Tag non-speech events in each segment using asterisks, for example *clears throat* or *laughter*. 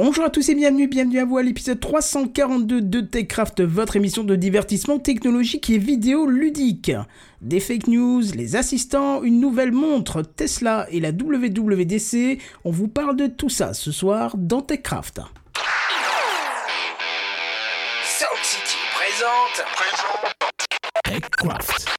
Bonjour à tous et bienvenue, bienvenue à vous à l'épisode 342 de TechCraft, votre émission de divertissement technologique et vidéo ludique. Des fake news, les assistants, une nouvelle montre, Tesla et la WWDC, on vous parle de tout ça ce soir dans TechCraft. Sound City présente. TechCraft.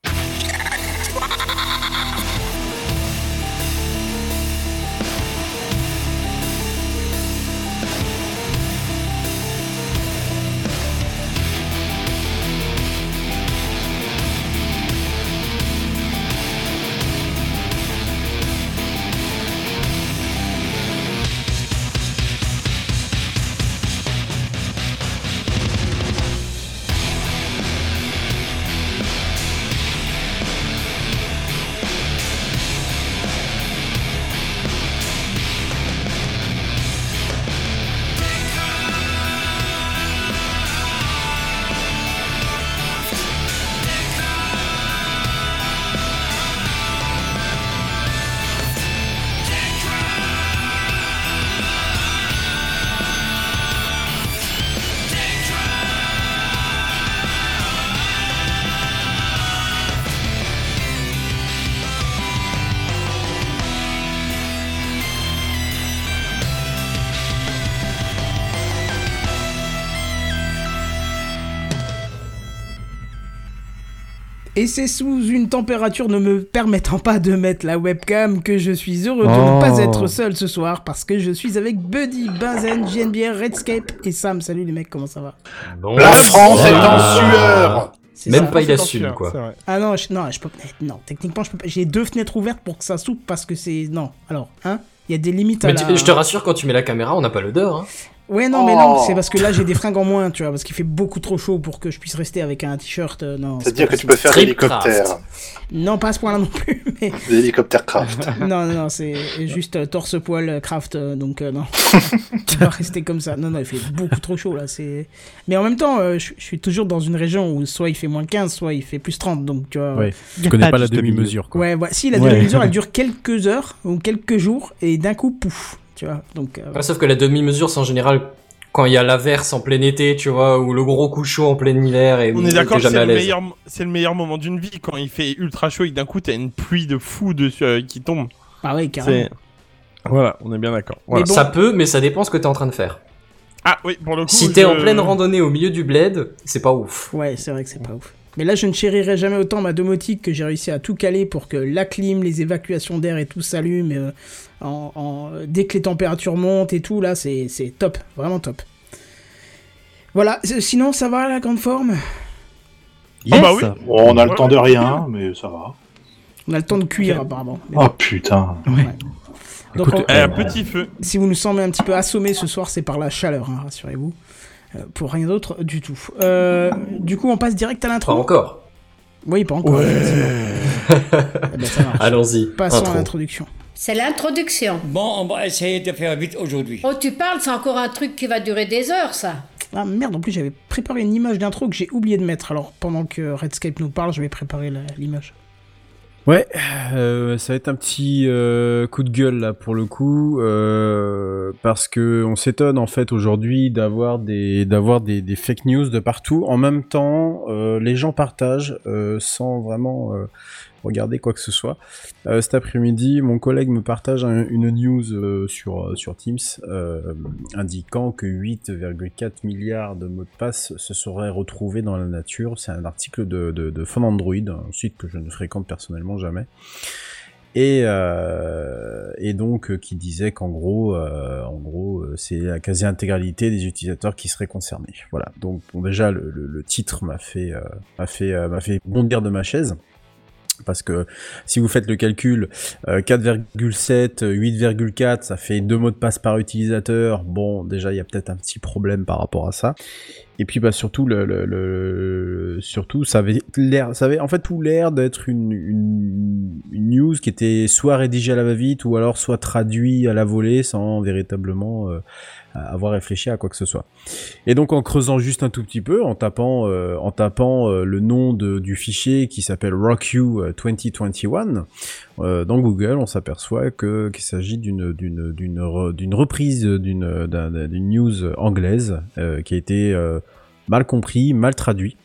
C'est sous une température ne me permettant pas de mettre la webcam que je suis heureux de ne pas Oh. être seul ce soir parce que je suis avec Buddy, Benzen, JNBR, Redscape et Sam. Salut les mecs, comment ça va? La France est en sueur C'est Même ça pas il assume quoi. Ah non, je, non, je peux non, techniquement je peux pas. J'ai deux fenêtres ouvertes pour que ça soupe parce que c'est non. Alors, hein, il y a des limites à Mais la... tu- je te rassure, quand tu mets la caméra, on n'a pas l'odeur. Hein. Ouais, non, mais non, Oh. c'est parce que là j'ai des fringues en moins, tu vois, parce qu'il fait beaucoup trop chaud pour que je puisse rester avec un t-shirt. euh, non, C'est-à-dire que tu peux faire l'hélicoptère. Non, pas à ce point-là non plus, *laughs* mais L'hélicoptère craft. *laughs* non, non, non, c'est juste euh, torse poil euh, craft, euh, donc euh, non, *laughs* tu vas rester comme ça. Non, non, il fait beaucoup trop chaud là. C'est. Mais en même temps, euh, je suis toujours dans une région où soit il fait moins 15, soit il fait plus 30, donc tu vois. Ouais. Tu connais pas la demi-mesure, quoi. Ouais, ouais. Si la Ouais. demi-mesure elle dure quelques heures ou quelques jours et d'un coup, pouf, tu vois. Donc. euh, Ouais, sauf que la demi-mesure, c'est en général quand il y a l'averse en plein été, tu vois, ou le gros coup chaud en plein hiver et On est d'accord c'est à le, l'aise. meilleur, c'est le meilleur moment d'une vie quand il fait ultra chaud et d'un coup t'as une pluie de fou dessus euh, qui tombe. Ah ouais, carrément. Voilà, on est bien d'accord. Voilà. bon. Ça peut, mais ça dépend ce que t'es en train de faire. Ah oui, pour le coup. Si t'es je- en pleine randonnée au milieu du bled, c'est pas ouf. Ouais, c'est vrai que c'est pas ouf. Mais là, je ne chérirai jamais autant ma domotique que j'ai réussi à tout caler pour que la clim, les évacuations d'air et tout s'allument. euh, en, en- dès que les températures montent et tout, là, c'est c'est top. Vraiment top. Voilà, c- sinon, ça va la grande forme? Ah bah oui. Bon, on a le temps de rien, mais ça va. On a le temps de cuire, apparemment. Oh putain. Donc, Écoute, on- Eh, un petit feu. si vous nous semblez un petit peu assommés ce soir, c'est par la chaleur, hein, rassurez-vous. Euh, pour rien d'autre du tout. Euh, du coup, on passe direct à Pas l'intro. encore. Oui, pas encore. effectivement. *laughs* Eh ben, ça marche. Allons-y. Passons à Intro. l'introduction. C'est l'introduction. Bon, on va essayer de faire vite aujourd'hui. Oh, tu parles, c'est encore un truc qui va durer des heures, ça. Ah merde, en plus j'avais préparé une image d'intro que j'ai oublié de mettre. Alors pendant que Redscape nous parle, je vais préparer la- l'image. Ouais, euh, ça va être un petit euh, coup de gueule là pour le coup, euh, parce que on s'étonne en fait aujourd'hui d'avoir des d'avoir des, des fake news de partout. En même temps, euh, les gens partagent euh, sans vraiment euh, regarder quoi que ce soit. Euh, cet après-midi, mon collègue me partage un- une news euh, sur euh, sur Teams indiquant que 8,4 milliards de mots de passe se seraient retrouvés dans la nature. C'est un article de, de, de Fun Android, un site que je ne fréquente personnellement jamais. Et, et donc qui disait qu'en gros, en gros, c'est la quasi-intégralité des utilisateurs qui seraient concernés. Voilà. Donc déjà le, le- le titre m'a fait m'a fait m'a fait bondir de ma chaise. Parce que si vous faites le calcul, euh, 4,7, euh, 8,4, ça fait deux mots de passe par utilisateur. Bon, déjà, il y a peut-être un petit problème par rapport à ça. Et puis bah surtout le, le, le- surtout ça avait l'air ça avait en fait tout l'air d'être une, une une news qui était soit rédigée à la va-vite ou alors soit traduit à la volée sans véritablement euh, avoir réfléchi à quoi que ce soit. Et donc en creusant juste un tout petit peu, en tapant euh, en tapant euh, le nom de, du fichier qui s'appelle RockU euh, 2021 euh, dans Google, on s'aperçoit que qu'il s'agit d'une d'une d'une re- reprise d'une d'un- d'un- d'une news anglaise euh, qui a été euh, mal compris, mal traduit.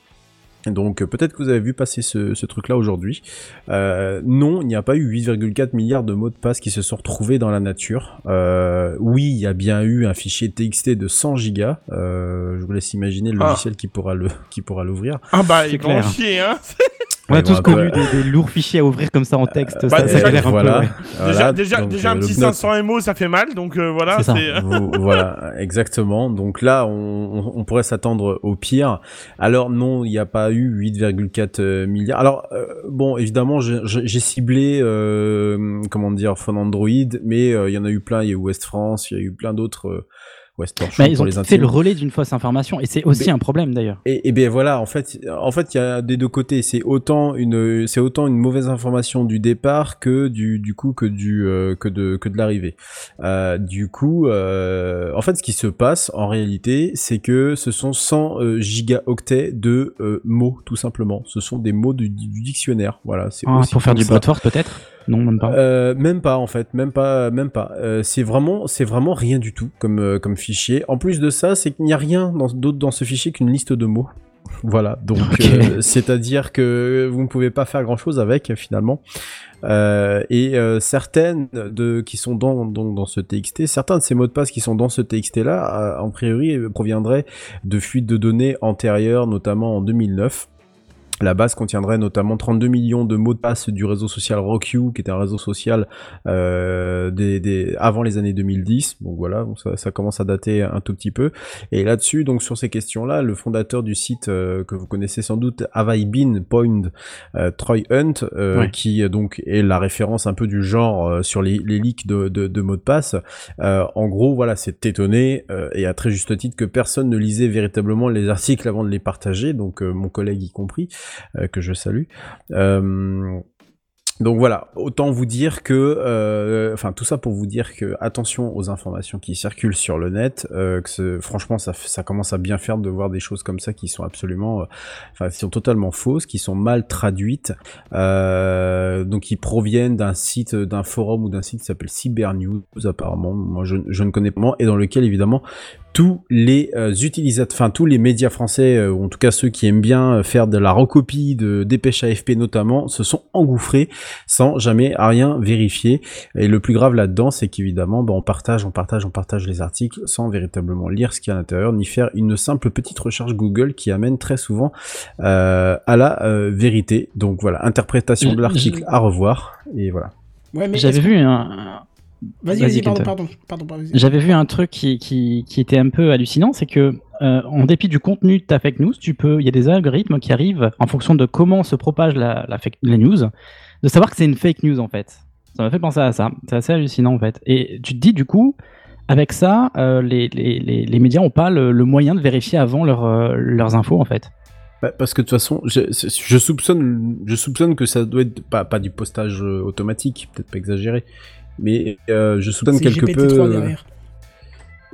Donc euh, peut-être que vous avez vu passer ce, ce truc-là aujourd'hui. Euh, non, il n'y a pas eu 8,4 milliards de mots de passe qui se sont retrouvés dans la nature. Euh, oui, il y a bien eu un fichier TXT de 100 gigas. Euh, je vous laisse imaginer le Ah. logiciel qui pourra le qui pourra l'ouvrir. Ah bah, il en clair. chier, hein. *laughs* On a tous connu des, des lourds fichiers à ouvrir comme ça en texte. bah, ça, ça déjà, galère un voilà. peu. ouais. Déjà, Voilà, déjà, donc, déjà euh, un petit Knox- 500 MO, ça fait mal, donc euh, voilà. Vous- voilà, exactement. Donc là, on, on- pourrait s'attendre au pire. Alors non, il n'y a pas eu 8,4 euh, milliards. Alors euh, bon, évidemment, j'ai- j'ai j'ai ciblé, euh, comment dire, Phone Android, mais euh, il y en a eu plein. Il y a eu West France, il y a eu plein d'autres. West Torchon Mais ils ont les fait le relais d'une fausse information et c'est aussi Mais- un problème d'ailleurs. Et, et bien voilà, en fait, en fait, il y a des deux côtés. C'est autant une, c'est autant une mauvaise information du départ que du, du coup que du, euh, que de, que de l'arrivée. Euh, du coup, euh, en fait, ce qui se passe en réalité, c'est que ce sont 100 euh, gigaoctets de mots, tout simplement. Ce sont des mots du, du dictionnaire. Voilà. C'est Ah, pour faire du brute force peut-être? Non, même pas. Euh, même pas en fait, même pas, même pas. Euh, c'est vraiment, c'est vraiment rien du tout comme euh, comme fichier. En plus de ça, c'est qu'il n'y a rien d'autre dans ce fichier qu'une liste de mots. *laughs* Voilà, donc euh, c'est-à-dire que vous ne pouvez pas faire grand-chose avec euh, finalement. Euh, et euh, certaines de qui sont dans donc dans ce TXT, certains de ces mots de passe qui sont dans ce TXT là, en priori euh, proviendraient de fuites de données antérieures, notamment en 2009. La base contiendrait notamment 32 millions de mots de passe du réseau social RockU, qui était un réseau social euh, des, des- avant les années 2010. Donc voilà, donc ça, ça commence à dater un tout petit peu. Et là-dessus, donc sur ces questions-là, le fondateur du site euh, que vous connaissez sans doute, Have I Been Point, euh, Troy Hunt, qui donc est la référence un peu du genre euh, sur les, les leaks de, de, de mots de passe. Euh, en gros, voilà, c'est étonné euh, et à très juste titre que personne ne lisait véritablement les articles avant de les partager, donc euh, mon collègue y compris que je salue. Euh, donc voilà, autant vous dire que, euh, enfin tout ça pour vous dire que attention aux informations qui circulent sur le net, euh, que franchement ça, commence à bien faire de voir des choses comme ça qui sont absolument, euh, enfin qui sont totalement fausses, qui sont mal traduites, euh, donc qui proviennent d'un site, d'un forum ou d'un site qui s'appelle Cybernews apparemment, moi je, je ne connais pas, et dans lequel évidemment tous les euh, utilisateurs, enfin tous les médias français, euh, ou en tout cas ceux qui aiment bien euh, faire de la recopie de dépêche AFP notamment, se sont engouffrés sans jamais rien vérifier. Et le plus grave là-dedans, c'est qu'évidemment, bah, on partage, on partage, on partage les articles sans véritablement lire ce qu'il y a à l'intérieur, ni faire une simple petite recherche Google qui amène très souvent euh, à la euh, vérité. Donc voilà, interprétation de l'article à revoir, et voilà. Ouais, mais J'avais vu un, Vas-y, Vas-y, pardon, pardon, pardon, pardon, vas-y. J'avais vu un truc qui, qui, qui était un peu hallucinant, c'est que euh, en dépit du contenu de ta fake news, tu peux, il y a des algorithmes qui arrivent en fonction de comment se propage la, la, fake- la news, de savoir que c'est une fake news en fait. Ça m'a fait penser à ça. C'est assez hallucinant en fait. Et tu te dis du coup, avec ça, euh, les, les, les, les médias n'ont pas le, le moyen de vérifier avant leur, euh, leurs infos en fait. Bah, parce que de toute façon, je, je soupçonne, je soupçonne que ça doit être pas, pas du postage automatique, peut-être pas exagéré, mais euh, je soupçonne quelque GPT-3 peu. euh, derrière.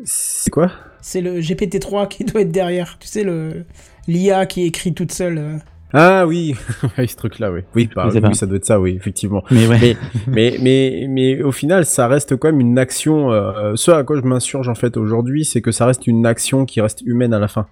C'est quoi? C'est le GPT-3 qui doit être derrière. Tu sais, le l'IA qui écrit toute seule. euh. Ah oui, *laughs* ce truc-là, oui. Oui, bah, oui, ça doit être ça, oui, effectivement. Mais ouais. Mais, mais, mais, mais au final, ça reste quand même une action. Euh, ce à quoi je m'insurge en fait aujourd'hui, c'est que ça reste une action qui reste humaine à la fin.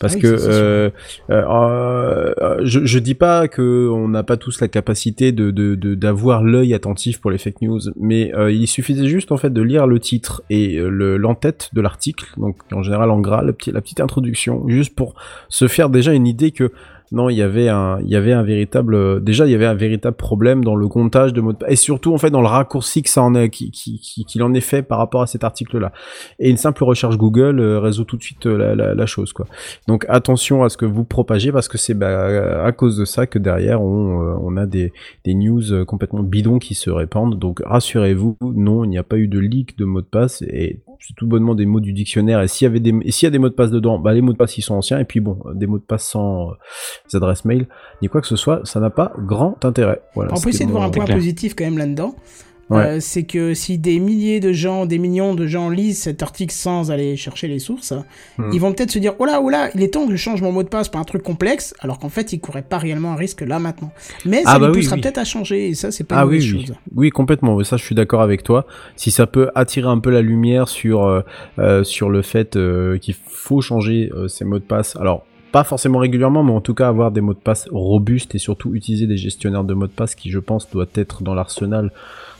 Parce Ah oui, que euh, euh, euh, je, je dis pas que on n'a pas tous la capacité de de- de- d'avoir l'œil attentif pour les fake news, mais euh, il suffisait juste en fait de lire le titre et euh, le l'entête de l'article, donc en général en gras, petit, la petite introduction, juste pour se faire déjà une idée que non, il y avait un, il y avait un véritable, euh, déjà il y avait un véritable problème dans le comptage de mots de passe et surtout en fait dans le raccourci que ça en est, qui, qui, qui- qu'il en est fait par rapport à cet article-là. Et une simple recherche Google euh, résout tout de suite euh, la, chose quoi. Donc attention à ce que vous propagez parce que c'est bah, à cause de ça que derrière on, a des, news complètement bidons qui se répandent. Donc rassurez-vous, non, il n'y a pas eu de leak de mots de passe et c'est tout bonnement des mots du dictionnaire. Et s'il y avait des, et s'il y a des mots de passe dedans, bah les mots de passe ils sont anciens. Et puis bon, des mots de passe sans euh, adresses mail, ni quoi que ce soit, ça n'a pas grand intérêt. Voilà. On peut essayer de voir un point clair. positif quand même là-dedans. Ouais. Euh, c'est que si des milliers de gens, des millions de gens lisent cet article sans aller chercher les sources, Hmm. ils vont peut-être se dire oh là, oh là, il est temps que je change mon mot de passe par un truc complexe, alors qu'en fait, ils couraient pas réellement un risque là maintenant. Mais ça Ah les bah poussera oui. peut-être à changer, et ça, c'est pas Ah une oui, chose. oui, complètement. Ça, je suis d'accord avec toi. Si ça peut attirer un peu la lumière sur euh, euh, sur le fait euh, qu'il faut changer ces mots de passe. Alors, pas forcément régulièrement, mais en tout cas avoir des mots de passe robustes et surtout utiliser des gestionnaires de mots de passe qui, je pense, doit être dans l'arsenal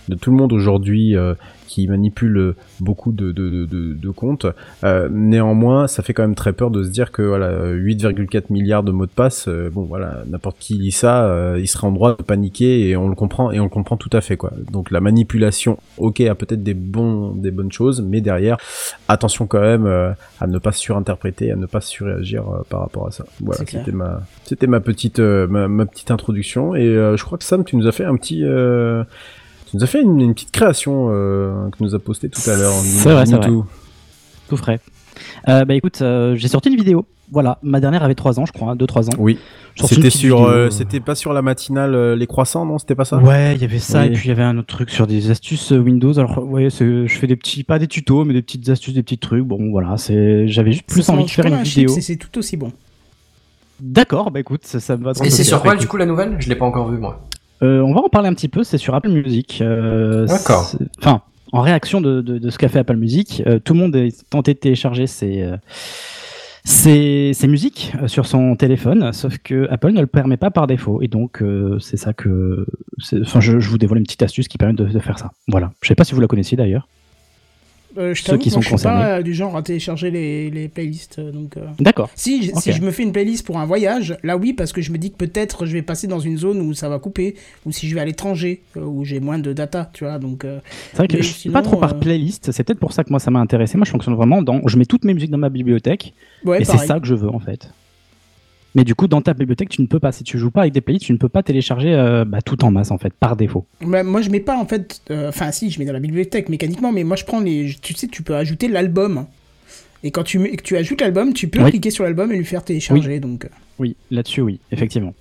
de tout le monde aujourd'hui euh, qui manipule beaucoup de, de, de, de- comptes. Euh, néanmoins, ça fait quand même très peur de se dire que voilà, euh, 8,4 milliards de mots de passe, euh, bon voilà, n'importe qui lit ça, euh, il serait en droit de paniquer et on le comprend et on le comprend tout à fait quoi. Donc la manipulation, ok, a peut-être des bons, des bonnes choses, mais derrière, attention quand même euh, à ne pas surinterpréter, à ne pas surréagir euh, par rapport à ça. Voilà, c'était ma, c'était ma petite, ma, ma petite introduction et euh, je crois que Sam, tu nous as fait un petit. euh, tu nous as fait une, une petite création euh, que nous a posté tout à l'heure. C'est vrai, c'est tout. Tout frais. Euh, bah écoute, euh, j'ai sorti une vidéo. Voilà, ma dernière avait 3 ans, je crois, 2-3 ans. Oui. C'était sur, euh, c'était pas sur la matinale euh, les croissants, non C'était pas ça? Ouais, il y avait ça, Oui. et puis il y avait un autre truc sur des astuces Windows. Alors, ouais, je fais des petits, pas des tutos, mais des petites astuces, des petits trucs. Bon, voilà, c'est, j'avais juste plus envie de faire une un vidéo. c'est tout aussi bon. D'accord, bah écoute, ça, ça me va. dans Et c'est sur quoi du coup la nouvelle? Je l'ai pas encore vu moi. Euh, On va en parler un petit peu, c'est sur Apple Music. euh, D'accord. Enfin, en réaction de, de, de ce qu'a fait Apple Music, euh, tout le monde est tenté de télécharger ses, ses, ses musiques sur son téléphone, sauf que Apple ne le permet pas par défaut. Et donc, c'est ça que. Enfin, je, je vous dévoile une petite astuce qui permet de, de faire ça. Voilà. Je sais pas si vous la connaissiez d'ailleurs. Euh, je Ceux qui sont je suis pas euh, du genre à télécharger les, les playlists. euh, Donc, euh, D'accord. si, si je me fais une playlist pour un voyage, là oui, parce que je me dis que peut-être je vais passer dans une zone où ça va couper, ou si je vais à l'étranger, où j'ai moins de data, tu vois. Donc, C'est vrai que je suis pas trop par playlist. C'est peut-être pour ça que moi ça m'a intéressé. Moi, je fonctionne vraiment dans. Je mets toutes mes musiques dans ma bibliothèque. ouais, et c'est ça que je veux en fait. Mais du coup, dans ta bibliothèque, tu ne peux pas. Si tu joues pas avec des playlists, tu ne peux pas télécharger euh, bah, tout en masse en fait, par défaut. Bah, moi, je mets pas en fait. euh, Enfin, si, je mets dans la bibliothèque mécaniquement, mais moi, je prends les. Tu sais, tu peux ajouter l'album. Et quand tu, tu ajoutes l'album, tu peux Oui. cliquer sur l'album et lui faire télécharger. Donc, euh, Oui, là-dessus, oui, effectivement.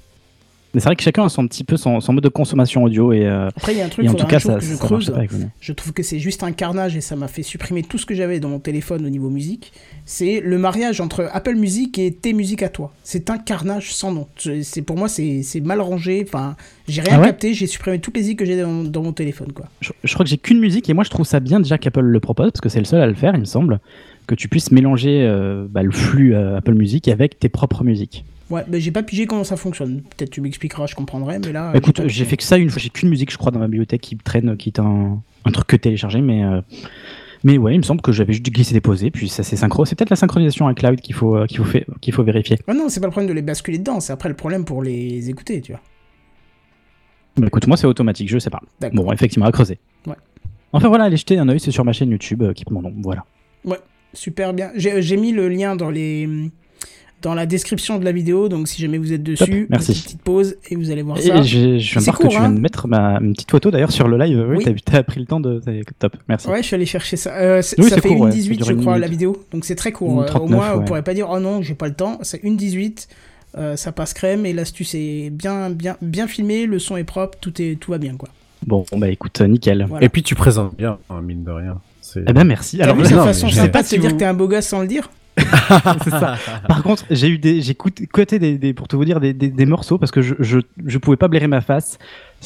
Mais c'est vrai que chacun a son petit peu son, son mode de consommation audio et, euh, après, il y a un truc en tout cas, ça, que je ça creuse. pas. Je trouve que c'est juste un carnage et ça m'a fait supprimer tout ce que j'avais dans mon téléphone au niveau musique. C'est le mariage entre Apple Music et tes musiques à toi. C'est un carnage sans nom. C'est pour moi c'est c'est mal rangé. Enfin, j'ai rien Ah ouais capté. J'ai supprimé toutes les musiques que j'ai dans, dans mon téléphone quoi. Je, je crois que j'ai qu'une musique et moi je trouve ça bien déjà qu'Apple le propose parce que c'est le seul à le faire, il me semble, que tu puisses mélanger euh, bah, le flux euh, Apple Music avec tes propres musiques. Ouais, mais j'ai pas pigé comment ça fonctionne. Peut-être tu m'expliqueras, je comprendrai. Mais là, Bah, écoute, j'ai fait que ça une fois, j'ai qu'une musique, je crois, dans ma bibliothèque qui traîne, qui est un, un truc que télécharger, mais euh, mais ouais, il me semble que j'avais juste glissé déposé, puis ça c'est synchro. C'est peut-être la synchronisation avec Cloud qu'il faut euh, qu'il faut qu'il faut vérifier. Ah non, c'est pas le problème de les basculer dedans. C'est après le problème pour les écouter, tu vois. Bah, écoute, moi c'est automatique, je sais pas. D'accord. Bon, effectivement, à creuser. Ouais. Enfin voilà, allez jeter un oeil, c'est sur ma chaîne YouTube euh, qui prend mon nom. Voilà. Super bien. J'ai j'ai mis le lien dans les dans la description de la vidéo, donc si jamais vous êtes dessus, merci. petite, petite pause et vous allez voir Et ça. je, je viens de que tu viens hein. de mettre ma une petite photo d'ailleurs sur le live. Oui, Oui. t'as- pris le temps de. Top, merci. Ouais, je suis allé chercher ça. Euh, Oui, ça c'est fait court, ouais, 1,18 ça dure je une crois la vidéo, donc c'est très court. Une Euh, Au 39, moins, vous ouais. pourrez pas dire oh non, j'ai pas le temps. C'est 1,18. Euh, ça passe crème et l'astuce est bien, bien, bien filmé, le son est propre, tout est, tout va bien quoi. Bon, bah écoute, euh, nickel. Voilà. Et puis tu présentes bien, hein, mine de rien. Eh ben merci. Alors non, mais façon j'ai- sympa de Si te dire que t'es un beau gosse sans le dire? *laughs* ça. Par contre, j'ai eu des, j'ai coûté- coté des, des- pour tout vous dire, des, des, des morceaux parce que je, je, je pouvais pas blairer ma face.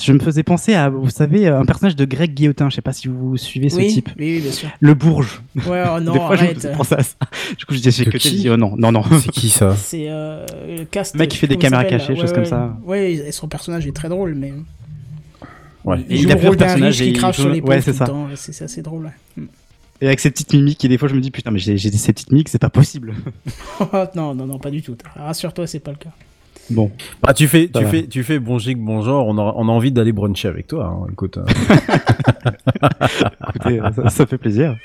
Je me faisais penser à, vous savez, un personnage de Greg Guillotin. Je sais pas si vous suivez ce oui, type. oui, oui, bien sûr. Le Bourge. Ouais, oh *laughs* non, des fois, je me arrête. penser à ça. Du coup, j'ai coté, qui j'ai dit, oh non, non, non. C'est qui ça *laughs* C'est euh, le cast. Mec qui fait des comment il caméras cachées, là choses Ouais, comme ouais. ça. Ouais, et son personnage est très drôle, mais. Ouais. Il Et joue il a le plusieurs personnages et qui il crache sur les ouais, c'est tout ça. le temps. C'est c'est assez drôle. ouais. Et avec ces petites mimiques, et des fois, je me dis, putain, mais j'ai j'ai ces petites mimiques, c'est pas possible. *laughs* *laughs* non, non, non, pas du tout. Rassure-toi, c'est pas le cas. Bon. Bah, tu fais, tu fais, tu fais bon gigue, bon genre. On a, on a envie d'aller bruncher avec toi. hein, Écoute. hein. *laughs* Écoutez, euh, ça, ça fait plaisir.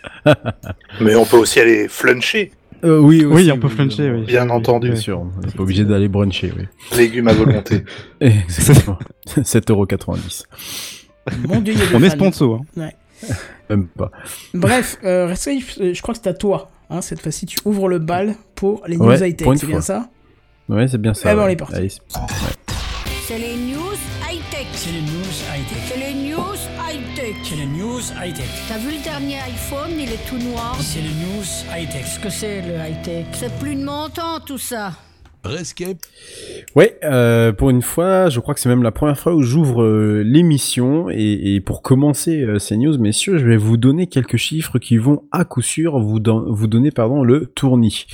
Mais on peut aussi aller fluncher. Euh, oui, Oui, on peut fluncher, oui. Bien entendu. Bien sûr. On n'est pas obligé d'aller bruncher, oui. Légumes à volonté. Exactement. 7,90€. Mon dieu, il y a des On est sponsor. Hein. *laughs* Même pas. Bref, euh, Safe, euh, je crois que c'est à toi. Hein, cette fois-ci, tu ouvres le bal pour les news Ouais, high-tech, c'est bien ça Ouais, c'est bien ça. Eh ben, on est parti. C'est les news high-tech. C'est les news high-tech. C'est les news high-tech. C'est les news high-tech. T'as vu le dernier iPhone, il est tout noir. C'est les news high-tech. Qu'est-ce que c'est le high-tech? C'est plus de mon temps tout ça. Presque. Ouais, euh, pour une fois, je crois que c'est même la première fois où j'ouvre euh, l'émission. Et, pour commencer euh, ces news, messieurs, je vais vous donner quelques chiffres qui vont à coup sûr vous, don- vous donner pardon, le tournis.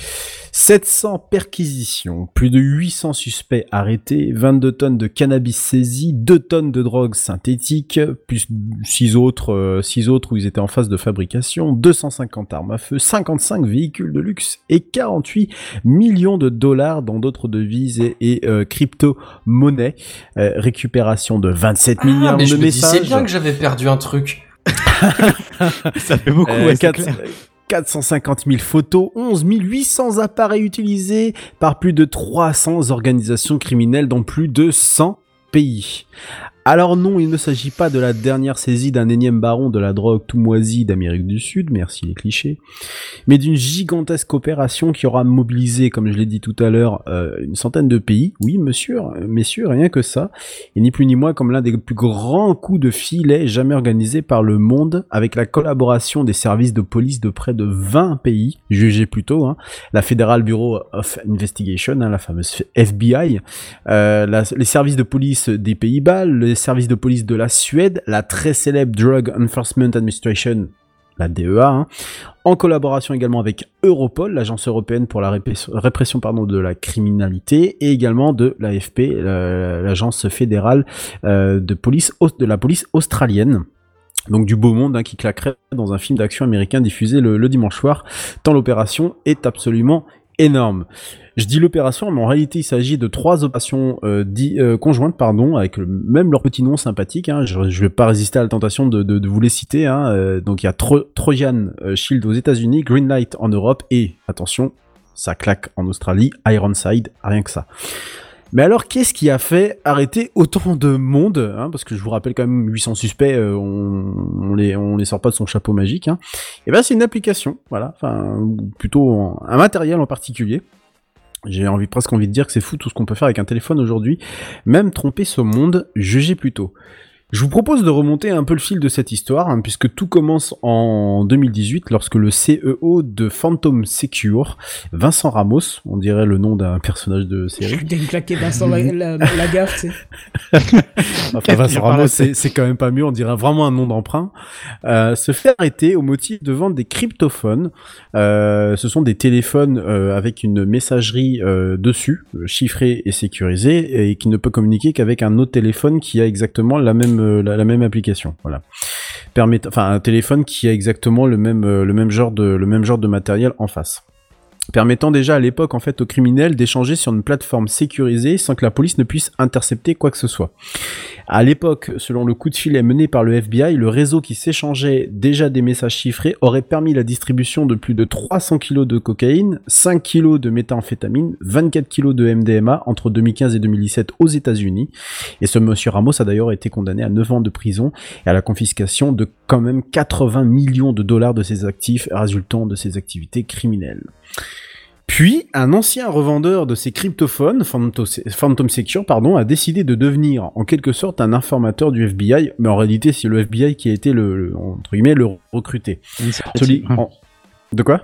700 perquisitions, plus de 800 suspects arrêtés, 22 tonnes de cannabis saisies, 2 tonnes de drogue synthétique, plus 6 autres, euh, 6 autres où ils étaient en phase de fabrication, 250 armes à feu, 55 véhicules de luxe et 48 millions de dollars dans d'autres devises et, et, euh, crypto-monnaies. Euh, récupération de 27 milliards Ah, mais je de me messages. disais bien que j'avais perdu un truc. *laughs* Ça fait beaucoup, Euh, ouais, c'est 4 clair. 450 000 photos, 11 800 appareils utilisés par plus de 300 organisations criminelles dans plus de 100 pays. Alors non, il ne s'agit pas de la dernière saisie d'un énième baron de la drogue tout d'Amérique du Sud, merci les clichés, mais d'une gigantesque opération qui aura mobilisé, comme je l'ai dit tout à l'heure, euh, une centaine de pays. Oui, monsieur, messieurs, rien que ça. Et ni plus ni moins comme l'un des plus grands coups de filet jamais organisés par le monde, avec la collaboration des services de police de près de 20 pays, jugés plutôt, hein, la Federal Bureau of Investigation, hein, la fameuse FBI, euh, les services de police des Pays-Bas, services de police de la Suède, la très célèbre Drug Enforcement Administration, la DEA, hein, en collaboration également avec Europol, l'agence européenne pour la répression, pardon, de la criminalité, et également de l'AFP, euh, l'agence fédérale euh, de police de la police australienne. Donc du beau monde hein, qui claquerait dans un film d'action américain diffusé le dimanche soir, tant l'opération est absolument énorme. Je dis l'opération, mais en réalité il s'agit de trois opérations euh, euh, conjointes, pardon, avec le- même leur petit nom sympathique. Hein, je, je vais pas résister à la tentation de, vous les citer. Hein, euh, donc il y a Tro- Trojan Shield aux États-Unis, Green Light en Europe et attention, ça claque en Australie, Ironside, rien que ça. Mais alors, qu'est-ce qui a fait arrêter autant de monde hein, Parce que je vous rappelle quand même 800 suspects, on, on les sort pas de son chapeau magique. Et ben c'est une application, voilà, enfin plutôt un matériel en particulier. J'ai presque envie de dire que c'est fou tout ce qu'on peut faire avec un téléphone aujourd'hui. Même tromper ce monde, jugez plutôt. Je vous propose de remonter un peu le fil de cette histoire, hein, puisque tout commence en 2018 lorsque le CEO de Phantom Secure, Vincent Ramos, on dirait le nom d'un personnage de *laughs* série, Dès que claquer Vincent la, la, la gaffe, tu sais. *laughs* Enfin, Vincent Ramos, c'est c'est quand même pas mieux, on dirait vraiment un nom d'emprunt. Euh, se fait arrêter au motif de vendre des cryptophones. Euh, ce sont des téléphones euh, avec une messagerie euh, dessus, chiffrée et sécurisée, et qui ne peut communiquer qu'avec un autre téléphone qui a exactement la même euh, même application. Voilà. Permet, enfin, un téléphone qui a exactement le même euh, le même genre de le même genre de matériel en face permettant déjà à l'époque en fait aux criminels d'échanger sur une plateforme sécurisée sans que la police ne puisse intercepter quoi que ce soit. À l'époque, selon le coup de filet mené par le FBI, le réseau qui s'échangeait déjà des messages chiffrés aurait permis la distribution de plus de 300 kilos de cocaïne, 5 kilos de méthamphétamine, 24 kilos de MDMA entre 2015 et 2017 aux États-Unis. Et ce monsieur Ramos a d'ailleurs été condamné à 9 ans de prison et à la confiscation de quand même 80 millions de dollars de ses actifs résultant de ses activités criminelles. Puis, un ancien revendeur de ces cryptophones, Phantom, Phantom Secure, pardon, a décidé de devenir en quelque sorte un informateur du FBI, mais en réalité c'est le FBI qui a été le, le- entre guillemets le recruté. Celui- en- De quoi?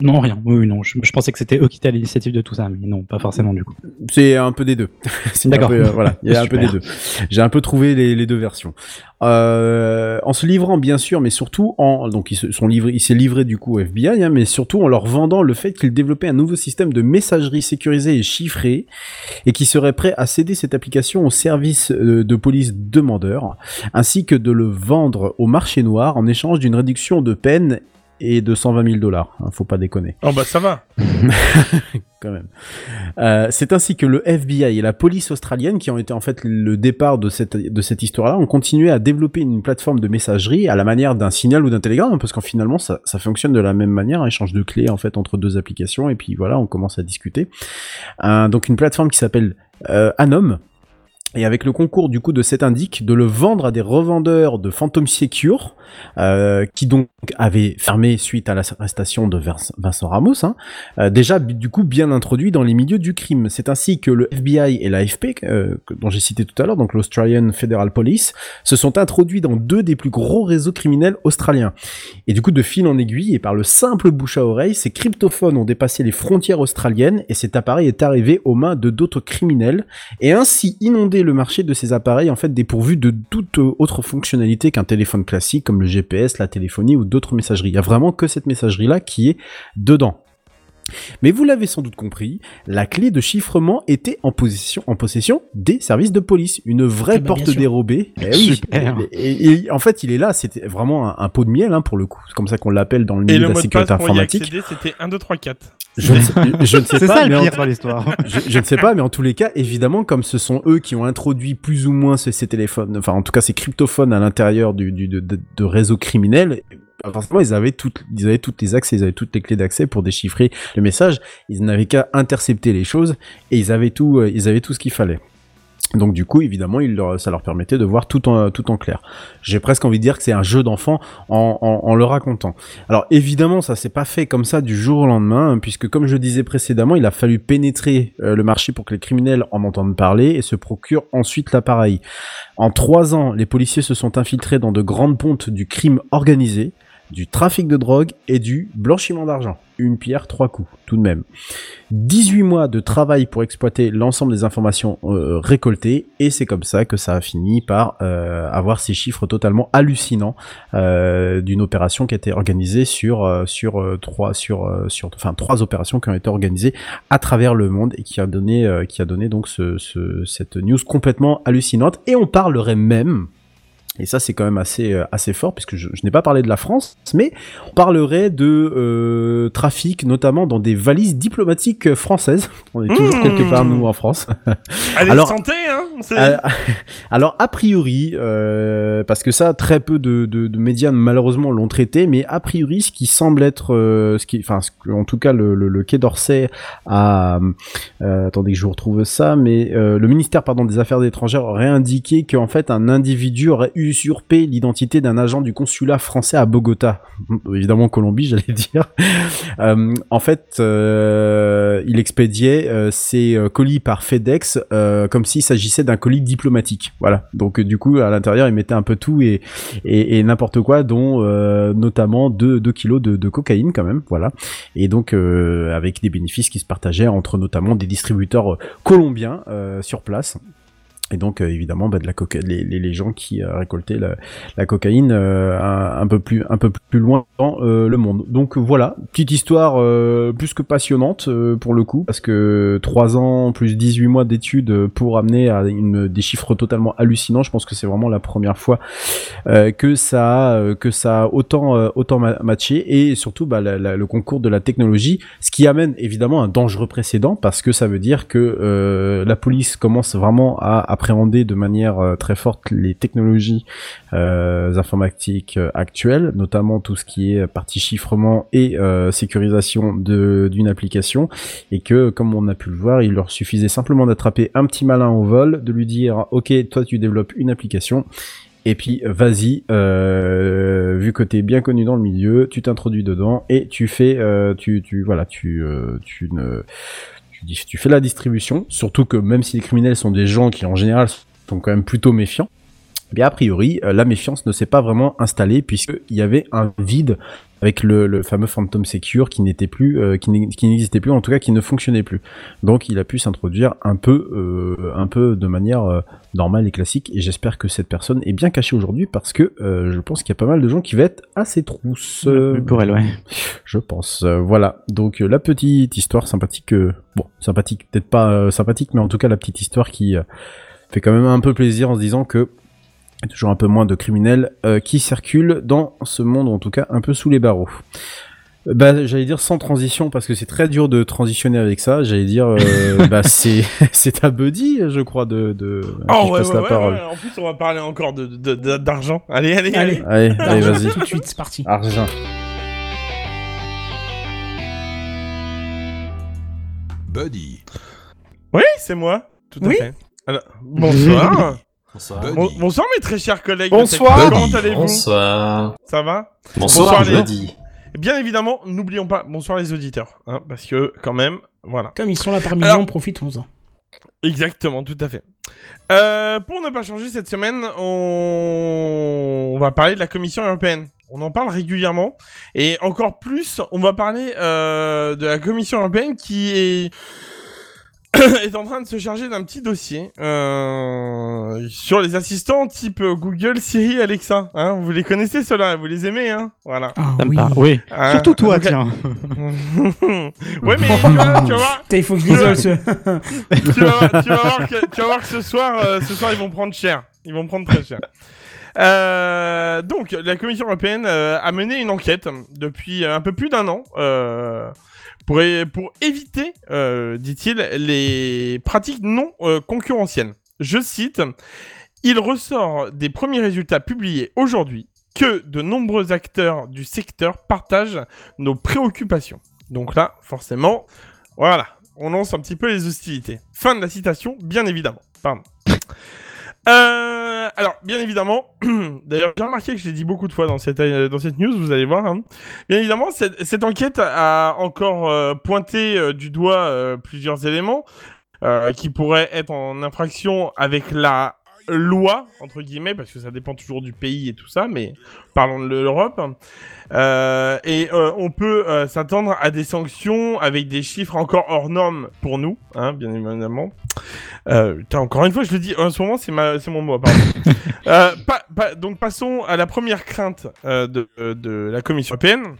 Non, rien. Oui, non. Je, je pensais que c'était eux qui étaient à l'initiative de tout ça, mais non, pas forcément du coup. C'est un peu des deux. *laughs* C'est un D'accord. peu, euh, voilà, il y a un peu des deux. J'ai un peu trouvé les, les deux versions. Euh, en se livrant bien sûr, mais surtout en donc ils se sont livrés, il s'est livré du coup au FBI, hein, mais surtout en leur vendant le fait qu'il développait un nouveau système de messagerie sécurisée et chiffrée et qui serait prêt à céder cette application au service euh, de police demandeur, ainsi que de le vendre au marché noir en échange d'une réduction de peine et de 120 000 dollars. hein, faut pas déconner Oh bah ça va. *laughs* quand même. Euh, c'est ainsi que le FBI et la police australienne, qui ont été en fait le départ de cette, de cette histoire-là, ont continué à développer une plateforme de messagerie à la manière d'un signal ou d'un télégramme, parce qu'en finalement ça, ça fonctionne de la même manière, un échange de clés en fait entre deux applications, et puis voilà, on commence à discuter. Euh, donc une plateforme qui s'appelle euh, Anom, et avec le concours du coup de cet indique de le vendre à des revendeurs de Phantom Secure euh, qui donc avaient fermé suite à l'arrestation de Vincent Ramos hein, euh, déjà du coup bien introduit dans les milieux du crime. C'est ainsi que le FBI et l'AFP euh, dont j'ai cité tout à l'heure donc l'Australian Federal Police se sont introduits dans deux des plus gros réseaux criminels australiens. Et du coup de fil en aiguille et par le simple bouche à oreille ces cryptophones ont dépassé les frontières australiennes et cet appareil est arrivé aux mains de d'autres criminels et ainsi inonder le marché de ces appareils en fait dépourvus de toute autre fonctionnalité qu'un téléphone classique comme le GPS, la téléphonie ou d'autres messageries. Il y a vraiment que cette messagerie là qui est dedans. Mais vous l'avez sans doute compris, la clé de chiffrement était en possession, en possession des services de police. Une vraie Ah bah, porte dérobée. Eh oui. Et, et- et en fait, il est là, c'était vraiment un, un pot de miel hein, pour le coup. C'est comme ça qu'on l'appelle dans le Et milieu le de la sécurité informatique. c'était 1, 2, 3, 4. Je ne sais, *laughs* je ne sais C'est pas, ça mais le en pire dans l'histoire. *laughs* je, je ne sais pas, mais en tous les cas, évidemment, comme ce sont eux qui ont introduit plus ou moins ces, ces téléphones, enfin en tout cas ces cryptophones à l'intérieur du, du de, de, de réseaux criminels, forcément ils avaient toutes, ils avaient toutes les accès, ils avaient toutes les clés d'accès pour déchiffrer le message. Ils n'avaient qu'à intercepter les choses et ils avaient tout, euh, ils avaient tout ce qu'il fallait. Donc du coup, évidemment, ça leur permettait de voir tout en, clair. J'ai presque envie de dire que c'est un jeu d'enfant en, le racontant. Alors évidemment, ça s'est pas fait comme ça du jour au lendemain, hein, puisque comme je disais précédemment, il a fallu pénétrer euh, le marché pour que les criminels en entendent parler et se procurent ensuite l'appareil. En trois ans, les policiers se sont infiltrés dans de grandes pontes du crime organisé, du trafic de drogue et du blanchiment d'argent. Une pierre, trois coups, tout de même. 18 mois de travail pour exploiter l'ensemble des informations euh, récoltées, et c'est comme ça que ça a fini par euh, avoir ces chiffres totalement hallucinants euh, d'une opération qui a été organisée sur sur trois sur sur enfin trois opérations qui ont été organisées à travers le monde et qui a donné qui a donné donc ce- cette news complètement hallucinante et on parlerait même et ça, c'est quand même assez, euh, assez fort, puisque je, je n'ai pas parlé de la France, mais on parlerait de euh, trafic, notamment dans des valises diplomatiques françaises. On est toujours Mmh. quelque part, nous, en France. *laughs* Allez, Alors- santé, hein Euh, *laughs* alors a priori, euh, parce que ça, très peu de, de, de médias malheureusement l'ont traité, mais a priori, ce qui semble être, ce qui, enfin, en tout cas, le, le, le Quai d'Orsay a, attendez que je vous retrouve ça, mais le ministère, pardon, des Affaires étrangères aurait indiqué qu'en fait, un individu aurait l'identité d'un agent du consulat français à Bogota, évidemment Colombie, *laughs* j'allais dire. Euh, en fait, euh, il expédiait euh, ses colis par FedEx comme s'il s'agissait d'un colis diplomatique. Voilà. Donc du coup, à l'intérieur, il mettait un peu tout et, et, n'importe quoi, dont notamment 2 deux, kilos de, de cocaïne quand même. Voilà. Et donc avec des bénéfices qui se partageaient entre notamment des distributeurs colombiens sur place. Et donc euh, évidemment bah, de la coca les, les, les gens qui euh, récoltaient la, la cocaïne euh, un, peu plus un peu plus loin dans le monde. Donc voilà, petite histoire plus que passionnante pour le coup. Parce que 3 ans plus 18 mois d'études pour amener à une des chiffres totalement hallucinants, je pense que c'est vraiment la première fois que ça a, que ça autant autant ma- matché. Et surtout bah, le concours de la technologie, ce qui amène évidemment un dangereux précédent parce que ça veut dire que la police commence vraiment à appréhender de manière euh, très forte les technologies euh, informatiques euh, actuelles, notamment tout ce qui est partie chiffrement et sécurisation d'une application, et que comme on a pu le voir, il leur suffisait simplement d'attraper un petit malin au vol, de lui dire ok toi tu développes une application. Et puis vas-y, vu que t'es bien connu dans le milieu, tu t'introduis dedans et tu fais, tu, tu, voilà, tu, tu ne, tu, fais la distribution. Surtout que même si les criminels sont des gens qui en général sont quand même plutôt méfiants, eh bien a priori euh, la méfiance ne s'est pas vraiment installée puisqu'il y avait un vide avec le, le fameux Phantom Secure qui n'était plus, euh, qui n'ex- qui n'existait plus, en tout cas qui ne fonctionnait plus. Donc il a pu s'introduire un peu, euh, un peu de manière euh, normale et classique. Et j'espère que cette personne est bien cachée aujourd'hui parce que euh, je pense qu'il y a pas mal de gens qui vont être assez trousses. euh, Pour elle, ouais. je pense. Euh, voilà. Donc la petite histoire sympathique. euh, bon, sympathique, peut-être pas sympathique, mais en tout cas la petite histoire qui euh, fait quand même un peu plaisir en se disant que toujours un peu moins de criminels euh, qui circulent dans ce monde, en tout cas un peu sous les barreaux. Euh, Bah, j'allais dire sans transition parce que c'est très dur de transitionner avec ça. J'allais dire, euh, *laughs* bah c'est *laughs* c'est à Buddy, je crois, de de. Oh je ouais, passe ouais, la ouais, parole. ouais. En plus, on va parler encore de de- de- d'argent. Allez, allez, allez. Allez, Allez, allez, vas-y. tout de suite, c'est parti. Argent. Buddy. Oui, c'est moi. Tout à Oui. fait. Alors, bonsoir. *laughs* Bonsoir. Bon- bonsoir mes très chers collègues. Bonsoir. Comment allez-vous Bonsoir. Ça va Bonsoir, Bonsoir, les- jeudi. Bien évidemment, n'oublions pas, bonsoir les auditeurs, hein, parce que quand même, voilà. Comme ils sont là parmi nous, profitons-en. Exactement, tout à fait. Euh, pour ne pas changer cette semaine, on... on va parler de la Commission européenne. On en parle régulièrement. Et encore plus, on va parler euh, de la Commission européenne qui est... *coughs* est en train de se charger d'un petit dossier euh, sur les assistants type Google, Siri, Alexa. Hein, vous les connaissez ceux-là, vous les aimez, hein Voilà. Ah oui. Oui. Hein, Surtout toi, donc, tiens. *laughs* ouais, mais tu vois, tu vas voir, Putain, *laughs* il faut que je l'isole ce. tu vas, voir- tu vas voir que, tu vas voir que ce soir, euh, ce soir, ils vont prendre cher. Ils vont prendre très cher. Euh, donc, la Commission européenne euh, a mené une enquête depuis euh, un peu plus d'un an euh, pour, éviter, euh, dit-il, les pratiques non euh, concurrentielles. Je cite, il ressort des premiers résultats publiés aujourd'hui que de nombreux acteurs du secteur partagent nos préoccupations. Donc là, forcément, voilà, on lance un petit peu les hostilités. Fin de la citation, bien évidemment. Pardon. Euh, alors, bien évidemment, *clears throat* d'ailleurs, j'ai remarqué que je l'ai dit beaucoup de fois dans cette, euh, dans cette news, vous allez voir. hein. Bien évidemment, cette, enquête a encore euh, pointé euh, du doigt plusieurs éléments qui pourraient être en infraction avec la loi, entre guillemets, parce que ça dépend toujours du pays et tout ça, mais parlons de l'Europe. Euh, et euh, on peut euh, s'attendre à des sanctions avec des chiffres encore hors normes pour nous, hein, bien évidemment. Putain, encore une fois, je le dis, en ce moment, c'est ma, c'est mon mot. Pardon. *laughs* pa- pa- donc passons à la première crainte de, de la Commission européenne.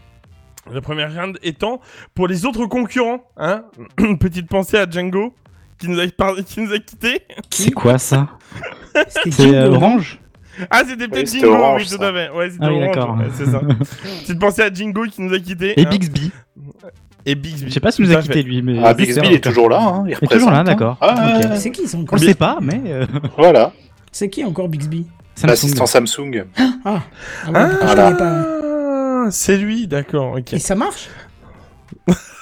La première crainte étant pour les autres concurrents. Hein *clears throat* Petite pensée à Django qui nous a, par- qui nous a quittés. C'est quoi ça C'était C'est euh, Orange Ah, c'était peut-être c'était Jingo, Orange, oui, tout à fait. Ouais, c'était Ah oui, Orange, d'accord. ouais, c'est ça. *laughs* Petite pensée à Jingo qui nous a quittés. Et hein. Bixby. Et Bixby. Je sais pas si nous a à fait. quitté lui, mais. Ah, Bixby, il est toujours là, hein, il Il est toujours là, représente, hein. d'accord. Ah, C'est qui ça On encore le sait pas, mais. euh, Voilà, C'est qui encore Bixby l'assistant Samsung. Ah, ah ouais, Ah, c'est lui, d'accord, ok. Et ça marche *laughs*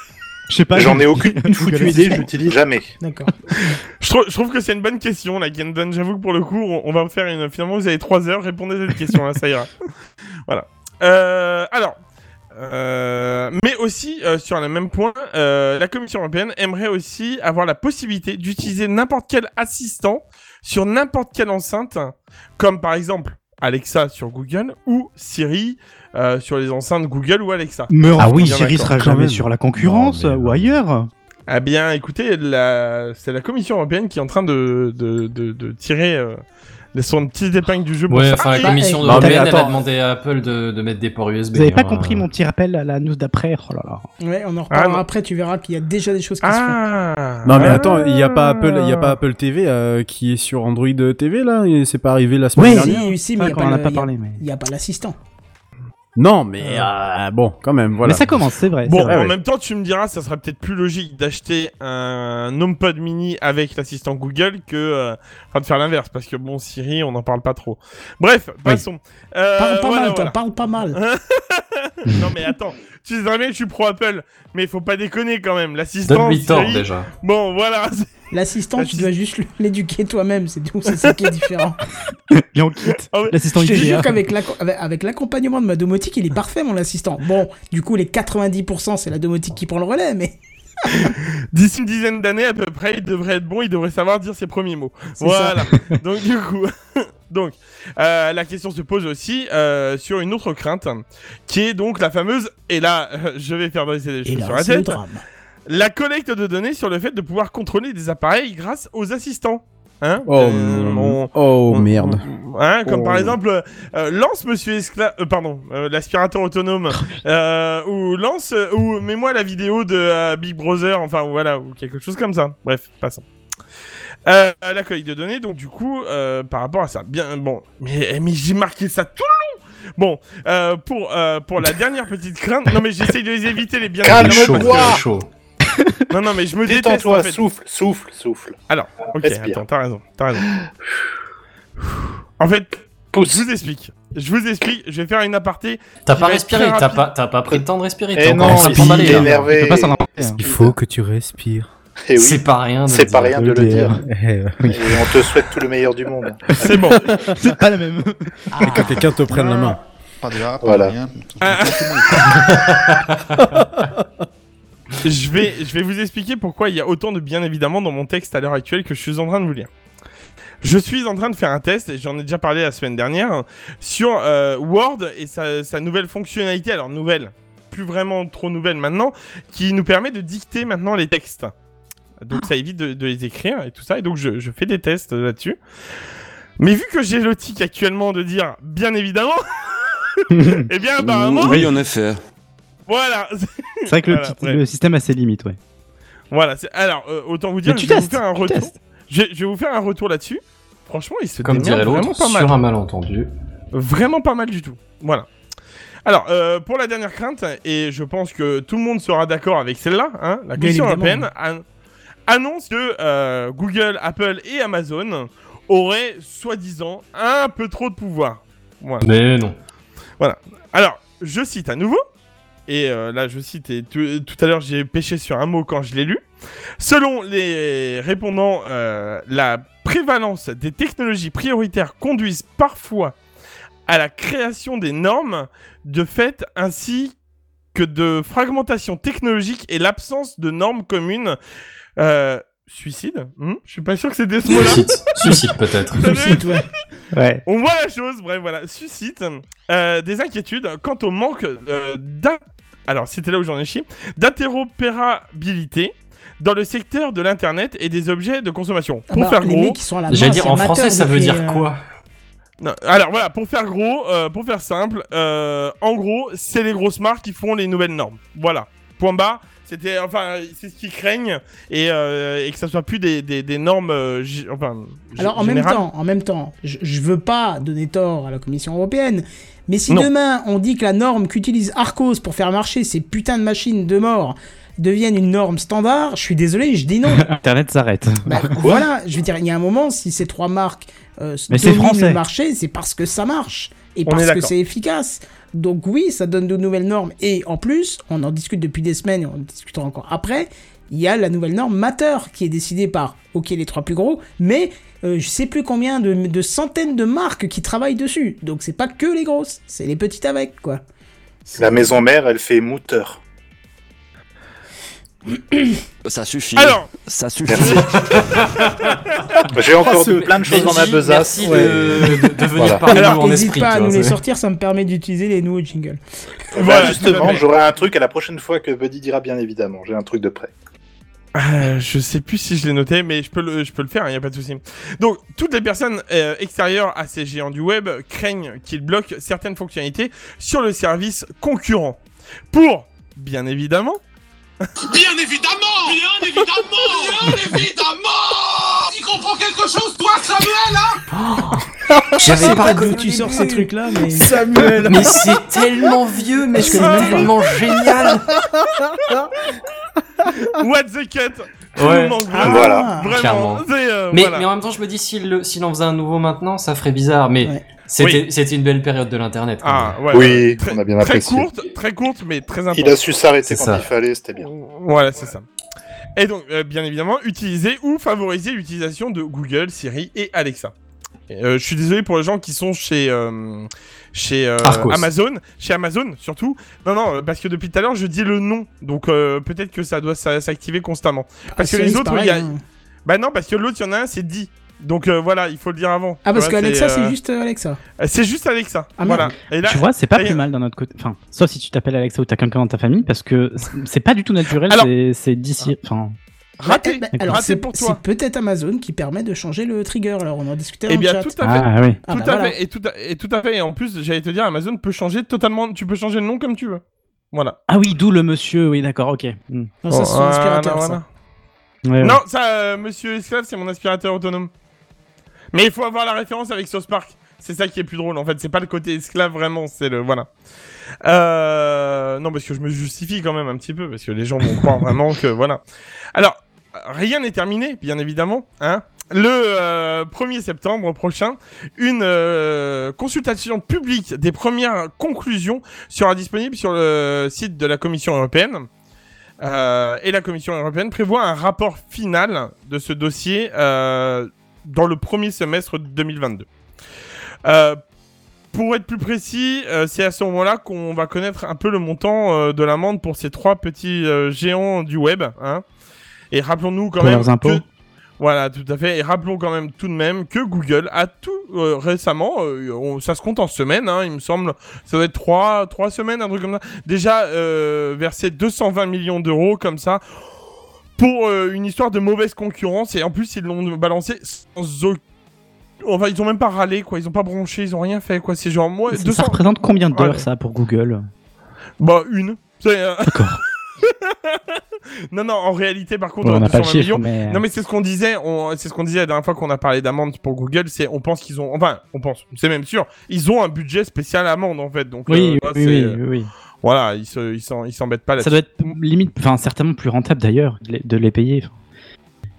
Je sais pas. J'en ai aucune *laughs* foutue idée, l'utilise jamais. D'accord. Je trouve, je trouve que c'est une bonne question, là, Kendon. J'avoue que pour le coup, on, on va faire une. Finalement, vous avez trois heures, répondez à cette question, là, ça ira. *laughs* voilà. Euh, alors. euh, mais aussi, euh, sur le même point, euh, la Commission européenne aimerait aussi avoir la possibilité d'utiliser n'importe quel assistant sur n'importe quelle enceinte, comme par exemple Alexa sur Google ou Siri euh, sur les enceintes Google ou Alexa. Mais Ah oui, Siri sera jamais sur la concurrence Non, mais ou ailleurs. Eh bien, écoutez, la... c'est la Commission européenne qui est en train de, de, de, de tirer euh, son petite épingle du jeu. pour Ouais, ça. enfin, la commission eh, européenne, elle a demandé à Apple de, de mettre des ports USB. Vous avez pas hein. compris mon petit rappel à la news d'après? Oh là là. Ouais, on en Ah, reparlera après, tu verras qu'il y a déjà des choses qui se font. Ah Non mais Ah. attends, il y a pas Apple, il y a pas Apple TV euh, qui est sur Android TV là, et c'est pas arrivé la semaine Ouais, dernière? Si, si, mais il n'y a pas l'assistant. Non mais euh, bon, quand même, voilà. Mais ça commence, c'est vrai. Bon, vrai. en ouais. même temps, tu me diras, ça serait peut-être plus logique d'acheter un HomePod mini avec l'assistant Google que euh, enfin, de faire l'inverse, parce que bon, Siri, on n'en parle pas trop. Bref, passons. Euh, Parle pas voilà, mal, voilà. parle pas mal. *laughs* non mais attends, tu sais très bien que je suis pro Apple, mais faut pas déconner quand même. L'assistant Siri- déjà. Bon, voilà. *laughs* L'assistant, tu dois juste *laughs* l'éduquer toi-même, c'est tout, c'est ça qui est différent. *laughs* Et on quitte. Ah. L'assistant Je te jure qu'avec l'acco- avec- avec l'accompagnement de ma domotique, il est parfait, mon assistant. Bon, du coup, les 90%, c'est la domotique qui prend le relais, mais *laughs* D'ici une dizaine d'années à peu près, il devrait être bon, il devrait savoir dire ses premiers mots. Voilà. Donc du coup, donc euh, la question se pose aussi euh, sur une autre crainte, qui est donc la fameuse. Et là, euh, je vais faire dresser des choses sur là, la c'est le tête. La collecte de données sur le fait de pouvoir contrôler des appareils grâce aux assistants. Hein Oh, Euh, on- oh on- merde. on- Hein, comme Oh. par exemple, euh, lance Monsieur Esclave, euh, pardon, euh, l'aspirateur autonome, *laughs* euh, ou lance, euh, ou mets-moi la vidéo de euh, Big Brother, enfin voilà, ou quelque chose comme ça. Bref, passons. Euh, la collecte de données, donc du coup, euh, par rapport à ça, bien, bon, mais, mais j'ai marqué ça tout le long. Bon, euh, pour euh, pour la *laughs* dernière petite crainte, non mais j'essaye de les éviter les bien Calme-toi. *laughs* Non non mais je me en fait. souffle, souffle, souffle. Alors, ok, Respire. attends, t'as raison, t'as raison. En fait, Pousse. je vous explique. Je vous explique, je vais faire une aparté. T'as pas respiré, t'as pas, t'as pas pris le temps de respirer. Eh t'es encore non, en train de il t'emballer, est là. énervé. Pas s'en hein. Il faut que tu respires. Et oui, C'est pas rien. de c'est le pas dire. rien de le dire. Eh, oui. Et on te souhaite tout le meilleur du monde. *laughs* C'est bon. *laughs* C'est pas la même. Et que quelqu'un te prenne la main. Pas de rap, Voilà. rien. Ah. Tout le monde est je vais, je vais vous expliquer pourquoi il y a autant de bien évidemment dans mon texte à l'heure actuelle que je suis en train de vous lire. Je suis en train de faire un test, et j'en ai déjà parlé la semaine dernière, sur euh, Word et sa, sa nouvelle fonctionnalité, alors nouvelle, plus vraiment trop nouvelle maintenant, qui nous permet de dicter maintenant les textes. Donc ça évite de, de les écrire et tout ça, et donc je, je fais des tests là-dessus. Mais vu que j'ai le tic actuellement de dire bien évidemment, *laughs* *laughs* eh bien apparemment, Oui, en effet. Voilà, C'est vrai que le, Voilà, petit- ouais. le système a ses limites, ouais. Voilà, c'est- alors euh, autant vous dire, je vais vous faire un tu retour. Je, je vais vous faire un retour là-dessus. Franchement, il se Comme dirait vraiment l'autre, pas mal. sur un malentendu. Vraiment pas mal du tout. Voilà. Alors, euh, pour la dernière crainte, et je pense que tout le monde sera d'accord avec celle-là, hein, la évidemment. européenne an- annonce que euh, Google, Apple et Amazon auraient soi-disant un peu trop de pouvoir. Voilà. Mais non. Alors, je cite à nouveau, et euh, là je cite, et tout, à l'heure j'ai pêché sur un mot quand je l'ai lu. Selon les répondants, euh, la prévalence des technologies prioritaires conduisent parfois à la création des normes de fait ainsi que de fragmentation technologique et l'absence de normes communes. Euh, suicide Hmm Je suis pas sûr que c'était ce mot-là. Suicide, suicide peut-être. *laughs* Suicide, ouais. Ouais. On voit la chose, bref, voilà, suscite euh, des inquiétudes quant au manque euh, alors c'était là où j'en ai chié, d'interopérabilité dans le secteur de l'internet et des objets de consommation. Ah Pour bah, faire gros, mecs qui sont à la main, J'allais dire c'est en français, ça veut dire euh, quoi? Non, alors voilà, pour faire gros, euh, pour faire simple, euh, en gros, c'est les grosses marques qui font les nouvelles normes. Voilà, point bas. C'était, enfin, c'est ce qu'ils craignent et, euh, et que ça soit plus des, des, des normes, euh, enfin. Alors en même temps, en même temps, je, je veux pas donner tort à la Commission européenne, mais si Non. demain on dit que la norme qu'utilise Arcos pour faire marcher ces putains de machines de mort devienne une norme standard, je suis désolé, je dis non. *laughs* Internet s'arrête. Bah, voilà, je veux dire, il y a un moment, si ces trois marques euh, dominent le marché, c'est parce que ça marche et On parce que c'est efficace. Donc oui, ça donne de nouvelles normes. Et en plus, on en discute depuis des semaines et on en discutera encore après. Il y a la nouvelle norme Matter qui est décidée par, ok, les trois plus gros, mais euh, je sais plus combien de, centaines de marques qui travaillent dessus. Donc c'est pas que les grosses, c'est les petites avec, quoi. La maison mère, elle fait mouteur. Ça suffit. Alors, ça suffit. *laughs* J'ai encore ce- plein de choses dans ma besace. Merci Ouais. de, de, de venir Voilà. parler Alors en esprit. pas à nous les sortir, ça me permet d'utiliser les nouveaux jingles. Bah, Voilà, justement, j'aurai un truc à la prochaine fois que Buddy dira bien évidemment. J'ai un truc de prêt. Euh, je sais plus si je l'ai noté, mais je peux le, je peux le faire, il n'y a pas de souci. Donc, toutes les personnes euh, extérieures à ces géants du web craignent qu'ils bloquent certaines fonctionnalités sur le service concurrent. Pour, bien évidemment, Bien évidemment. Bien évidemment. Bien évidemment. Tu comprends quelque chose, toi, Samuel, hein. Je sais J'avais pas d'où tu sors ces trucs-là, mais... Samuel. Mais c'est tellement vieux, mais Je c'est tellement génial. what the cut Ouais. Ah, vraiment, Voilà. Vraiment, Clairement. c'est, euh, Mais, voilà. mais en même temps, je me dis, s'il le- s'il en faisait un nouveau maintenant, ça ferait bizarre. Mais Ouais. c'était une belle période de l'internet. Ah, ouais, Oui. Très- on a bien Très apprécié. courte, très courte, mais très importante. Il a su s'arrêter quand ça. il fallait, c'était bien. Voilà, c'est ça. Et donc, euh, bien évidemment, utiliser ou favoriser l'utilisation de Google, Siri et Alexa. Euh, je suis désolé pour les gens qui sont chez euh, chez euh. Amazon, chez Amazon surtout. Non, non, parce que depuis tout à l'heure, je dis le nom, donc euh, peut-être que ça doit s'a- s'activer constamment. Parce que les autres, il y a... hein. bah non, parce que l'autre, il y en a un, c'est dit. Donc euh, voilà, il faut le dire avant. Ah, parce vois, qu'Alexa, c'est euh, juste Alexa. C'est juste Alexa. Ah, voilà. merde. Et là, tu vois, c'est pas et- plus mal d'un autre côté. Enfin, sauf si tu t'appelles Alexa ou t'as quelqu'un dans ta famille, parce que c'est- pas du tout naturel. Alors- c'est- C'est d'ici. Enfin, raté. Bah, alors raté c'est pour c'est peut-être Amazon qui permet de changer le trigger. Alors on en discutait dans Eh le bien, chat. tout à fait. ah oui. Ah, tout bah à voilà. fait, et tout, à, et tout à fait. Et en plus, j'allais te dire, Amazon peut changer totalement. Tu peux changer le nom comme tu veux. Voilà. Ah oui, d'où le monsieur. Oui, d'accord, ok. Non, ça, c'est son Voilà, aspirateur, ça. voilà. Ouais, ouais. Non, ça, euh, Monsieur Esclave, c'est mon aspirateur autonome. Mais il faut avoir la référence avec South Park. C'est ça qui est plus drôle, en fait. C'est pas le côté esclave vraiment, c'est le voilà. Euh... Non, parce que je me justifie quand même un petit peu, parce que les gens vont croire *laughs* vraiment que voilà. Alors, rien n'est terminé, bien évidemment. Hein. Le euh, 1er septembre prochain, une euh, consultation publique des premières conclusions sera disponible sur le site de la Commission européenne. euh, et la Commission européenne prévoient un rapport final de ce dossier euh, dans le premier semestre de 2022. Pour être plus précis, euh, c'est à ce moment-là qu'on va connaître un peu le montant euh, de l'amende pour ces trois petits euh, géants du web. Hein. Et rappelons-nous quand Pour même leurs impôts. que voilà, tout à fait. Et rappelons quand même tout de même que Google a tout récemment, on- ça se compte en semaines, hein, il me semble, ça doit être trois, trois semaines, un truc comme ça. Déjà versé 220 millions d'euros comme ça pour une histoire de mauvaise concurrence. Et en plus, ils l'ont balancé sans aucun. Enfin, ils ont même pas râlé, quoi. Ils ont pas bronché, ils ont rien fait, quoi. C'est genre, moi, Ça 200... représente combien d'heures Ouais. ça pour Google Bah, une. Euh, *laughs* non, non, en réalité, par contre, Ouais, on n'a pas le 220 chiffre, mais- Non, mais c'est ce qu'on disait. C'est ce qu'on disait la dernière fois qu'on a parlé d'amende pour Google. C'est, on pense qu'ils ont, enfin, on pense, c'est même sûr, ils ont un budget spécial amende en fait. Donc, Oui, euh, oui, oui, oui, oui. Voilà, ils se, s'embêtent pas là. Ça doit être limite, enfin certainement plus rentable d'ailleurs de les payer.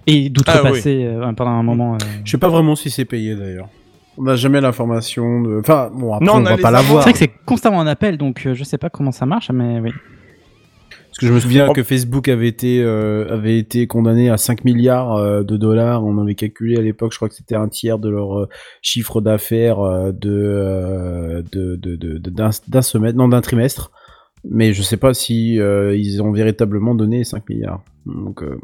Et Ah, d'outrepasser euh, pendant un moment. euh, Je sais pas vraiment si c'est payé d'ailleurs. On n'a jamais l'information de. Enfin, bon, après, Non, on, on va pas l'avoir. C'est vrai que c'est constamment un appel, donc euh, je sais pas comment ça marche, mais oui. Parce que je me souviens Oh. que Facebook avait été, euh, avait été condamné à 5 milliards euh, de dollars. On avait calculé à l'époque, je crois que c'était un tiers de leur euh, chiffre d'affaires euh, de, euh, de, de, de- de- d'un, semestre, non, d'un trimestre. Mais je sais pas si euh, ils ont véritablement donné 5 milliards. Donc, euh,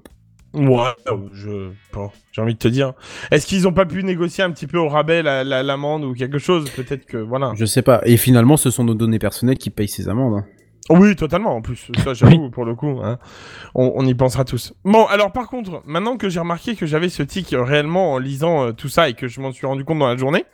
Ouais, je, bon, j'ai envie de te dire. Est-ce qu'ils ont pas pu négocier un petit peu au rabais la- la- l'amende ou quelque chose? Peut-être que, voilà. je sais pas. Et finalement, ce sont nos données personnelles qui payent ces amendes. hein. Oui, totalement, en plus. Ça, j'avoue, pour le coup. hein. On, on y pensera tous. Bon, alors par contre, maintenant que j'ai remarqué que j'avais ce tic euh, réellement en lisant euh, tout ça et que je m'en suis rendu compte dans la journée,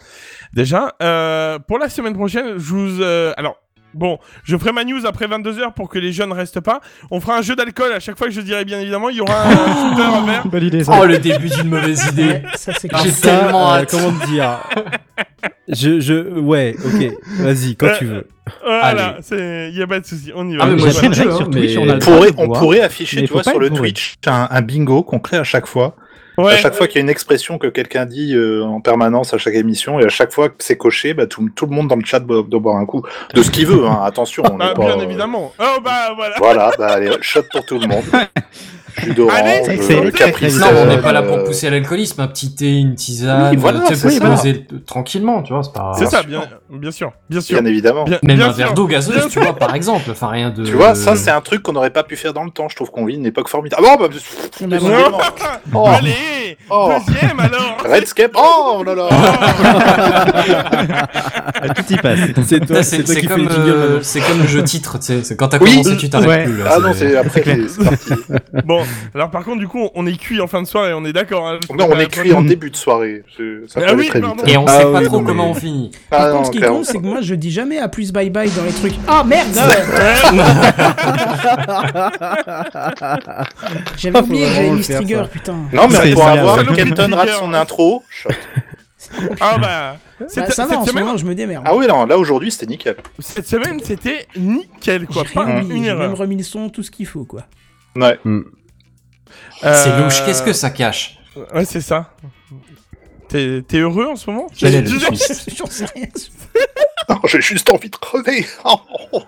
déjà, euh, pour la semaine prochaine, je vous... euh, alors, bon, je ferai ma news après 22h pour que les jeunes restent pas. On fera un jeu d'alcool à chaque fois que je dirai bien évidemment, il y aura un shooter à verre. Bonne idée ça. Oh, le début d'une mauvaise idée. Ça c'est J'ai tellement euh, hâte. comment te dire *laughs* Je, je, ouais, ok. Vas-y, quand tu veux. Voilà, Allez. c'est... y a pas de souci, on y va. Ah, mais moi, J'ai appris une je- règle hein, sur mais- Twitch, on pourrait, on pourrait afficher, mais tu vois, sur le. Twitch, un, un bingo qu'on crée à chaque fois. Ouais. À chaque fois qu'il y a une expression que quelqu'un dit euh, en permanence à chaque émission, et à chaque fois que c'est coché, bah, tout, tout le monde dans le chat doit, doit boire un coup de ce qu'il veut. Hein. Attention, on Ah, pas. bien euh, évidemment. Oh bah voilà. Voilà, bah allez, shot pour tout le monde. *laughs* Jus d'orange, Allez, c'est- euh, Non, on n'est pas là pour euh, pousser à l'alcoolisme, un petit thé, une tisane, Oui, voilà, tu sais, pour se poser tranquillement, tu vois, c'est pas... C'est ça, bien, bien sûr, bien sûr. Bien évidemment. Bien- Même bien un sûr. verre d'eau gazeuse, Bien tu vois, par exemple, enfin rien de... Tu vois, ça c'est un truc qu'on n'aurait pas pu faire dans le temps. Je trouve qu'on vit une époque formidable. Ah bon, bah, décidément. *laughs* Oh. Allez, Oh. deuxième alors. *laughs* Redscape. Oh là là. Ah, *laughs* Tout y passe. C'est toi, c'est toi qui fais comme, le jingle euh, c'est comme le jeu titre, tu sais, c'est quand t'as commencé, tu t'arrêtes plus. Là, Ah non, c'est après, c'est parti. Bon, alors par contre, du coup, on est cuit en fin de soirée, on est d'accord. hein, Non, on est cuit en début de soirée. Ça peut Ah aller oui, très vite. Et on Ah sait oui, pas trop comment on finit. Par Ah contre, ce qui compte, c'est que moi je dis jamais à plus bye bye dans les trucs. *laughs* Ah merde J'avais Faut oublié que j'avais le mis faire, Trigger, putain. Non, mais pour ça, avoir Kenton rate son intro. Ah bah, cette, Bah, ça va, cette en ce semaine, moment je me démerde. Ah oui, non, là aujourd'hui c'était nickel. cette semaine, c'était nickel, quoi. Pas une j'ai même erreur. remis le son, tout ce qu'il faut quoi. Ouais. C'est Euh, louche, qu'est-ce que ça cache Ouais, c'est ça. T'es t'es heureux en ce moment Quel est le twist. *laughs* Non, j'ai juste envie de crever. *laughs* Oh, oh.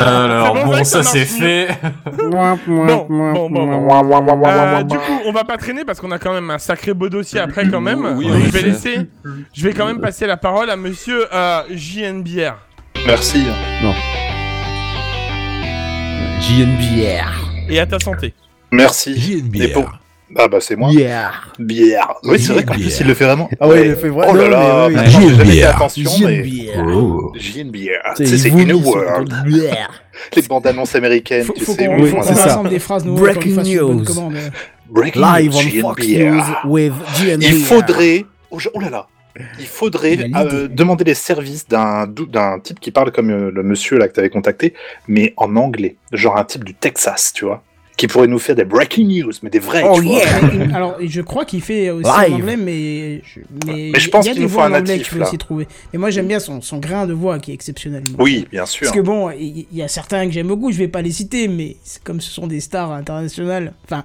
Alors, bon, ça c'est fait. *laughs* Bon, bon, bon, bon. Euh, du coup, on va pas traîner parce qu'on a quand même un sacré beau dossier après quand même. Oui, Donc, oui, je vais laisser, je vais quand même passer la parole à Monsieur euh, JNBR. Merci. JNBR. Et à ta santé. Merci. Pour- Ah bah c'est moi. Bière. Bière. Oui, c'est vrai qu'en plus il le fait vraiment. Ah ouais, il le fait vraiment. Oh là là. mais oui, putain, oui. J'ai jamais fait JNBR. attention, mais. JNBR. Oh. JNBR. C'est- sur World. Les bandes annonces américaines, Faut, tu faut sais. oui, c'est ça. ça. rassemble des phrases nous Breaking une news. Breaking Live news, on Fox JNBR. News with JNBR. Il faudrait. Oh, oh là là. Il faudrait euh, demander les services d'un type qui parle comme euh, le monsieur là que t'avais contacté, mais en anglais. Genre un type du Texas, tu vois. Qui pourrait nous faire des breaking news, mais des vrais. Oh tu yeah. *laughs* Alors, je crois qu'il fait aussi Live. en anglais, mais je, mais Mais je pense il y a qu'il nous faut voix un en anglais natif, qu'il faut là. aussi trouver. Mais moi, j'aime bien son, son grain de voix qui est exceptionnel. Oui, bien sûr. Parce que bon, il il y, a certains que j'aime beaucoup, je vais pas les citer, mais c'est comme ce sont des stars internationales. Enfin,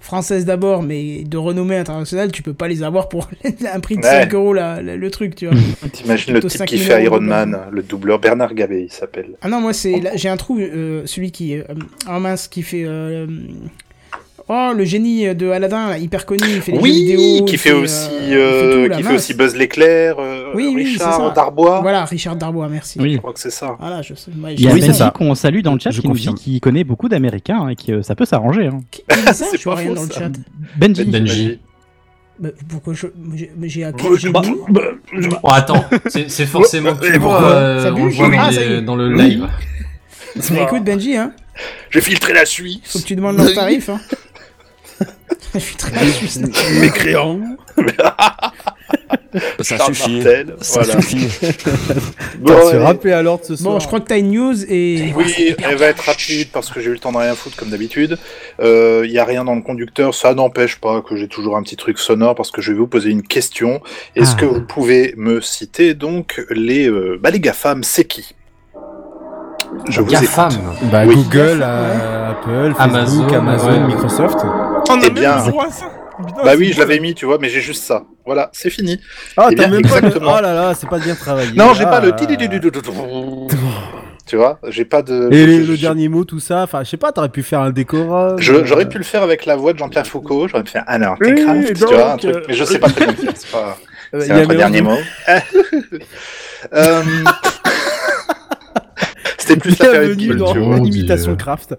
françaises d'abord, mais de renommée internationale, tu peux pas les avoir pour *laughs* un prix de Ouais. 5 euros la- la- le truc, tu vois. *laughs* T'imagines le type 5 qui 000 fait Iron Man, le doubleur Bernard Gabé, il s'appelle. Ah non, moi c'est là, j'ai un trou, euh, celui qui euh, ah mince qui fait euh, oh le génie de Aladdin, là, hyper connu, il fait des jeux Oui, vidéo, qui il fait aussi, euh, il euh, fait tout, là, qui fait aussi Buzz l'éclair, euh, Oui, oui, Richard ça. Darbois. Voilà, Richard Darbois, merci. Oui. Je crois que c'est ça. Voilà, je sais. moi, Il y a Oui, Benji ça. qu'on salue dans le chat Je qui nous dit confirme. qu'il connaît beaucoup d'Américains hein, et que euh, ça peut s'arranger. hein. Qui dit ça *laughs* C'est Je vois pas faux, dans le chat. Benji. Benji. Bah, pourquoi je j'ai- à Bah, bah, dit Oh, attends, c'est c'est forcément que tu vois, pourquoi euh, Ça on le voit dans, Ah, les- est. dans le live. Mais écoute Benji hein, J'ai filtré la Suisse. faut que tu demandes leur tarif hein. *laughs* *laughs* Je suis très Suisse. Mécréant. *laughs* Ça Charles suffit. Martel, Ça voilà. suffit. *laughs* Bon, rappelé à l'ordre ce soir. Bon, je crois que t'as une news et Oui, elle va être rapide parce que j'ai eu le temps de rien foutre comme d'habitude. Il y a rien dans le conducteur, ça n'empêche pas que j'ai toujours un petit truc sonore parce que je vais vous poser une question. Est-ce Ah. que vous pouvez me citer donc les euh, bah, les GAFAM, c'est qui? Je vous écoute. GAFAM. Bah, Oui. Google, euh, Apple, Amazon, Facebook, Amazon, ouais. Microsoft. On Eh bien. le droit à ça Putain, Bah oui, je l'avais mis, tu vois, mais j'ai juste ça. Voilà, c'est fini. Ah, Eh t'as même pas le... Oh là là, c'est pas bien travaillé. Non, j'ai Ah. pas le Tu vois, j'ai pas de. Et je- le dernier mot, tout ça, enfin, je sais pas, t'aurais pu faire un décorum. je- J'aurais pu le faire avec la voix de Jean-Pierre Foucault, j'aurais pu faire alors, Oui, Techcraft, tu vois, un truc, euh, mais je sais pas très bien faire, c'est pas. C'est notre dernier mot. C'était plus la période Bienvenue dans Dieu. craft.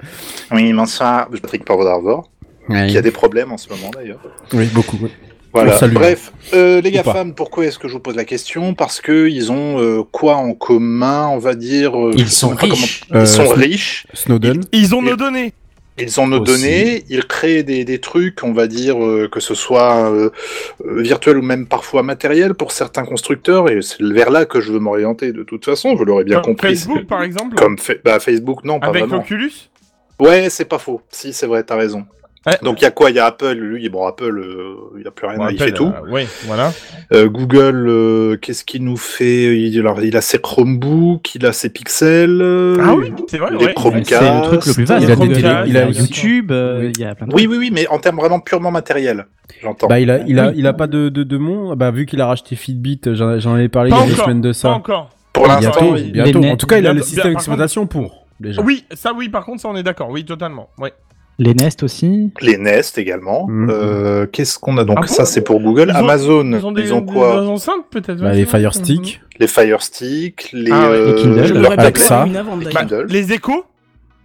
Oui, bonsoir, Patrick Poivre d'Arvor, qui a des problèmes en ce moment d'ailleurs. Oui, beaucoup. oui. Voilà. Bref, euh, les pas. GAFAM, pourquoi est-ce que je vous pose la question? Parce que ils ont euh, quoi en commun, on va dire euh, Ils sont pas riches. comment- Ils Euh, sont Snow- riches. Snowden. Ils ont nos données. Ils ont nos Aussi. données, ils créent des, des trucs, on va dire, euh, que ce soit euh, euh, virtuel ou même parfois matériel pour certains constructeurs, et c'est vers là que je veux m'orienter de toute façon, vous l'aurez bien Comme compris. Facebook, par exemple. Comme fa- bah, Facebook, non, pas Avec vraiment. l'Oculus. Ouais, c'est pas faux. Si, c'est vrai, t'as raison. Ouais. Donc il y a quoi? Il y a Apple, lui, bon, Apple, euh, il a plus rien, Bon, il fait tout. euh, ouais, voilà. Euh, Google, euh, qu'est-ce qu'il nous fait? Il, alors, il a ses Chromebooks, il a ses Pixels. euh, Ah oui, c'est vrai, les ouais. Chromecast. C'est le truc le plus vaste. Il a des télé- il a YouTube, euh, Oui. il y a plein de Oui, oui, oui, mais en termes vraiment purement matériels, j'entends. Bah, il a, il a, Oui. il a pas de, de, de mon. Bah, vu qu'il a racheté Fitbit, j'en j'en avais parlé Pas il y a deux encore, semaines de Pas ça. encore. Pour l'instant, Bientôt, En tout cas, il a le système d'exploitation pour. Déjà. Oui, ça oui, par contre, ça on est d'accord. Oui, totalement. Ouais. Les Nest aussi. les Nest également. Mhm. Euh, Qu'est-ce qu'on a donc Ah bon Ça, c'est pour Google. Ils ont- Amazon, Ils ont des, ils ont des quoi enceintes peut-être. Bah, les c'est vrai. Fire Stick. Les Fire Stick, les, Ah ouais, euh, les Kindle. leur Alexa. une avant d'ailleurs. Kindle. Les échos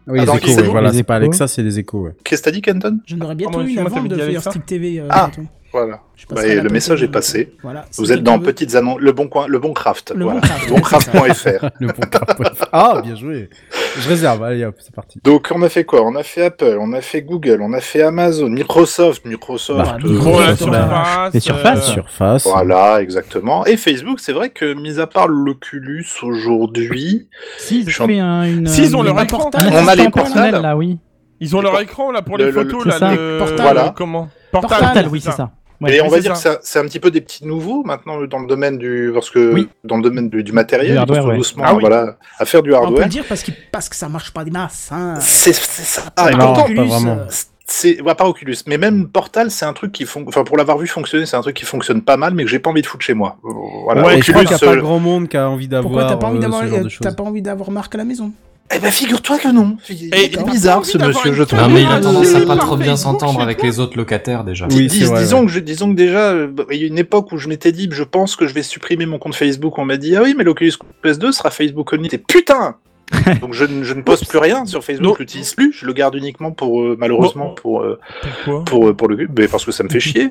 Oui, Ah, les échos, les ouais, voilà, Les c'est pas échos. Alexa, c'est les échos, ouais. Qu'est-ce que t'as dit, Kenton? Je n'aurais bientôt Ah, moi, une excuse-moi, avant de Fire. Stick TV. euh, Ah. bientôt. Voilà. Je Bah, et le message est passé. Voilà. Vous êtes dans petites annonces. Le bon coin, le bon craft. Le voilà. bon craft, Boncraft.fr. *laughs* Le bon craft. Ah, bien joué. Je réserve, allez hop, c'est parti. Donc on a fait quoi? On a fait Apple, on a fait Google, on a fait Amazon, Microsoft, Microsoft. Bah, euh, Microsoft, la la surface. Les surfaces. euh, Surface. Voilà, exactement. Et Facebook, c'est vrai que mis à part l'Oculus aujourd'hui, Si, ils ont en- fait un, une. Si, ils ont leur écran. portable. On a les portables. là, oui. Ils ont leur écran là pour les Le- le- photos le- là. Voilà. Comment? Portal, oui, c'est ça. Ouais. et on va dire ça. que c'est un petit peu des petits nouveaux maintenant dans le domaine du parce que Oui. dans le domaine du, du matériel, hardware, ouais. doucement Ah oui. voilà à faire du On peut hardware. le dire parce, qu'il- parce que ça marche pas des masses. Hein. C'est ça. Ah, et non, pourtant, Oculus, pas vraiment. euh, c'est ouais, pas Oculus, mais même Portal, c'est un truc qui fon... enfin pour l'avoir vu fonctionner, c'est un truc qui fonctionne pas mal, mais que j'ai pas envie de foutre chez moi. Voilà. Ouais, Et je crois qu'il n'y a pas euh, grand monde qui a envie Pourquoi d'avoir t'as pas envie euh, d'avoir euh, choses. t'as pas envie d'avoir Marc à la maison? Eh ben figure-toi que non. Il est bizarre ce monsieur, je trouve. Non, mais il a Ah, tendance à pas trop bien s'entendre avec les autres locataires déjà. Oui, Dis- c'est vrai, disons, ouais. que je, disons que déjà, euh, il y a une époque où je m'étais dit, je pense que je vais supprimer mon compte Facebook. On m'a dit, ah oui, mais l'Oculus Quest 2 sera Facebook Only. Et putain *laughs* Donc je, ne- je ne poste plus rien sur Facebook, je l'utilise plus. Je le garde uniquement pour, euh, malheureusement, pour, euh, Pourquoi? pour, euh, pour le mais parce que ça me fait *laughs* chier.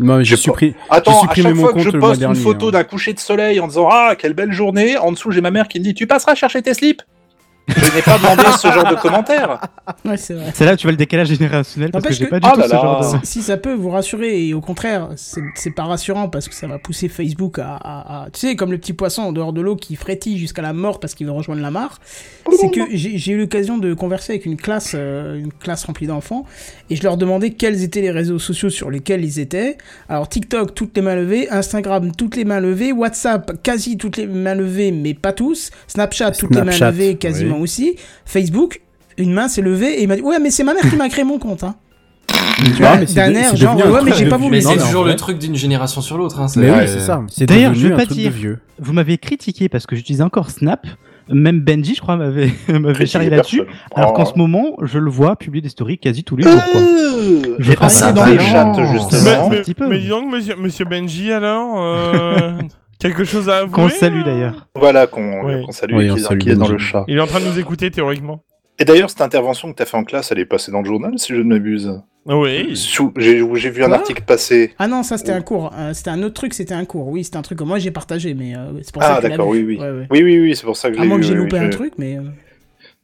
Non, mais j'ai supprimé. Attends, à supprimé chaque mon fois que je poste une dernier, photo hein. d'un coucher de soleil en disant ah quelle belle journée, en dessous j'ai ma mère qui me dit tu passeras chercher tes slips. Je n'ai pas demandé ce genre de commentaires. Ouais, c'est vrai. C'est là où tu vois le décalage générationnel parce que N'empêche j'ai que- pas du Oh tout là ce là. genre de. Si ça peut vous rassurer, et au contraire, c'est c'est pas rassurant parce que ça va pousser Facebook à, à- à- Tu sais, comme le petit poisson en dehors de l'eau qui frétille jusqu'à la mort parce qu'il veut rejoindre la mare. C'est que j'ai j'ai eu l'occasion de converser avec une classe, euh, une classe remplie d'enfants, et je leur demandais quels étaient les réseaux sociaux sur lesquels ils étaient. Alors TikTok, toutes les mains levées, Instagram, toutes les mains levées, WhatsApp, quasi toutes les mains levées, mais pas tous, Snapchat, toutes les mains levées, quasiment oui. aussi, Facebook, une main s'est levée et il m'a dit Ouais, mais c'est ma mère qui m'a créé mon compte. Hein. Tu Non, vois, mais c'est d'un air genre, ouais, mais j'ai pas voulu. Mais c'est toujours le truc d'une génération sur l'autre. Hein, Mais c'est- oui, c'est ça. D'ailleurs, je veux pas dire. Vous m'avez critiqué parce que j'utilisais encore Snap. Même Benji, je crois, m'avait *laughs* charrié là-dessus. Alors qu'en Oh. ce moment, je le vois publier des stories quasi tous les jours. Quoi. Euh, Je que dans les chats, justement. mais, peu. mais dis donc, monsieur, monsieur Benji, alors euh, *laughs* Quelque chose à avouer Qu'on le salue d'ailleurs. Voilà, qu'on Oui. qu'on salue Oui, qu'il est dans le chat. Il est en train de nous écouter théoriquement. Et d'ailleurs, cette intervention que tu as fait en classe, elle est passée dans le journal, si je ne m'abuse. Oui. Sous- J'ai j'ai vu un article passer. Ah non, ça c'était un cours. Euh, c'était un autre truc, c'était un cours. Oui, c'était un truc que moi j'ai partagé, mais euh, c'est pour ça Ah, que tu l'as d'accord, vu. oui, oui. Ouais, ouais. Oui, oui, oui, c'est pour ça que je À moins que j'ai loupé oui, un je- truc, mais. euh,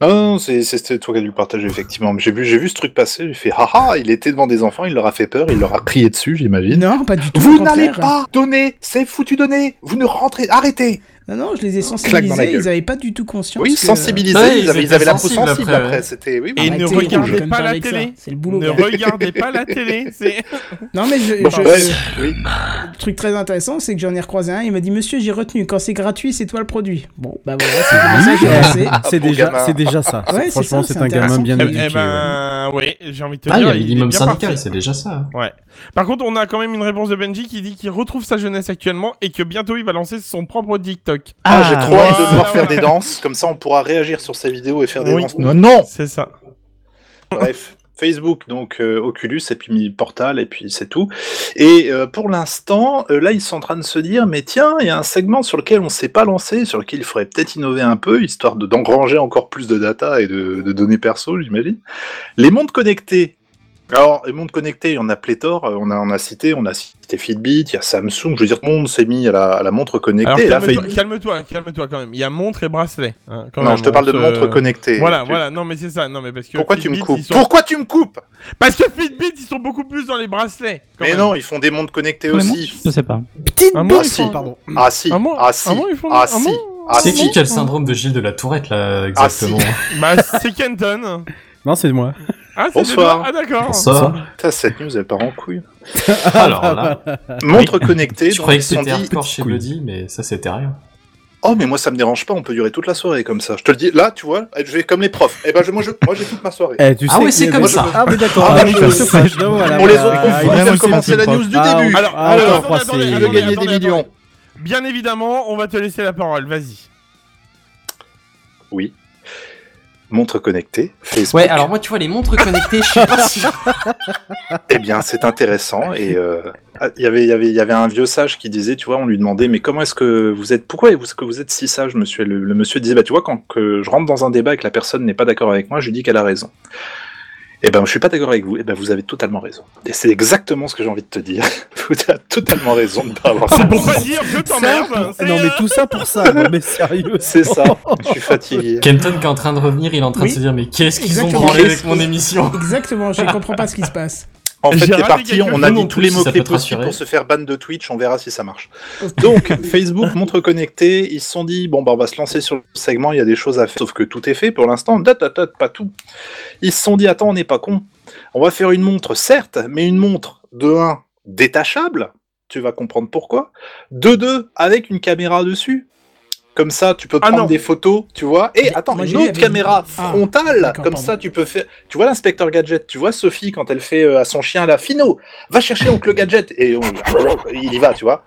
Non, non, c'est- c'était toi qui as dû le partager, effectivement. J'ai vu, j'ai vu ce truc passer, j'ai fait haha, il était devant des enfants, il leur a fait peur, il leur a crié dessus, j'imagine. Non, pas du tout. Vous n'allez contraire. pas donner, c'est foutu donner, vous ne rentrez, arrêtez Non, non, je les ai sensibilisés, ils avaient pas du tout conscience. Oui, que- sensibilisés, Ouais, ils, ils avaient, ils avaient la peau sensible après, après, ouais. c'était... Oui, Et ne regardez pas la télé. C'est le boulot. Ne gars. regardez pas la télé. *laughs* Non, mais je, Bon, je- bref, oui. le truc très intéressant, c'est que j'en ai recroisé un. Il m'a dit Monsieur, j'ai retenu. Quand c'est gratuit, c'est toi le produit. Bon, bah voilà, c'est comme ça que j'ai lancé. *laughs* C'est déjà, c'est déjà ça. *laughs* Ouais, Franchement, c'est un gamin bien Eh, éduqué. eh ben, oui, j'ai envie de te Ah, il y dire. a minimum syndical, c'est déjà ça. Ouais. Par contre, on a quand même une réponse de Benji qui dit qu'il retrouve sa jeunesse actuellement et que bientôt il va lancer son propre TikTok. Ah, j'ai trop hâte de devoir faire des *laughs* danses, comme ça on pourra réagir sur ces vidéos et faire des Oui. danses. Non, non C'est ça. Bref, Facebook, donc euh, Oculus, et puis Portal, et puis c'est tout. Et euh, pour l'instant, euh, là, ils sont en train de se dire, mais tiens, il y a un segment sur lequel on ne s'est pas lancé, sur lequel il faudrait peut-être innover un peu, histoire de- d'engranger encore plus de data et de, de données perso, j'imagine. Les montres connectées. Alors, les montres connectées, il y en a pléthore, euh, on a, on a cité, on a cité Fitbit, il y a Samsung, je veux dire, tout le monde s'est mis à la, à la montre connectée. Calme-toi, fait- calme-toi, calme-toi quand même. Il y a montre et bracelet. hein, quand Non, même, je te parle de montres connectées. Voilà, Tu- voilà. Non, mais c'est ça. Non, mais parce que Pourquoi tu me coupes sont- Pourquoi tu me coupes Parce que Fitbit, ils sont beaucoup plus dans les bracelets. quand Mais même. non, ils font des montres connectées aussi. Je sais pas. Petite Ah, bosse. moi, Ah si, font- Pardon. ah si, Ah, ah si, ah, moi, ils font- si, ah C'est qui qui a le syndrome de Gilles de la Tourette, là, Ah, si. exactement? Bah, c'est Kenton. Non, c'est moi. Ah, Bonsoir. Ah, d'accord. Ça, Putain, cette news, elle part en couille. *laughs* alors là, Montre connectée, je croyais ils que c'était hardcore chez Bloody, mais ça, c'était rien. Oh, mais moi, ça me dérange pas, on peut durer toute la soirée comme ça. Je te le dis, là, tu vois, je vais comme les profs. Eh ben, je- moi, je- moi, j'ai toute ma soirée. Eh, tu Ah sais oui, c'est eh, comme ça. je- Ah oui, d'accord. Ah, Ah, je- voilà, Pour les autres profs, Ah, vous il a avez aussi commencé la news du. Ah, début. oui. Alors, Ah, alors, je attendez, gagner des millions. Bien évidemment, on va te laisser la parole. Vas-y. Oui. Montre connectée, Facebook. Ouais, alors moi, tu vois, les montres connectées, je sais pas *laughs* si... Eh bien, c'est intéressant. Et euh, ah, il y avait, il y avait, il y avait un vieux sage qui disait, tu vois, on lui demandait, mais comment est-ce que vous êtes, pourquoi est-ce que vous êtes si sage, monsieur? Le, le monsieur disait, bah, tu vois, quand que je rentre dans un débat et que la personne n'est pas d'accord avec moi, je lui dis qu'elle a raison. Eh ben, je suis pas d'accord avec vous. Eh ben, vous avez totalement raison. Et c'est exactement ce que j'ai envie de te dire. *laughs* vous avez totalement raison de ne pas avoir ça. C'est pour pas dire que t'emmerdes. c'est, Non, mais euh, tout ça pour ça. *laughs* Non, mais sérieux. C'est ça. *laughs* Je suis fatigué. Kenton qui est en train de revenir, il est en train Oui. de se dire, mais qu'est-ce qu'ils ont branlé avec mon émission? Exactement, je comprends pas ce qui se passe. En fait, c'est parti, on a dit tous les mots-clés possibles pour se faire ban de Twitch, on verra si ça marche. Donc, *laughs* Facebook, montre connectée, ils se sont dit, bon, bah, on va se lancer sur le segment, il y a des choses à faire, sauf que tout est fait pour l'instant, pas tout. Ils se sont dit, attends, on n'est pas con, on va faire une montre, certes, mais une montre, de 1, détachable, tu vas comprendre pourquoi, de 2, avec une caméra dessus. Comme ça, tu peux Ah prendre des photos, tu vois. Et attends, moi, une autre caméra Ah, frontale, comme pardon. ça, tu peux faire. Tu vois l'inspecteur gadget, tu vois Sophie quand elle fait euh, à son chien là, Fino, va chercher oncle gadget et on- il y va, tu vois.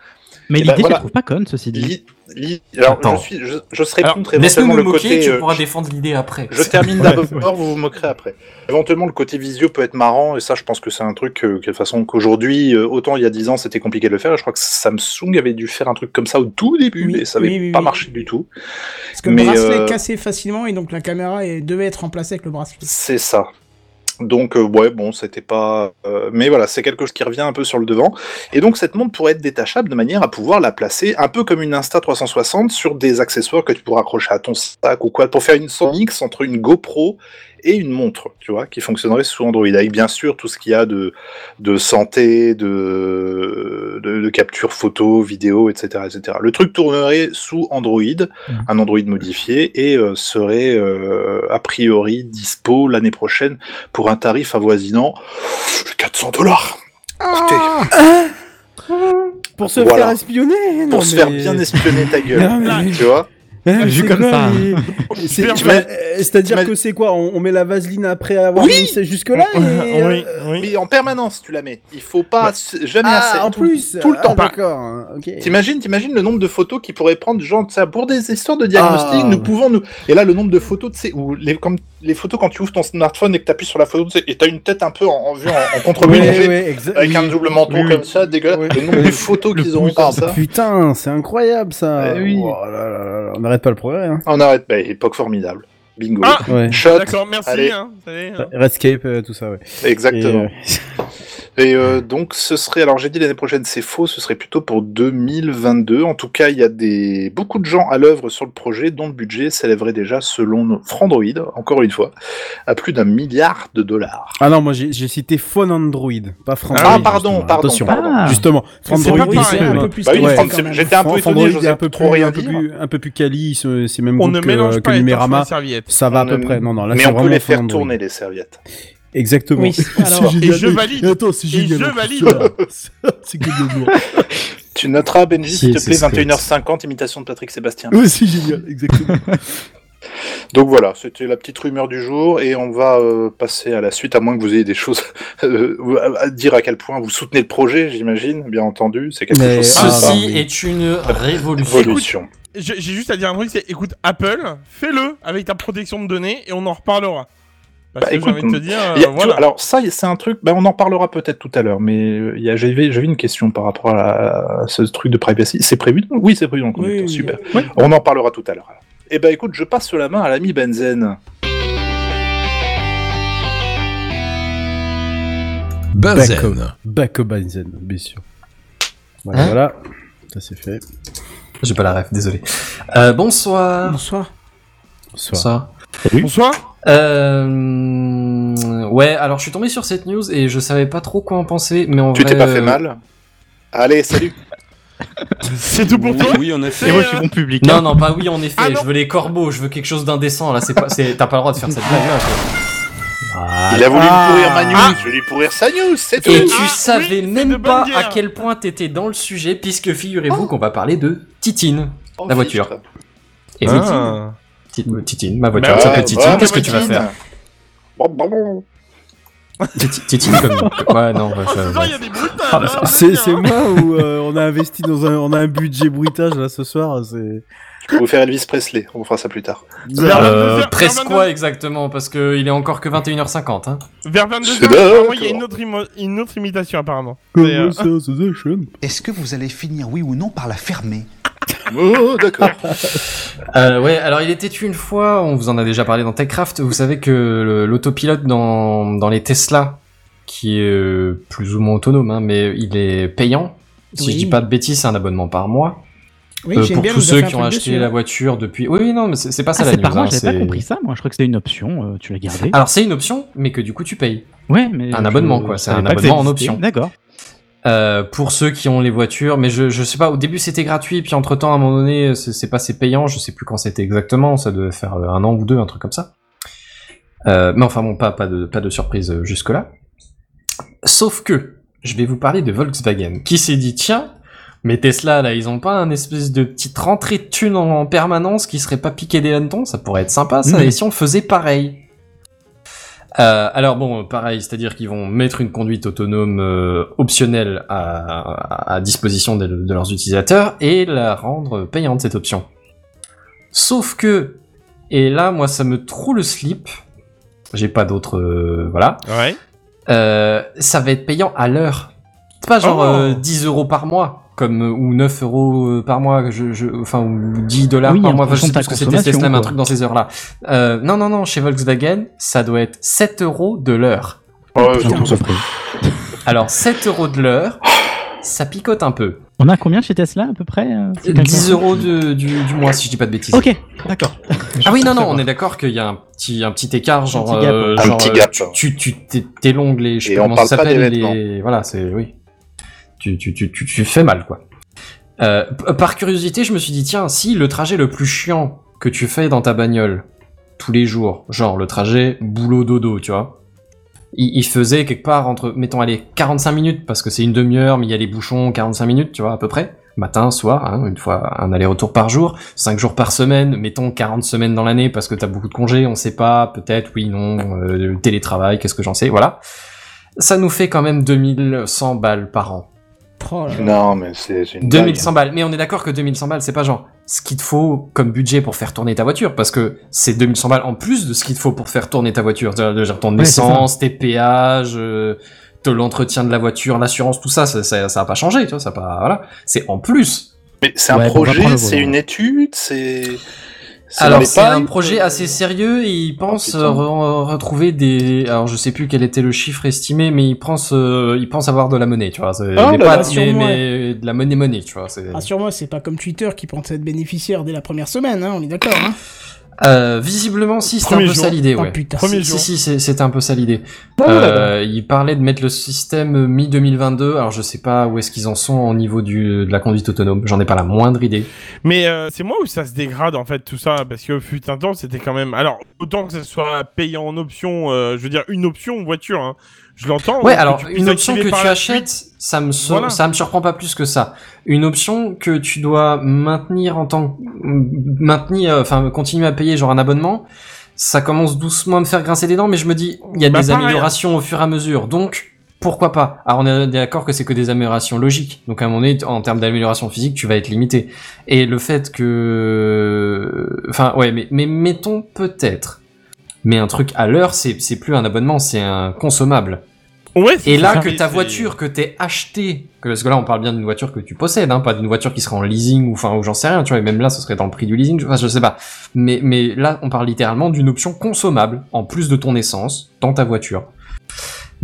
Mais Eh l'idée, ben, je voilà. la trouve pas conne, ceci dit. Li- li- alors, Attends. je, suis, je, je serai Alors, contre éventuellement nous le moquer, côté. tu euh, pourras je- défendre l'idée après. je termine *laughs* Ouais, d'abord, vous vous moquerez après. Éventuellement, le côté visio peut être marrant, et ça, je pense que c'est un truc euh, que, de toute façon, qu'aujourd'hui, euh, autant il y a 10 ans, c'était compliqué de le faire, et je crois que Samsung avait dû faire un truc comme ça au tout début, Oui, et ça avait oui, oui, pas oui. marché du tout. Parce que le bracelet euh, cassait facilement et donc la caméra est- devait être remplacée avec le bracelet. C'est ça. Donc euh, ouais bon c'était pas euh, mais voilà c'est quelque chose qui revient un peu sur le devant. Et donc cette montre pourrait être détachable de manière à pouvoir la placer un peu comme une Insta 360 sur des accessoires que tu pourras accrocher à ton sac ou quoi pour faire une mix entre une GoPro et une montre tu vois qui fonctionnerait sous Android avec bien sûr tout ce qu'il y a de de santé de de, de capture photo vidéo etc etc le truc tournerait sous Android un Android modifié et euh, serait euh, a priori dispo l'année prochaine pour un tarif avoisinant 400 dollars. Pour se Voilà. faire espionner. non, Pour se faire bien espionner ta *laughs* gueule. Non, mais- Tu vois Vu c'est comme quoi, ça. *laughs* euh, C'est-à-dire que c'est quoi on, on met la vaseline après avoir Oui. mis ça jusque-là et, euh, oui, oui. Mais en permanence, tu la mets. Il faut pas jamais assez. Ah, en tout, plus tout le Ah, temps. D'accord, hein. T'imagines, t'imagines le nombre de photos qui pourraient prendre, genre, ça, pour des histoires de diagnostic, Ah. nous pouvons nous. Et là, le nombre de photos, tu sais, où les, comme les photos quand tu ouvres ton smartphone et que t'appuies sur la photo, tu sais, et t'as une tête un peu en, en vue, en, en exa- avec un double menton comme ça, dégueulasse. Le nombre de photos qu'ils auront Ah, comme ça. Putain, c'est incroyable ça. Eh oui. Oh là là là là, on n'arrête pas le progrès. Hein. On arrête, bah, époque formidable. Bingo. Ah, Ouais. Shot. D'accord, merci. Allez. Hein, hein. Redscape, euh, tout ça, ouais. Exactement. Et, euh, *laughs* Et euh, donc ce serait, alors j'ai dit l'année prochaine, c'est faux, ce serait plutôt pour 2022. En tout cas, il y a des beaucoup de gens à l'œuvre sur le projet, dont le budget s'élèverait déjà, selon Frandroid, encore une fois, à plus d'un milliard de dollars. Ah non, moi j'ai cité Phone Android, pas Frandroid. Ah, pardon, justement. pardon, Attention, pardon. Ah. justement. C'est Frandroid, se- un ouais. peu plus Bah oui, même. j'étais un peu étonné, un peu plus, trop rien un peu dire. plus, un peu plus quali, c'est c'est même On ne que, mélange que pas les torches sur Numérama. la serviette. Ça va à peu près. Non, non, là Mais c'est on peut les faire tourner, les serviettes. Exactement. Oui, alors, Et je valide. Attends, c'est Et je valide. ça. *laughs* C'est que de lourd. Tu noteras, Benji, Si, s'il te plaît, ce que- 21h50, imitation de Patrick Sébastien. Ouais, c'est génial, exactement. *laughs* Donc voilà, c'était la petite rumeur du jour et on va euh, passer à la suite, à moins que vous ayez des choses euh, à dire à quel point vous soutenez le projet, j'imagine, bien entendu. C'est quelque Mais- chose Ah, Ceci bah oui. est une révolution. j'ai juste à dire un truc, c'est écoute Apple, fais-le avec ta protection de données et on en reparlera. Parce Bah, que écoute, j'ai envie de te dire, y a- euh, tu voilà. vois, alors ça, c'est un truc. bah, on en parlera peut-être tout à l'heure, mais euh, il y a- j'avais j'avais une question par rapport à, à ce truc de privacy. C'est prévu Oui, c'est prévu dans le conducteur. Oui, oui. Super. On en parlera tout à l'heure. Eh ben, écoute, je passe la main à l'ami Benzen. Benzen. Back Benzen, bien sûr. Voilà, Hein? voilà. Ça c'est fait. J'ai pas la ref, désolé. Euh, bonsoir. bonsoir. Bonsoir. Bonsoir. Bonsoir. Euh... Ouais, alors je suis tombé sur cette news et je savais pas trop quoi en penser, mais en Tu vrai, t'es pas fait euh, mal Allez, salut. *laughs* C'est tout pour toi Oui, en effet. Et moi, je suis bon public. Non, non, pas oui, en effet. Ah, je veux les corbeaux, je veux quelque chose d'indécent. Là, c'est pas, c'est, t'as pas le droit de faire cette blague là. Il a voulu Ah. me pourrir ma news, je vais lui pourrir sa news, c'est tout. Et Ah, tu savais oui, c'est de même pas à quel point t'étais dans le sujet, puisque figurez-vous qu'on va parler de Titine. Oh, la voiture. fichtre. Et oui, Ah. Titine, ma voiture Bah s'appelle Titine. ouais, Qu'est-ce que tu vas faire Titine comme. *laughs* Ouais, non. Ah, bah, C'est c'est hein. moi où euh, on a investi dans un, on a un budget bruitage là ce soir. C'est. Je peux vous faire Elvis Presley, on fera ça plus tard. Vers Euh, 22h, presque quoi exactement Parce que il est encore que 21h50. Hein. Vers C'est 22h, apparemment, il y a une autre, imo- une autre imitation apparemment. Euh. Est-ce que vous allez finir, oui ou non, par la fermer? Oh, d'accord. *laughs* Euh, ouais, alors il était une fois, on vous en a déjà parlé dans TechCraft, vous savez que l'autopilote dans, dans les Tesla, qui est euh, plus ou moins autonome, hein, mais il est payant. Si Oui. je dis pas de bêtises, c'est un abonnement par mois. Oui, Euh, pour bien tous ceux qui ont acheté dessus, la hein. voiture depuis. Oui, oui, non, mais c'est c'est pas ça Ah, la c'est news. par mois, hein, j'avais pas c'est- compris ça. Moi, je crois que c'était une option. euh, tu l'as gardé. Alors c'est une option, mais que du coup tu payes. ouais, mais un abonnement, quoi, c'est un abonnement en option. D'accord. Euh, pour ceux qui ont les voitures, mais je, je sais pas, au début c'était gratuit, puis entre temps à un moment donné c'est passé payant, je sais plus quand c'était exactement, ça devait faire euh, un an ou deux, un truc comme ça. Euh, mais enfin bon, pas, pas, de, pas de surprise jusque-là. Sauf que, je vais vous parler de Volkswagen, qui s'est dit, tiens, mais Tesla là, ils ont pas un espèce de petite rentrée de thunes en, en permanence qui serait pas piqué des hannetons, ça pourrait être sympa ça, et si on faisait pareil? Euh, alors bon, pareil, c'est-à-dire qu'ils vont mettre une conduite autonome euh, optionnelle à, à- à disposition de, de leurs utilisateurs et la rendre payante cette option. Sauf que, et là moi ça me trouve le slip, j'ai pas d'autre, euh, voilà, Ouais. euh, ça va être payant à l'heure. C'est pas genre Oh. euh, 10 euros par mois, comme euh, ou 9 euros euh, par mois, je, je, enfin ou 10 dollars Oui, par mois. Enfin, je sais plus ce que c'était Tesla, un truc dans ces heures-là. Euh, non, non, non, chez Volkswagen, ça doit être 7 euros de l'heure. Oh. *laughs* Alors 7 euros de l'heure, ça picote un peu. On a combien chez Tesla à peu près euh, si quelqu'un 10 sait euros de, du, du mois, si je dis pas de bêtises. Ok, d'accord. *laughs* Ah oui, non, non, on est d'accord qu'il y a un petit, un petit écart, genre, petit gap. euh, Un genre, petit euh, gap. tu, tu, t'es- tes l'ongle et je sais pas on comment parle ça pas des s'appelle, les, voilà, c'est, oui. Tu, fais mal, quoi. Euh, par curiosité, je me suis dit, tiens, si le trajet le plus chiant que tu fais dans ta bagnole, tous les jours, genre le trajet boulot-dodo, tu vois, il, il faisait quelque part entre, mettons, allez, 45 minutes, parce que c'est une demi-heure, mais il y a les bouchons, 45 minutes, tu vois, à peu près. matin, soir, hein, une fois un aller-retour par jour, 5 jours par semaine, mettons 40 semaines dans l'année parce que t'as beaucoup de congés, on sait pas, peut-être, oui, non, euh, télétravail, qu'est-ce que j'en sais, voilà. Ça nous fait quand même 2100 balles par an. Oh là là. Non, mais c'est une 2100 balles. Mais on est d'accord que 2100 balles, c'est pas genre ce qu'il te faut comme budget pour faire tourner ta voiture, parce que c'est 2100 balles en plus de ce qu'il te faut pour faire tourner ta voiture. Genre ton Ouais, essence, tes péages, euh, l'entretien de la voiture, l'assurance, tout ça, ça, ça, ça a pas changé, tu vois, ça a pas, voilà. C'est en plus. Mais c'est un Ouais, projet, c'est une étude, c'est. Alors c'est un projet euh, assez sérieux et il pense euh, re- retrouver des. Alors je sais plus quel était le chiffre estimé, mais il pense, euh, il pense avoir de la monnaie, tu vois. Ah, mais pas, là, mais, de la monnaie monnaie, tu vois. Rassure-moi, c'est pas comme Twitter qui pense être bénéficiaire dès la première semaine, hein, on est d'accord. Hein Euh, visiblement, si, c'était un Premier peu ça l'idée, Oh, ouais. putain. Premier si, jour. si, si, c'est- c'était un peu ça l'idée. Euh, il parlait de mettre le système mi-2022. Alors, je sais pas où est-ce qu'ils en sont au niveau du, de la conduite autonome. J'en ai pas la moindre idée. Mais euh, c'est moi où ça se dégrade en fait tout ça parce que fut un temps c'était quand même alors autant que ça soit payant en option euh, je veux dire une option voiture hein, je l'entends Ouais, alors une option que tu achètes, suite. ça me so- Voilà. ça me surprend pas plus que ça. Une option que tu dois maintenir en tant que maintenir, euh, enfin continuer à payer genre un abonnement, ça commence doucement à me faire grincer des dents, mais je me dis il y a Bah, des pareil. améliorations au fur et à mesure, donc pourquoi pas? Alors on est d'accord que c'est que des améliorations logiques, donc à un moment donné en termes d'amélioration physique tu vas être limité. Et le fait que, enfin ouais, mais mais mettons peut-être. Mais un truc à l'heure, c'est c'est plus un abonnement, c'est un consommable. Ouais, c'est Et là, que ta voiture que t'es achetée, parce que là, on parle bien d'une voiture que tu possèdes, hein, pas d'une voiture qui serait en leasing ou enfin, ou j'en sais rien, tu vois, et même là, ce serait dans le prix du leasing, enfin, je sais pas. Mais, mais là, on parle littéralement d'une option consommable, en plus de ton essence, dans ta voiture.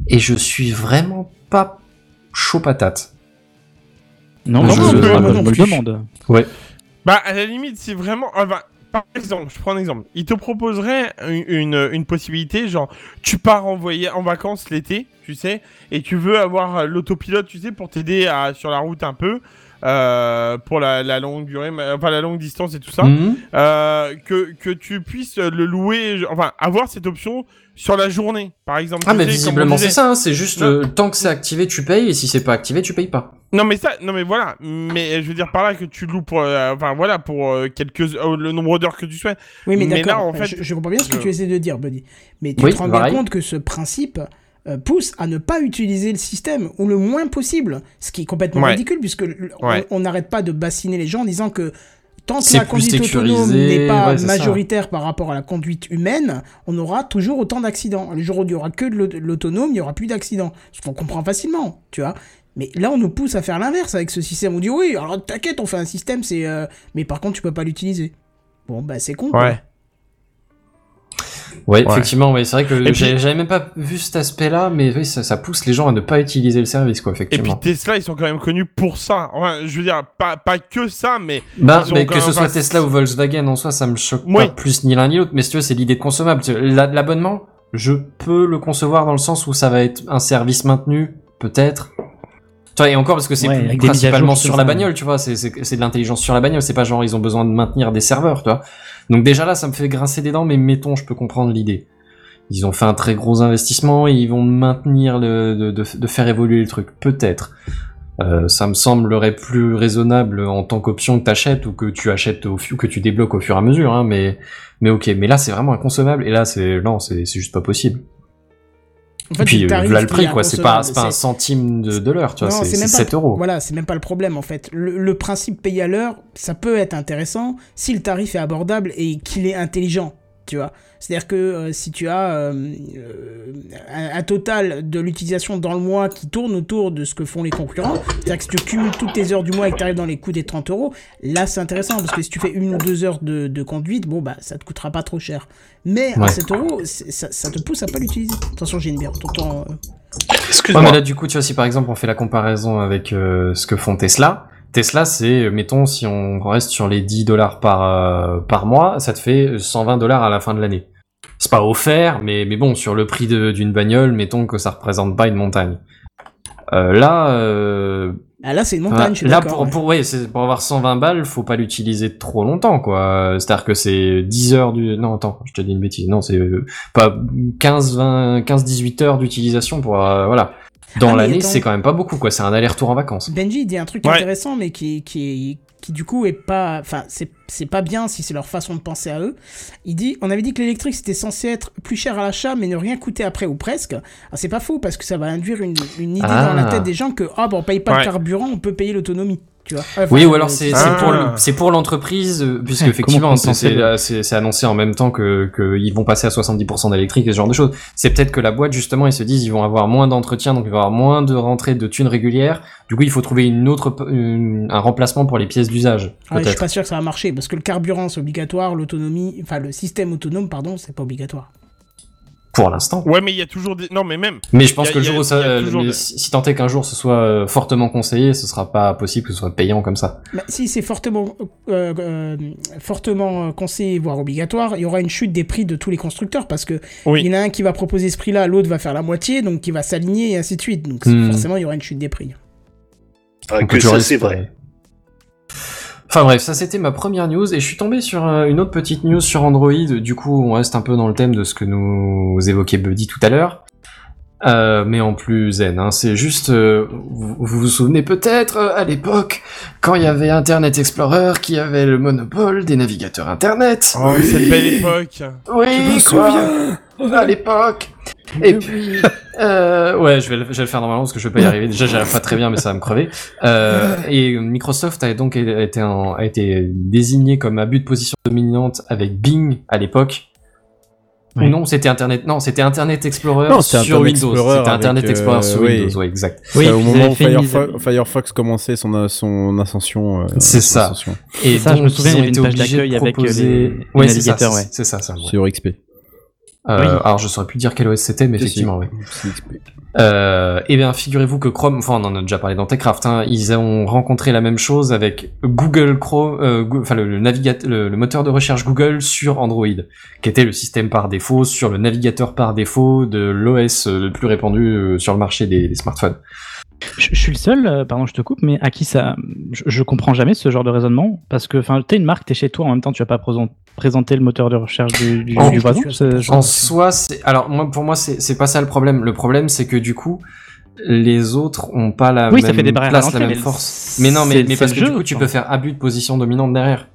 Et je suis vraiment pas chaud patate. Non, Je- non, je- je, je- je je- me le demande. Bah, à la limite, c'est vraiment. ah, bah, par exemple, je prends un exemple. Il te proposerait une, une, une possibilité, genre, tu pars en, en vacances l'été, tu sais, et tu veux avoir euh, l'autopilote, tu sais, pour t'aider à- sur la route un peu, euh, pour la, la longue durée, enfin la longue distance et tout ça, Mhm. euh, que, que tu puisses le louer, enfin, avoir cette option sur la journée, par exemple. Ah, mais visiblement, c'est ça, hein, c'est juste, euh, tant que c'est activé, tu payes, et si c'est pas activé, tu payes pas. Non mais ça, non mais voilà, mais je veux dire par là que tu loues pour, euh, enfin voilà pour euh, quelques, euh, le nombre d'heures que tu souhaites. Oui, mais, Mais d'accord. là, en fait, je, je comprends bien ce que tu essaies de dire, Buddy. Mais tu Oui, te rends bien compte que ce principe euh, pousse à ne pas utiliser le système ou le moins possible, ce qui est complètement Ouais. ridicule puisque Ouais. on n'arrête pas de bassiner les gens en disant que tant que la conduite autonome n'est pas ouais, ça. majoritaire par rapport à la conduite humaine, on aura toujours autant d'accidents. Le jour où il y aura que de l'aut- l'autonome, il y aura plus d'accidents. Ce qu'on comprend facilement, tu vois. Mais là, on nous pousse à faire l'inverse avec ce système. On dit oui, alors t'inquiète, on fait un système, c'est, euh, mais par contre, tu peux pas l'utiliser. Bon, bah c'est con. quoi. Ouais. Ouais, effectivement, ouais, c'est vrai que j'avais même pas vu cet aspect-là, mais oui, ça, ça pousse les gens à ne pas utiliser le service, quoi, Et puis effectivement. Tesla, ils sont quand même connus pour ça. Enfin, je veux dire, pas, pas que ça, mais. Bah, mais que ce soit Tesla ou Volkswagen en soi, ça me choque Oui. pas plus ni l'un ni l'autre. Mais si tu veux, c'est l'idée de consommable. L'abonnement, je peux le concevoir dans le sens où ça va être un service maintenu, peut-être. Et encore parce que c'est Ouais, principalement sur la bagnole, tu vois. C'est de l'intelligence sur la bagnole. C'est pas genre ils ont besoin de maintenir des serveurs, tu vois. Donc déjà là, ça me fait grincer des dents, mais mettons, je peux comprendre l'idée. Ils ont fait un très gros investissement et ils vont maintenir le, de, de, de faire évoluer le truc, peut-être. Euh, ça me semblerait plus raisonnable en tant qu'option que t'achètes ou que tu achètes au fu- que tu débloques au fur et à mesure, hein, mais mais ok. Mais là, c'est vraiment inconsommable et là, c'est non, c'est juste pas possible. En fait, et puis le euh, voilà le prix, quoi. C'est pas pas un centime de, de l'heure, tu vois. C'est c'est même pas 7 le- euros. Voilà, c'est même pas le problème en fait. Le, le principe payer à l'heure, ça peut être intéressant si le tarif est abordable et qu'il est intelligent, tu vois. C'est-à-dire que euh, si tu as euh, euh, un, un total de l'utilisation dans le mois qui tourne autour de ce que font les concurrents, c'est-à-dire que si tu cumules toutes tes heures du mois et que tu arrives dans les coûts des 30 euros, là c'est intéressant parce que si tu fais une ou deux heures de, de conduite, bon bah ça te coûtera pas trop cher. Mais à Ouais. 7 euros, ça, ça te pousse à pas l'utiliser. Attention, j'ai une bière. T'entends, Ouais, Excuse-moi. mais là, du coup, tu vois, si par exemple on fait la comparaison avec euh, ce que font Tesla, Tesla, c'est, euh, mettons, si on reste sur les 10 dollars par, euh, par mois, ça te fait 120 dollars à la fin de l'année. C'est pas offert, mais, mais bon, sur le prix de- d'une bagnole, mettons que ça représente pas une montagne. Euh, là, euh, Ah là c'est une montagne, je suis Là, pour, ouais. pour, ouais, pour avoir 120 balles, faut pas l'utiliser trop longtemps, quoi. C'est-à-dire que c'est 10 heures du... Non, attends, je te dis une bêtise. Non, c'est pas 15, 20, 15, 18 heures d'utilisation pour... euh, voilà. Dans Ah, l'année, attends. c'est quand même pas beaucoup, quoi. C'est un aller-retour en vacances. Benji il dit un truc Ouais. intéressant, mais qui, qui, qui du coup est pas, enfin c'est c'est pas bien si c'est leur façon de penser à eux. Il dit, on avait dit que l'électrique c'était censé être plus cher à l'achat, mais ne rien coûter après ou presque. Alors c'est pas faux parce que ça va induire une, une idée Ah. dans la tête des gens que ah bon on paye pas Ouais. le carburant, on peut payer l'autonomie, tu vois. Enfin, Oui, ou euh, alors c'est Ah. c'est pour le- c'est pour l'entreprise, euh, puisque Ouais, effectivement c'est euh, annoncé en même temps que qu'ils vont passer à 70% d'électrique et ce genre de choses. C'est peut-être que la boîte justement ils se disent ils vont avoir moins d'entretien, donc il va y avoir moins de rentrées de thunes régulières. Du coup il faut trouver une autre une- un remplacement pour les pièces d'usage. Ouais, je suis pas sûr que ça va marcher parce que le carburant c'est obligatoire, l'autonomie, enfin le système autonome pardon c'est pas obligatoire. Pour l'instant. Ouais, mais il y a toujours des. Non, mais même. Mais je pense a- que le a- jour où ça, toujours si tant est qu'un jour ce soit euh, fortement conseillé, ce sera pas possible que ce soit payant comme ça. Mais si c'est fortement, euh, euh, fortement conseillé, voire obligatoire, il y aura une chute des prix de tous les constructeurs parce que Oui. il y en a un qui va proposer ce prix-là, l'autre va faire la moitié, donc qui va s'aligner et ainsi de suite. Donc Hmm. forcément, il y aura une chute des prix. Ah, On que ça, c'est vrai. Enfin bref, ça c'était ma première news et je suis tombé sur euh, une autre petite news sur Android. Du coup, on reste un peu dans le thème de ce que nous évoquait Buddy tout à l'heure. Euh, mais en plus zen, hein. c'est juste, euh, vous, vous vous souvenez peut-être euh, à l'époque quand il y avait Internet Explorer qui avait le monopole des navigateurs Internet. Oh, cette belle époque. Oui, quoi, à l'époque. Et puis, euh, ouais, je vais, le, je vais le faire normalement parce que je vais pas y arriver. Déjà, j'arrive pas très bien, mais ça va me crever. Euh, et Microsoft a donc été, en- a été désigné comme abus de position dominante avec Bing à l'époque. Non, c'était Internet. Non, c'était Internet Explorer Non, sur Internet Windows. Explorer C'était Internet Explorer euh, sur oui. Windows, ouais, exact. Oui, C'est au moment où Firefox, commençait son, son ascension. euh, C'est son ça. ascension Et ça, je me donc, souviens, il y avait une page d'accueil avec, proposer- les- les Ouais, c'est ça, navigateurs, c'est- ouais. c'est ça, ça. sur XP. Euh, Oui. Alors, je saurais plus dire quel OS c'était, mais effectivement, oui. Euh, eh bien, figurez-vous que Chrome, enfin, on en a déjà parlé dans Techcraft, hein, ils ont rencontré la même chose avec Google Chrome, euh, Go- enfin le, le navigateur, le, le moteur de recherche Google sur Android, qui était le système par défaut sur le navigateur par défaut de l'OS le plus répandu euh, sur le marché des, des smartphones. Je, je suis le seul, euh, pardon, je te coupe, mais à qui ça. Je, je comprends jamais ce genre de raisonnement parce que, enfin, t'es une marque, t'es chez toi, en même temps, tu vas pas présenter le moteur de recherche du, du, En- du voisin. En soi, c'est alors moi pour moi c'est c'est pas ça le problème. Le problème c'est que du coup les autres ont pas la Oui, ça même fait des place, la même force. Mais non, mais, mais parce que du jeu, coup tu peux faire abus de position dominante derrière.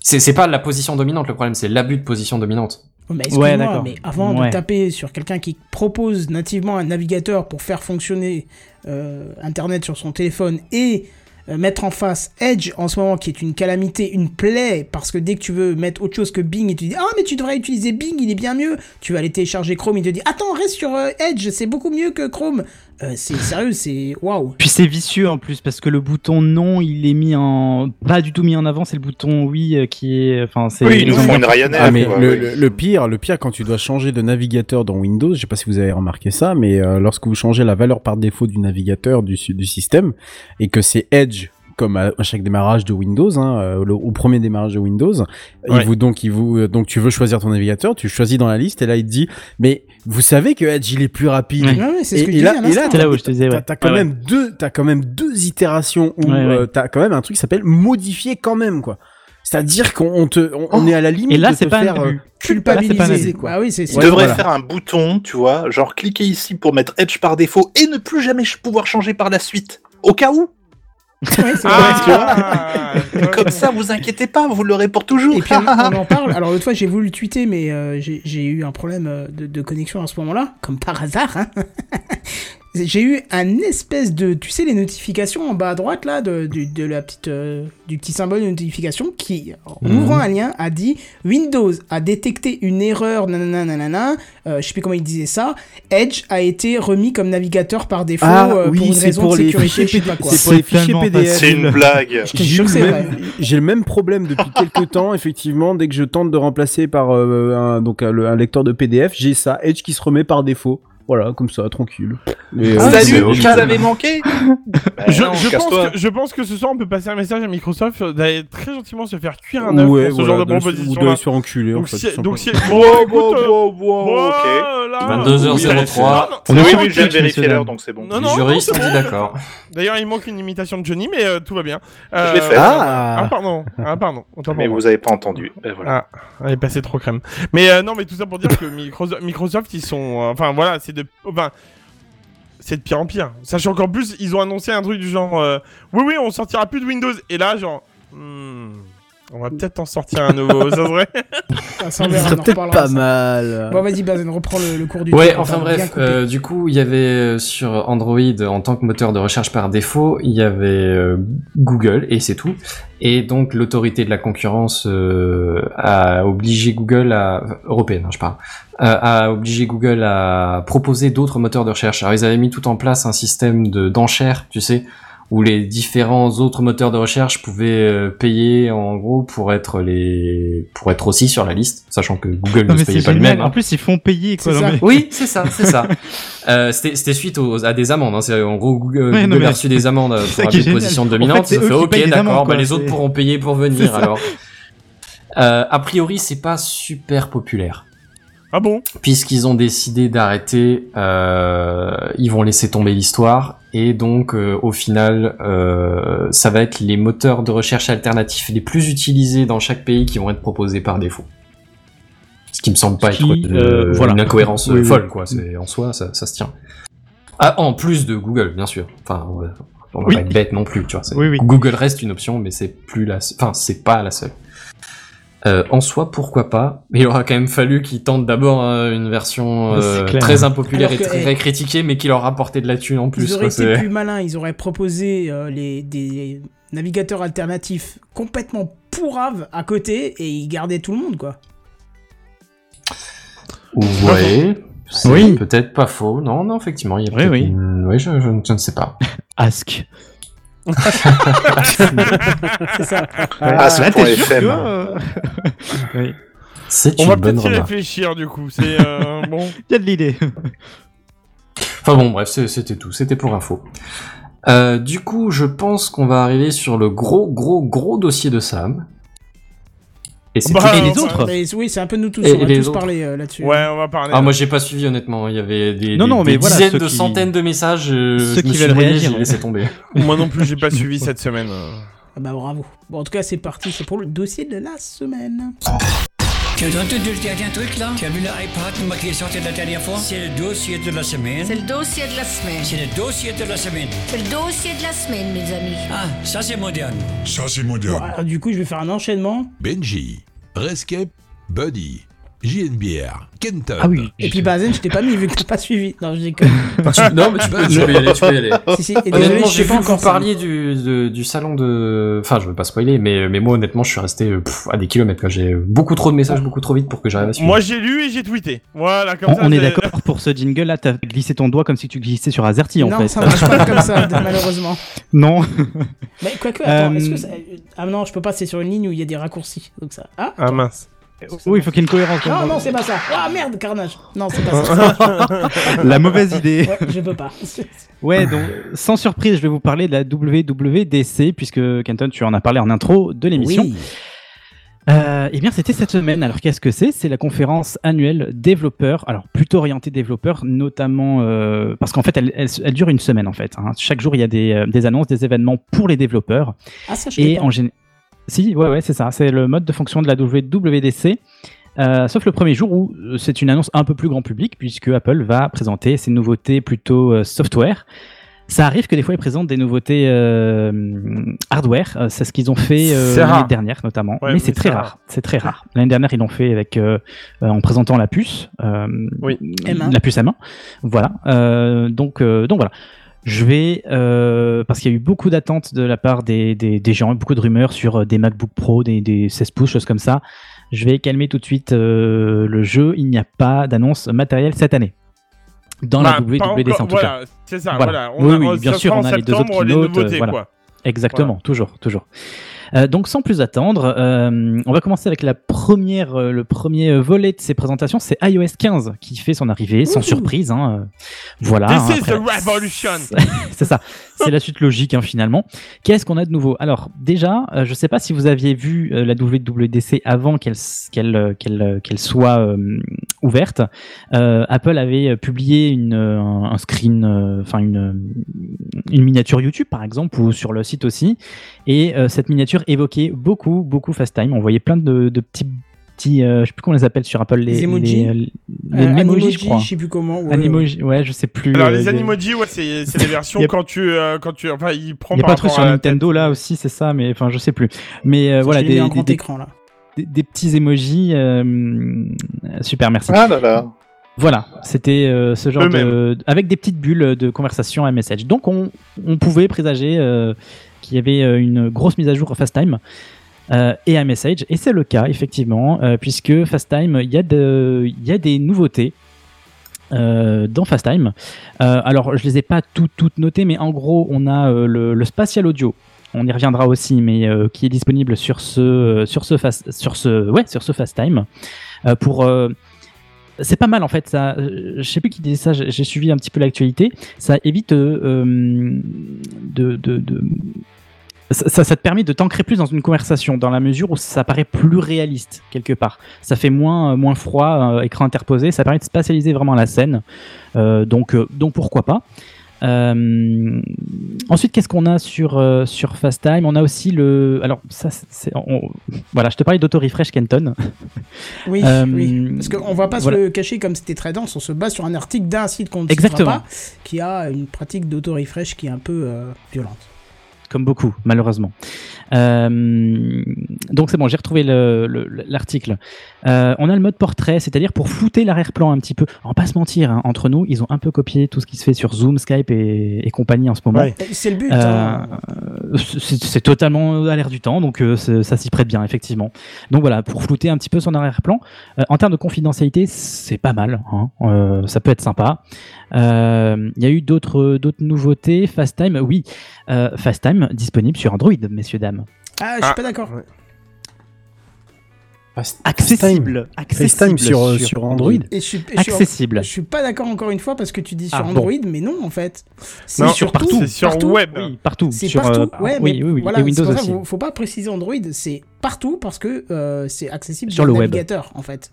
C'est c'est pas la position dominante le problème, c'est l'abus de position dominante. Mais Ouais, d'accord. mais avant Ouais. de taper sur quelqu'un qui propose nativement un navigateur pour faire fonctionner euh, Internet sur son téléphone et euh, mettre en face Edge en ce moment qui est une calamité, une plaie, parce que dès que tu veux mettre autre chose que Bing et tu dis ah mais tu devrais utiliser Bing, il est bien mieux, tu vas aller télécharger Chrome, il te dit attends reste sur euh, Edge, c'est beaucoup mieux que Chrome. Euh, c'est sérieux, c'est waouh. Puis c'est vicieux en plus parce que le bouton non, il est mis en pas du tout mis en avant, c'est le bouton oui euh, qui est enfin c'est Oui, ils nous font une Ryanair. Ah mais quoi, le, oui. le- le pire, le pire quand tu dois changer de navigateur dans Windows, je sais pas si vous avez remarqué ça, mais euh, lorsque vous changez la valeur par défaut du navigateur du, du système et que c'est Edge comme à, à chaque démarrage de Windows, hein, euh, le- au premier démarrage de Windows, il vous donc il vous euh, donc tu veux choisir ton navigateur, tu choisis dans la liste et là il te dit mais vous savez que Edge il est plus rapide. Ouais. Ouais, c'est ce que et je là, disais à et là, l'instant. C'est là où je te disais, t'as- ouais. t'as quand Ouais, même deux, t'as quand même deux itérations où Ouais, ouais. euh, t'as quand même un truc qui s'appelle modifier quand même quoi. C'est-à-dire qu'on on te, on, on est à la limite Et là, de c'est te pas faire. un culpabiliser Là, pas un quoi. Ah oui, c'est devrait voilà. faire un bouton, tu vois, genre cliquer ici pour mettre Edge par défaut et ne plus jamais pouvoir changer par la suite. Au cas où. Ouais, c'est vrai. Ah, *laughs* Comme ça, vous inquiétez pas, vous l'aurez pour toujours. Et puis on, on en *laughs* parle. Alors l'autre fois j'ai voulu le tweeter, mais euh, j'ai j'ai eu un problème euh, de, de connexion à ce moment-là, comme par hasard. hein. J'ai eu un espèce de, tu sais, les notifications en bas à droite là, de, la petite, euh, du petit symbole de notification qui, en Mhm. ouvrant un lien, a dit Windows a détecté une erreur, nanana, nanana. Euh, je sais plus comment il disait ça. Edge a été remis comme navigateur par défaut Ah euh, oui, pour une c'est raison pour de les sécurité, fichiers je sais pas quoi. C'est pour les fichiers PDF. C'est une blague. Je te J'ai jure que le c'est même- vrai. J'ai le même problème depuis quelques *laughs* temps, effectivement, dès que je tente de remplacer par euh, un, donc, un, le- un lecteur de PDF, j'ai ça, Edge qui se remet par défaut. Voilà, comme ça, tranquille. Et, euh, Salut, vous avez manqué *laughs* Je, non, je pense que, je pense que ce soir on peut passer un message à Microsoft d'aller très gentiment se faire cuire un œuf ouais, pour ce voilà, genre de proposition Vous devez se faire enculer, en Donc fait. si, tout donc si, simplement. bon, Wow, écoute, wow, euh, wow, wow, bon, ok. là, 22h03. non, On est Oui, vérifier Dan. l'heure, donc c'est bon. Non, bon. d'accord. *laughs* D'ailleurs, il manque une imitation de Johnny, mais euh, tout va bien. Euh, Je l'ai fait. Ah, Ah, pardon, ah, pardon. Autant pour Mais vous avez pas entendu. Ben voilà. Ah, elle est passée trop crème. Mais euh, non, mais tout ça pour dire que Microsoft, ils sont, euh, enfin voilà, c'est de, enfin, c'est de pire en pire. Sachant qu'en plus, ils ont annoncé un truc du genre euh, Oui, oui, on sortira plus de Windows. Et là, genre. hmm, on va peut-être en sortir un nouveau, ça serait. *laughs* Ça, serait peut-être pas ça. mal. Bon, vas-y, Bazen, reprends le, le cours du Ouais, enfin bref, euh, du coup, il y avait euh, sur Android en tant que moteur de recherche par défaut, il y avait euh, Google et c'est tout. Et donc l'autorité de la concurrence euh, a obligé Google à européenne, hein, je parle, euh, a obligé Google à proposer d'autres moteurs de recherche. Alors ils avaient mis tout en place un système de d'enchères, tu sais, où les différents autres moteurs de recherche pouvaient euh, payer en gros pour être les pour être aussi sur la liste, sachant que Google Non, ne se payait pas lui-même. hein. En plus, ils font payer quoi. Non, mais- Oui, c'est ça, c'est ça. *laughs* Euh, C'était c'était suite aux- à des amendes. Hein. C'est- En gros, Google, Ouais, non, Google mais a reçu des amendes euh, pour de génial. position En fait, dominante. eux fait qui OK, d'accord, bah, les autres pourront payer pour venir alors. Euh, a priori, c'est pas super populaire. Ah bon? Puisqu'ils ont décidé d'arrêter, euh, ils vont laisser tomber l'histoire et donc euh, au final, euh, ça va être les moteurs de recherche alternatifs les plus utilisés dans chaque pays qui vont être proposés par défaut. Ce qui me semble pas être voilà. une incohérence Oui, folle, quoi. C'est en soi, ça, ça se tient. Ah, en plus de Google, bien sûr. Enfin, on va, on va Oui. pas être bête non plus, tu vois. Oui. Google reste une option, mais c'est plus la, enfin, c'est pas la seule. Euh, en soi, pourquoi pas Mais il aura quand même fallu qu'ils tentent d'abord euh, une version euh, très impopulaire Alors et que, très eh, critiquée, mais qui leur rapportait de la thune en plus. Ils auraient quoi, été plus malins, ils auraient proposé euh, les, des navigateurs alternatifs complètement pourraves à côté et ils gardaient tout le monde, quoi. Ouais. C'est Oui. peut-être pas faux. Non, non, effectivement, il y a Oui, peut-être oui. une- Oui, je, je, je ne sais pas. *laughs* Ask. C'est ça. Ah, Là, point t'es sûr, euh, Oui. C'est On une va bonne peut-être y remarque. réfléchir du coup. C'est euh, *laughs* bon. Il y a de l'idée. Enfin bon, bref, c'était tout. C'était pour info. Euh, du coup, je pense qu'on va arriver sur le gros, gros, gros dossier de Sam. Et c'est Bah. Et les autres Mais oui, c'est un peu nous tous, Et- on va tous autres parler euh, là-dessus. Ouais, on va parler. Ah, moi j'ai pas suivi honnêtement. Il y avait des, Non, des- non, mais des voilà, dizaines ceux de qui- centaines de messages. euh, Ceux je qui me suis réagir, j'ai laissé tomber. *laughs* Moi non plus, j'ai pas suivi cette semaine. *laughs* Ah bah bravo. Bon, en tout cas, c'est parti, c'est pour le dossier de la semaine. Tu as entendu le dernier truc là? Tu as vu l'iPad qui est sorti la dernière fois? C'est le dossier de la semaine. C'est le dossier de la semaine. C'est le dossier de la semaine. C'est le dossier de la semaine, mes amis. Ah, ça c'est moderne. Ça, c'est Bon, moderne. alors, du coup, je vais faire un enchaînement. Benji, Rescape, Buddy, JNBR, Kenton. Ah oui. Et puis Bazen, je t'ai pas mis vu que t'as pas suivi. Non, je déconne. non, mais tu peux, tu peux y aller, tu peux y aller. *laughs* si, si. Et désolé, je j'ai sais vu pas que encore ça. parliez du, de- du salon de... Enfin, je veux pas spoiler, mais, mais moi, honnêtement, je suis resté euh, pff, à des kilomètres. quoi. J'ai beaucoup trop de messages, beaucoup trop vite pour que j'arrive à suivre. Moi j'ai lu et j'ai tweeté. Voilà, comme On, ça. on est d'accord pour ce jingle là, t'as glissé ton doigt comme si tu glissais sur Azerty en non, fait. ça marche pas comme ça, *laughs* malheureusement. Non. Mais quoique, attends, Euh, est-ce que ça... Ah non, je peux pas, c'est sur une ligne où il y a des raccourcis. Donc ça. Ah Ah mince. Oui, il faut qu'il y ait une cohérence. Non, non, c'est pas ça. Ah merde, carnage. Non, c'est pas ça. *laughs* La mauvaise idée. Ouais, je peux pas. *laughs* Ouais, donc sans surprise, je vais vous parler de la WWDC puisque Kenton, tu en as parlé en intro de l'émission. Oui. Euh, eh bien, c'était cette semaine. Alors, qu'est-ce que c'est? C'est la conférence annuelle développeurs. Alors, plutôt orientée développeurs, notamment euh, parce qu'en fait, elle, elle- elle dure une semaine en fait. hein. Chaque jour, il y a des, euh, des annonces, des événements pour les développeurs. Ah, ça, je Et en général, si, ouais, ouais, c'est ça. C'est le mode de fonction de la WWDC. Euh, sauf le premier jour où euh, c'est une annonce un peu plus grand public puisque Apple va présenter ses nouveautés plutôt euh, software. Ça arrive que des fois ils présentent des nouveautés euh, hardware. Euh, c'est ce qu'ils ont fait euh, l'année dernière notamment, Ouais, mais c'est très rare. rare. C'est très rare. L'année dernière ils l'ont fait avec euh, euh, en présentant la puce, euh, Oui. M1. la puce M1. Voilà. Euh, donc euh, donc voilà. Je vais, euh, parce qu'il y a eu beaucoup d'attentes de la part des, des, des gens, beaucoup de rumeurs sur euh, des MacBook Pro, des, des 16 pouces, choses comme ça. Je vais calmer tout de suite euh, le jeu. Il n'y a pas d'annonce matérielle cette année. Dans Bah, la pas WWDC en tout cas. Voilà, c'est ça. Voilà. Voilà. On Oui, a, oui, bien sûr, on a les deux autres septembre, les keynotes, nouveautés, voilà. quoi. Exactement, toujours, toujours. Euh, donc sans plus attendre, euh, on va commencer avec la première, euh, le premier volet de ces présentations, c'est iOS 15 qui fait son arrivée, sans surprise. Hein, voilà. This hein, is the revolution. *laughs* c'est ça, c'est la suite logique hein, finalement. Qu'est-ce qu'on a de nouveau? Alors déjà, je ne sais pas si vous aviez vu la WWDC avant qu'elle s- qu'elle qu'elle qu'elle soit ouverte. Apple avait publié une, un, un screen, enfin une, une miniature YouTube par exemple, ou sur le site aussi. Et cette miniature évoquait beaucoup, beaucoup FaceTime. On voyait plein de, de petits petits, euh, je sais plus comment on les appelle sur Apple, les, Les emojis les, les Euh, Memoji, je crois. je sais plus comment. ouais, Animoji, ouais, je sais plus. Alors euh, les il y a- Animoji, ouais, c'est c'est *laughs* les versions a- quand tu euh, quand tu enfin il prend Il y a pas trop sur Nintendo là aussi, c'est ça, mais enfin je sais plus. Mais euh, voilà des, des, grand des- écran là. des- des petits emojis. euh, super, merci. Ah là là. Voilà, c'était euh, ce genre de avec des petites bulles de conversation à message. Donc on, on pouvait présager euh, qu'il y avait euh, une grosse mise à jour FaceTime euh, et iMessage et c'est le cas effectivement euh, puisque FaceTime il y y a des nouveautés euh, dans FaceTime. Euh, alors je les ai pas toutes toutes notées mais en gros on a euh, le, spatial audio. On y reviendra aussi, mais qui est disponible sur ce sur ce face- sur ce ouais sur ce pour c'est pas mal en fait. Ça, euh, je sais plus qui disait ça. J'ai suivi un petit peu l'actualité. Ça évite euh, euh, de, de, de- ça, te permet de t'ancrer plus dans une conversation dans la mesure où ça paraît plus réaliste quelque part. Ça fait moins moins froid, écran interposé. Ça permet de spatialiser vraiment la scène. Donc donc pourquoi pas. Euh, ensuite, qu'est-ce qu'on a sur euh, sur FaceTime On a aussi le. Alors ça, c'est- on- voilà. Je te parlais d'auto refresh Kenton. *laughs* Oui, Euh, oui. Parce qu'on va pas voilà. se le cacher comme c'était très dense. On se base sur un article d'un site qu'on ne Exactement. pas, qui a une pratique d'auto-refresh qui est un peu euh, violente. comme beaucoup, malheureusement. Donc c'est bon, j'ai retrouvé le- le- l'article. Euh, on a le mode portrait, c'est-à-dire pour flouter l'arrière-plan un petit peu. On va pas se mentir, hein, entre nous, ils ont un peu copié tout ce qui se fait sur Zoom, Skype et, et compagnie en ce moment. Ouais. C'est le but. Euh, hein. c'est c'est totalement à l'air du temps, donc euh, ça s'y prête bien, effectivement. Donc voilà, pour flouter un petit peu son arrière-plan. Euh, en termes de confidentialité, c'est pas mal. hein. Euh, ça peut être sympa. Euh, Il y a eu d'autres nouveautés. FaceTime, oui, euh, FaceTime disponible sur Android, messieurs dames. Ah, je suis Ah. pas d'accord. Accessible, FaceTime accessible sur, euh, sur Android. Et je suis, et Accessible. Je suis pas d'accord encore une fois parce que tu dis sur Ah, bon. Android, mais non en fait. C'est sur partout. C'est sur partout. web. Oui, partout. C'est sur, partout. euh, ouais, oui, mais oui, oui. voilà, et c'est Windows ça aussi. faut, pas préciser Android, c'est partout parce que euh, c'est accessible Sur le web. navigateur en fait.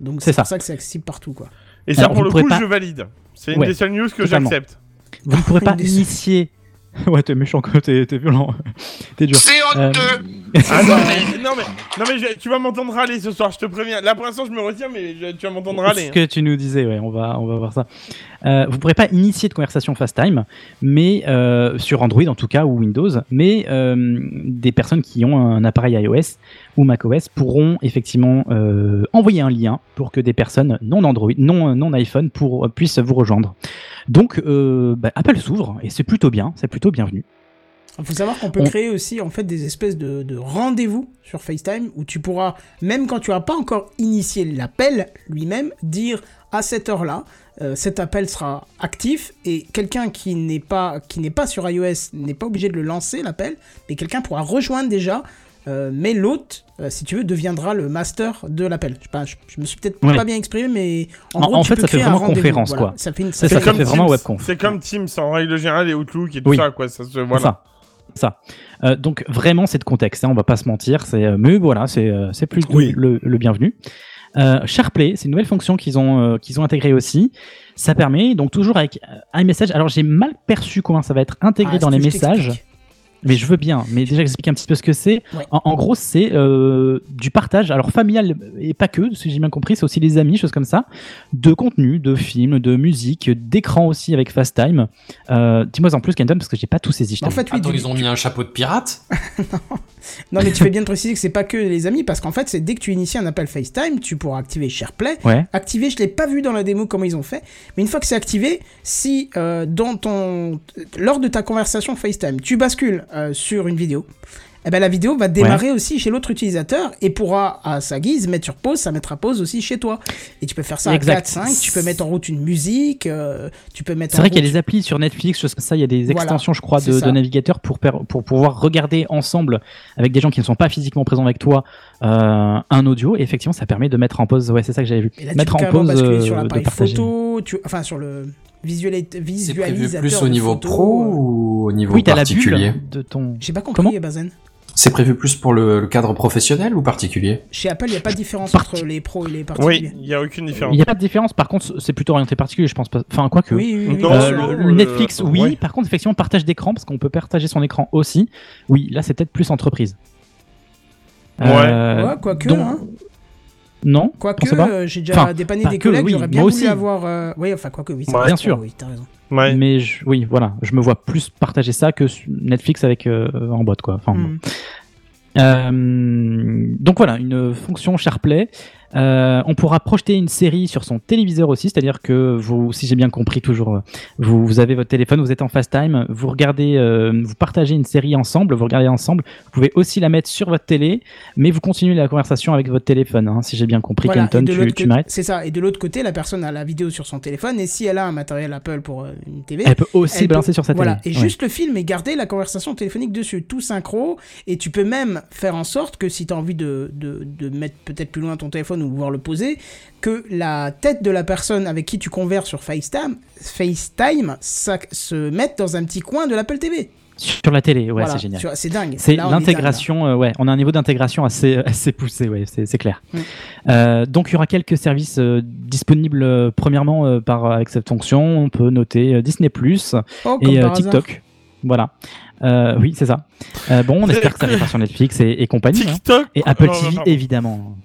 Donc C'est pour ça que c'est accessible partout quoi. Et ça Alors, pour le coup pas- je valide. C'est une Ouais, des seules news que j'accepte. Vous ne pourrez *laughs* pas initier. *laughs* ouais, t'es méchant, t'es t'es violent. *laughs* t'es dur. C'est Euh, honteux Ah non mais non mais non mais je- tu vas m'entendre râler ce soir, je te préviens. Là pour l'instant je me retiens mais je- tu vas m'entendre C'est râler. ce que tu nous disais, ouais, on va, on va voir ça. Euh, vous ne pourrez pas initier de conversation FaceTime, mais euh, sur Android en tout cas ou Windows, mais euh, des personnes qui ont un appareil iOS ou macOS pourront effectivement euh, envoyer un lien pour que des personnes non Android, non, non iPhone pour, puissent vous rejoindre. Donc euh, bah, Apple s'ouvre et c'est plutôt bien, c'est plutôt bienvenu. Il faut savoir qu'on peut On- créer aussi en fait des espèces de, de rendez-vous sur FaceTime où tu pourras, même quand tu n'as pas encore initié l'appel lui-même, dire à cette heure-là, euh, cet appel sera actif et quelqu'un qui n'est pas qui n'est pas sur iOS n'est pas obligé de le lancer l'appel, mais quelqu'un pourra rejoindre déjà. Euh, mais l'hôte, euh, si tu veux, deviendra le master de l'appel. Je, sais pas, je, je me suis peut-être Ouais. pas bien exprimé, mais en, En- gros, en tu fait, peux ça fait créer un vraiment conférence, voilà. quoi. Ça fait une C'est ça ça, fait ça une- fait vraiment webconf. C'est comme Teams en règle générale et Outlook et tout Oui. ça quoi. Ça se C'est voilà. ça. Ça. Euh, donc vraiment c'est de contexte, hein, on va pas se mentir, c'est euh, mais voilà, c'est euh, c'est plus Oui. le, le bienvenu. Euh, SharePlay, c'est une nouvelle fonction qu'ils ont euh, qu'ils ont intégrée aussi. Ça permet donc toujours avec euh, iMessage. Alors j'ai mal perçu comment ça va être intégré Ah, dans les messages. Mais je veux bien, mais déjà j'explique un petit peu ce que c'est. Ouais. En, en gros, c'est euh, du partage, alors familial et pas que, si j'ai bien compris, c'est aussi les amis, choses comme ça, de contenu, de films, de musique, d'écran aussi avec FaceTime. Euh, Dis-moi en plus, Kenton, parce que j'ai pas tout saisi. je En fait, oui, Attends, du- ils ont mis un chapeau de pirate *laughs* Non, mais tu fais bien de préciser que c'est pas que les amis, parce qu'en fait, c'est dès que tu inities un appel FaceTime, tu pourras activer SharePlay. Ouais. Activer, je l'ai pas vu dans la démo comment ils ont fait, mais une fois que c'est activé, si euh, dans ton lors de ta conversation FaceTime, tu bascules euh, sur une vidéo, eh ben la vidéo va démarrer aussi chez l'autre utilisateur et pourra à sa guise mettre sur pause, ça mettra pause aussi chez toi. Et tu peux faire ça Exact. à 4 5, tu peux mettre en route une musique, euh, tu peux mettre C'est vrai qu'il y a route- des applis sur Netflix, choses comme ça, il y a des Voilà, extensions, je crois, de, de navigateurs pour, pour pouvoir regarder ensemble avec des gens qui ne sont pas physiquement présents avec toi euh, un audio. Et effectivement, ça permet de mettre en pause. Ouais, c'est ça que j'avais vu. Là, mettre en pause, sur euh, de l'appareil partager. photo, tu... enfin sur le visualis- C'est visualisateur. prévu plus au niveau pro euh. ou au niveau Oui, t'as la particulier? bulle de ton. J'ai pas compris, Comment? Bazen. C'est prévu plus pour le, le cadre professionnel ou particulier Chez Apple, il n'y a pas de différence Parti- entre les pros et les particuliers. Oui, il y a aucune différence. Il n'y a pas de différence. Par contre, c'est plutôt orienté particulier, je pense pas. Enfin, quoi que. Oui, oui, oui. Non, Euh, non, le, euh, le Netflix, oui. ouais. Par contre, effectivement, partage d'écran, parce qu'on peut partager son écran aussi. Oui, là, c'est peut-être plus entreprise. Ouais. Euh, Ouais, quoique, donc- hein. Non Quoique, euh, j'ai déjà Enfin, dépanné pas des que, collègues, oui, j'aurais bien voulu aussi. avoir. euh, Oui, enfin, quoique, oui. Ouais, bien sûr. Oui, t'as raison. Mais je- oui, voilà, je me vois plus partager ça que Netflix avec euh, en boîte, quoi. Enfin, bon. Hmm. Euh, donc voilà, une fonction SharePlay. Euh, on pourra projeter une série sur son téléviseur aussi, c'est-à-dire que vous, si j'ai bien compris, toujours, euh, vous, vous avez votre téléphone, vous êtes en FaceTime, vous regardez, euh, vous partagez une série ensemble, vous regardez ensemble. Vous pouvez aussi la mettre sur votre télé, mais vous continuez la conversation avec votre téléphone, hein, si j'ai bien compris. Voilà, Kenton, et tu, tu m'arrêtes. C'est ça. Et de l'autre côté, la personne a la vidéo sur son téléphone, et si elle a un matériel Apple pour une TV, Elle peut aussi balancer sur sa voilà. télé. Et Ouais. juste le film et garder la conversation téléphonique dessus, tout synchro. Et tu peux même faire en sorte que si tu as envie de, de, de mettre peut-être plus loin ton téléphone ou voir le poser, que la tête de la personne avec qui tu converses sur FaceTime, FaceTime ça, se mette dans un petit coin de l'Apple TV. Sur la télé, ouais, Voilà, c'est génial. c'est dingue. C'est l'intégration, euh, ouais, on a un niveau d'intégration assez, *laughs* assez poussé, ouais, c'est clair. Mm. Euh, donc il y aura quelques services euh, disponibles euh, premièrement euh, par avec cette fonction. On peut noter euh, Disney Oh, et euh. TikTok. Voilà. Euh, oui, c'est ça. Euh, bon, on *laughs* espère que ça arrivera sur Netflix et, et compagnie. hein. TikTok Et Apple Non, non, TV, évidemment.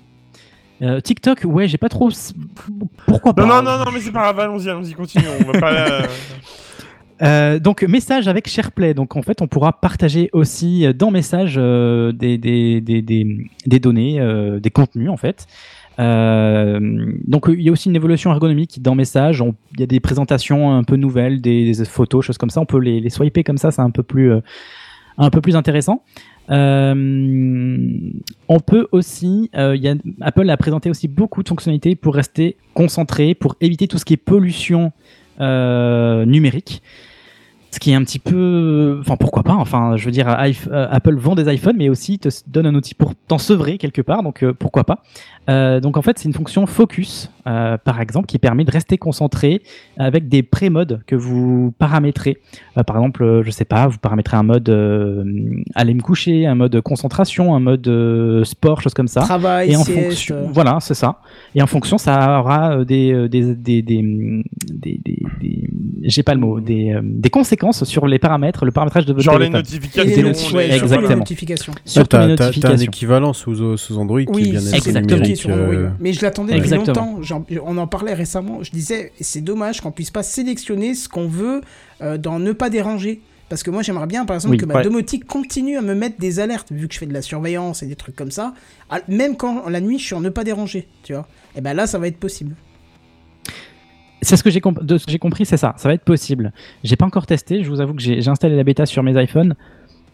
Euh, TikTok, ouais, j'ai pas trop. Pourquoi pas Non, non, non, non, mais c'est pas grave, allons-y, allons-y, continuons. On va pas. euh, *laughs* Euh, donc message avec SharePlay. Donc en fait, on pourra partager aussi euh, dans message euh, des, des, des, des, des données, euh, des contenus en fait. Donc il y a aussi une évolution ergonomique dans message. On- Il y a des présentations un peu nouvelles, des, des photos, choses comme ça. On peut les, les swiper comme ça, c'est un peu plus un peu plus intéressant. Euh, on peut aussi, euh, Apple a présenté aussi beaucoup de fonctionnalités pour rester concentré, pour éviter tout ce qui est pollution euh, numérique. Ce qui est un petit peu, enfin pourquoi pas. Enfin, je veux dire, euh, Apple vend des iPhones, mais aussi te donne un outil pour t'en sevrer quelque part. Donc euh, pourquoi pas. Euh, donc en fait, c'est une fonction focus, euh, par exemple, qui permet de rester concentré avec des pré-modes que vous paramétrez. Par exemple, je sais pas, vous paramétrez un mode aller me coucher, un mode concentration, un mode sport, choses comme ça. Travail, Et en sieste, fonction, voilà, c'est ça. Et en fonction, ça aura des, des, des- des- j'ai pas le mot, des, euh, des conséquences sur les paramètres, le paramétrage de votre Genre les téléphone. notifications, les noti- les- ouais, surtout les exactement. notifications. Surtout Ouais, les t'as- t'as- T'as un notifications. équivalent sous, sous Android qui est Oui, bien c'est assez exactement. numérique. sur Android. euh, Mais je l'attendais depuis longtemps. On en parlait récemment. Je disais, c'est dommage qu'on puisse pas sélectionner ce qu'on veut euh, dans ne pas déranger. Parce que moi, j'aimerais bien, par exemple, Oui. que ma Ouais. domotique continue à me mettre des alertes, vu que je fais de la surveillance et des trucs comme ça. Ah, Même quand la nuit, je suis en ne pas déranger, tu vois. Et ben là, ça va être possible. C'est ce que j'ai comp- de ce que j'ai compris, c'est ça. Ça va être possible. J'ai pas encore testé. Je vous avoue que j'ai j'ai installé la bêta sur mes iPhones,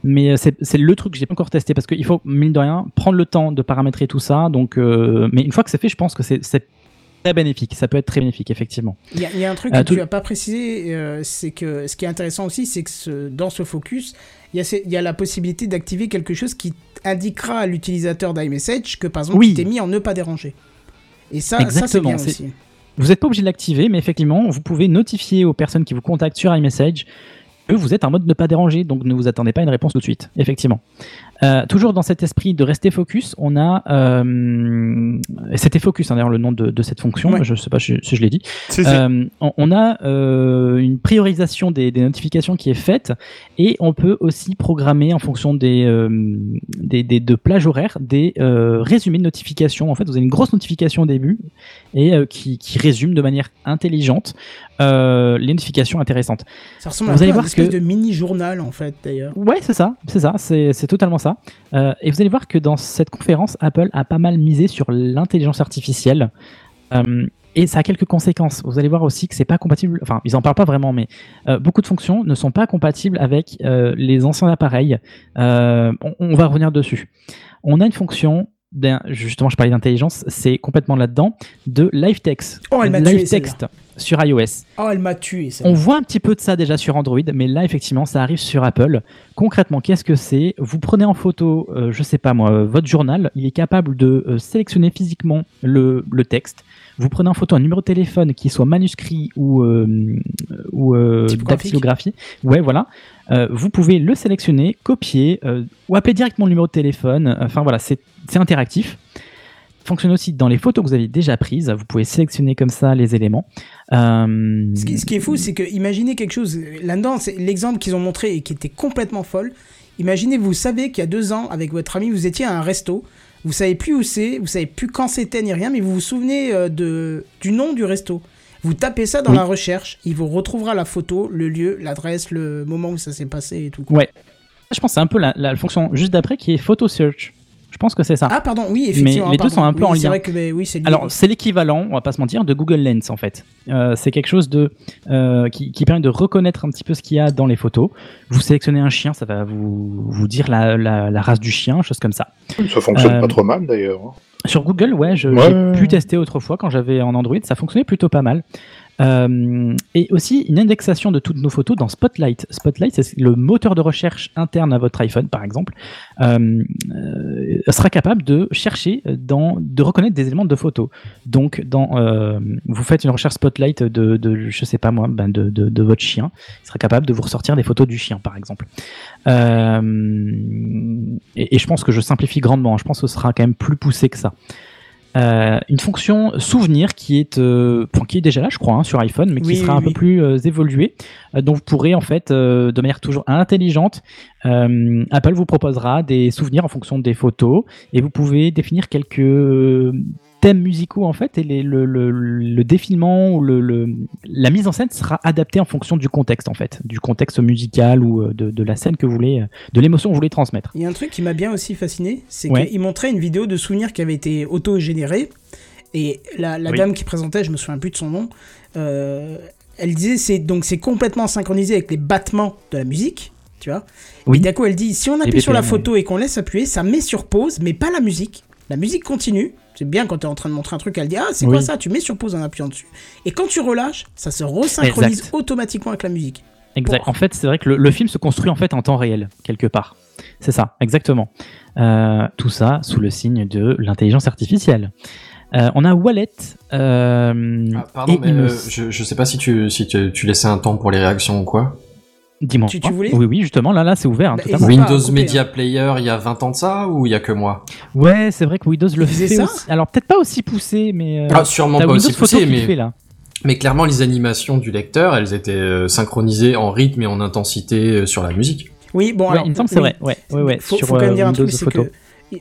mais euh, c'est c'est le truc que j'ai pas encore testé parce qu'il faut mine de rien prendre le temps de paramétrer tout ça. Donc, euh, mais une fois que c'est fait, je pense que c'est c'est très bénéfique. Ça peut être très bénéfique, effectivement. Il y, a- il y a un truc Euh, que tout- tu n'as pas précisé, euh, c'est que ce qui est intéressant aussi, c'est que ce- dans ce focus, il y, a y la possibilité d'activer quelque chose qui indiquera à l'utilisateur d'iMessage que par exemple Oui. tu t'es mis en ne pas déranger. Et ça, ça c'est Exactement, bien c'est- aussi. Vous n'êtes pas obligé de l'activer, mais effectivement, vous pouvez notifier aux personnes qui vous contactent sur iMessage que vous êtes en mode ne pas déranger, donc ne vous attendez pas à une réponse tout de suite, effectivement. Euh, toujours dans cet esprit de rester focus, on a... Euh, C'était focus, hein, d'ailleurs, le nom de, de cette fonction, Ouais. je ne sais pas si, je l'ai dit. Si, si. Euh, on, on a une priorisation des, des notifications qui est faite et on peut aussi programmer en fonction des, des, des- de plages horaires des résumés de notifications. En fait, vous avez une grosse notification au début et qui, qui résume de manière intelligente les notifications intéressantes. Ça ressemble Vous un peu allez à voir une espèce que- de mini-journal en fait d'ailleurs. Ouais, c'est ça, c'est ça, c'est totalement ça. Euh, et vous allez voir que dans cette conférence, Apple a pas mal misé sur l'intelligence artificielle. Euh, et ça a quelques conséquences. Vous allez voir aussi que c'est pas compatible. Enfin, ils en parlent pas vraiment, mais euh, beaucoup de fonctions ne sont pas compatibles avec les anciens appareils. On va revenir dessus. On a une fonction. Justement, je parlais d'intelligence, c'est complètement là-dedans, de live text. Oh, elle m'a tué, live text sur iOS. Oh, elle m'a tué. On voit un petit peu de ça déjà sur Android, mais là, effectivement, ça arrive sur Apple. Concrètement, qu'est-ce que c'est? Vous prenez en photo, euh, je sais pas moi, votre journal, il est capable de euh, sélectionner physiquement le, le texte. Vous prenez en photo un numéro de téléphone qui soit manuscrit ou, euh, ou euh. Ouais, voilà. Euh, vous pouvez le sélectionner, copier euh, ou appeler directement le numéro de téléphone. Enfin voilà, c'est interactif fonctionne aussi dans les photos que vous avez déjà prises. Vous pouvez sélectionner comme ça les éléments. Euh, Ce qui, est fou, c'est que imaginez quelque chose là-dedans, l'exemple qu'ils ont montré et qui était complètement folle. Imaginez, vous savez qu'il y a deux ans, avec votre ami, vous étiez à un resto vous savez plus où c'est, vous savez plus quand c'était ni rien, mais vous vous souvenez du nom du resto. Vous tapez ça dans Oui. la recherche, il vous retrouvera la photo, le lieu, l'adresse, le moment où ça s'est passé et tout. quoi. Ouais. Je pense que c'est un peu la, la fonction juste d'après qui est photo search. Je pense que c'est ça. Ah pardon, oui, effectivement. Mais les deux pardon. sont un peu Oui, en C'est lien. vrai que mais oui, c'est lié. Alors, c'est l'équivalent, on va pas se mentir, de Google Lens en fait. Euh, c'est quelque chose de euh, qui, qui permet de reconnaître un petit peu ce qu'il y a dans les photos. Vous sélectionnez un chien, ça va vous, vous dire la, la, la race du chien, chose comme ça. Ça fonctionne Euh, pas trop mal d'ailleurs. hein. Sur Google, ouais, je- Ouais. j'ai pu tester autrefois quand j'avais en Android, ça fonctionnait plutôt pas mal. Euh, et aussi une indexation de toutes nos photos dans Spotlight. Spotlight, c'est le moteur de recherche interne à votre iPhone, par exemple, euh, euh, sera capable de chercher, dans, de reconnaître des éléments de photos. Donc, dans, euh, vous faites une recherche Spotlight de, de je sais pas moi, ben de, de, votre chien, il sera capable de vous ressortir des photos du chien, par exemple. Et, et je pense que je simplifie grandement. Je pense que ce sera quand même plus poussé que ça. Euh, une fonction souvenir qui est, euh, qui est déjà là, je crois, hein, sur iPhone, mais qui Oui, sera oui, un peu plus euh, évoluée, euh, dont vous pourrez en fait, de manière toujours intelligente, Apple vous proposera des souvenirs en fonction des photos, et vous pouvez définir quelques thèmes musicaux en fait, et les- le, le, le défilement ou le, le- la mise en scène sera adaptée en fonction du contexte en fait, du contexte musical ou euh, de, de la scène que vous voulez, euh, de l'émotion que vous voulez transmettre. Il y a un truc qui m'a bien aussi fasciné, c'est Ouais. qu'il montrait une vidéo de souvenirs qui avait été auto-générée. Et la, la Oui. dame qui présentait, je me souviens plus de son nom, euh, elle disait c'est donc c'est complètement synchronisé avec les battements de la musique, tu vois. Oui. Et d'un coup, elle dit si on appuie sur la photo et qu'on laisse appuyer, ça met sur pause, mais pas la musique. La musique continue. C'est bien quand tu es en train de montrer un truc, elle dit ah c'est quoi ça? Tu mets sur pause en appuyant dessus. Et quand tu relâches, ça se resynchronise Exact. automatiquement avec la musique. Exact. En fait, c'est vrai que le, le film se construit en fait en temps réel quelque part. C'est ça, exactement. Euh, tout ça sous le signe de l'intelligence artificielle. Euh, on a Wallet. euh, Pardon, et mais me- euh, je, je sais pas si tu, si tu, tu laissais un temps pour les réactions ou quoi. Dis-moi. Tu- tu voulais Oui, oui, justement, là, là, c'est ouvert. hein, Bah, totalement. Windows couper, Media Player, il y a 20 ans de ça ou il y a que moi? Ouais, c'est vrai que Windows le fait ça aussi. Alors peut-être pas aussi poussé, mais. euh, Ah, sûrement pas Windows aussi poussé, mais- fait, là. Mais clairement, les animations du lecteur, elles étaient euh, synchronisées en rythme et en intensité euh, sur la musique. Oui, bon Ouais, alors. il me semble c'est vrai. Ouais, ouais, ouais. faut, sur faut quand même euh, dire un Windows truc, c'est que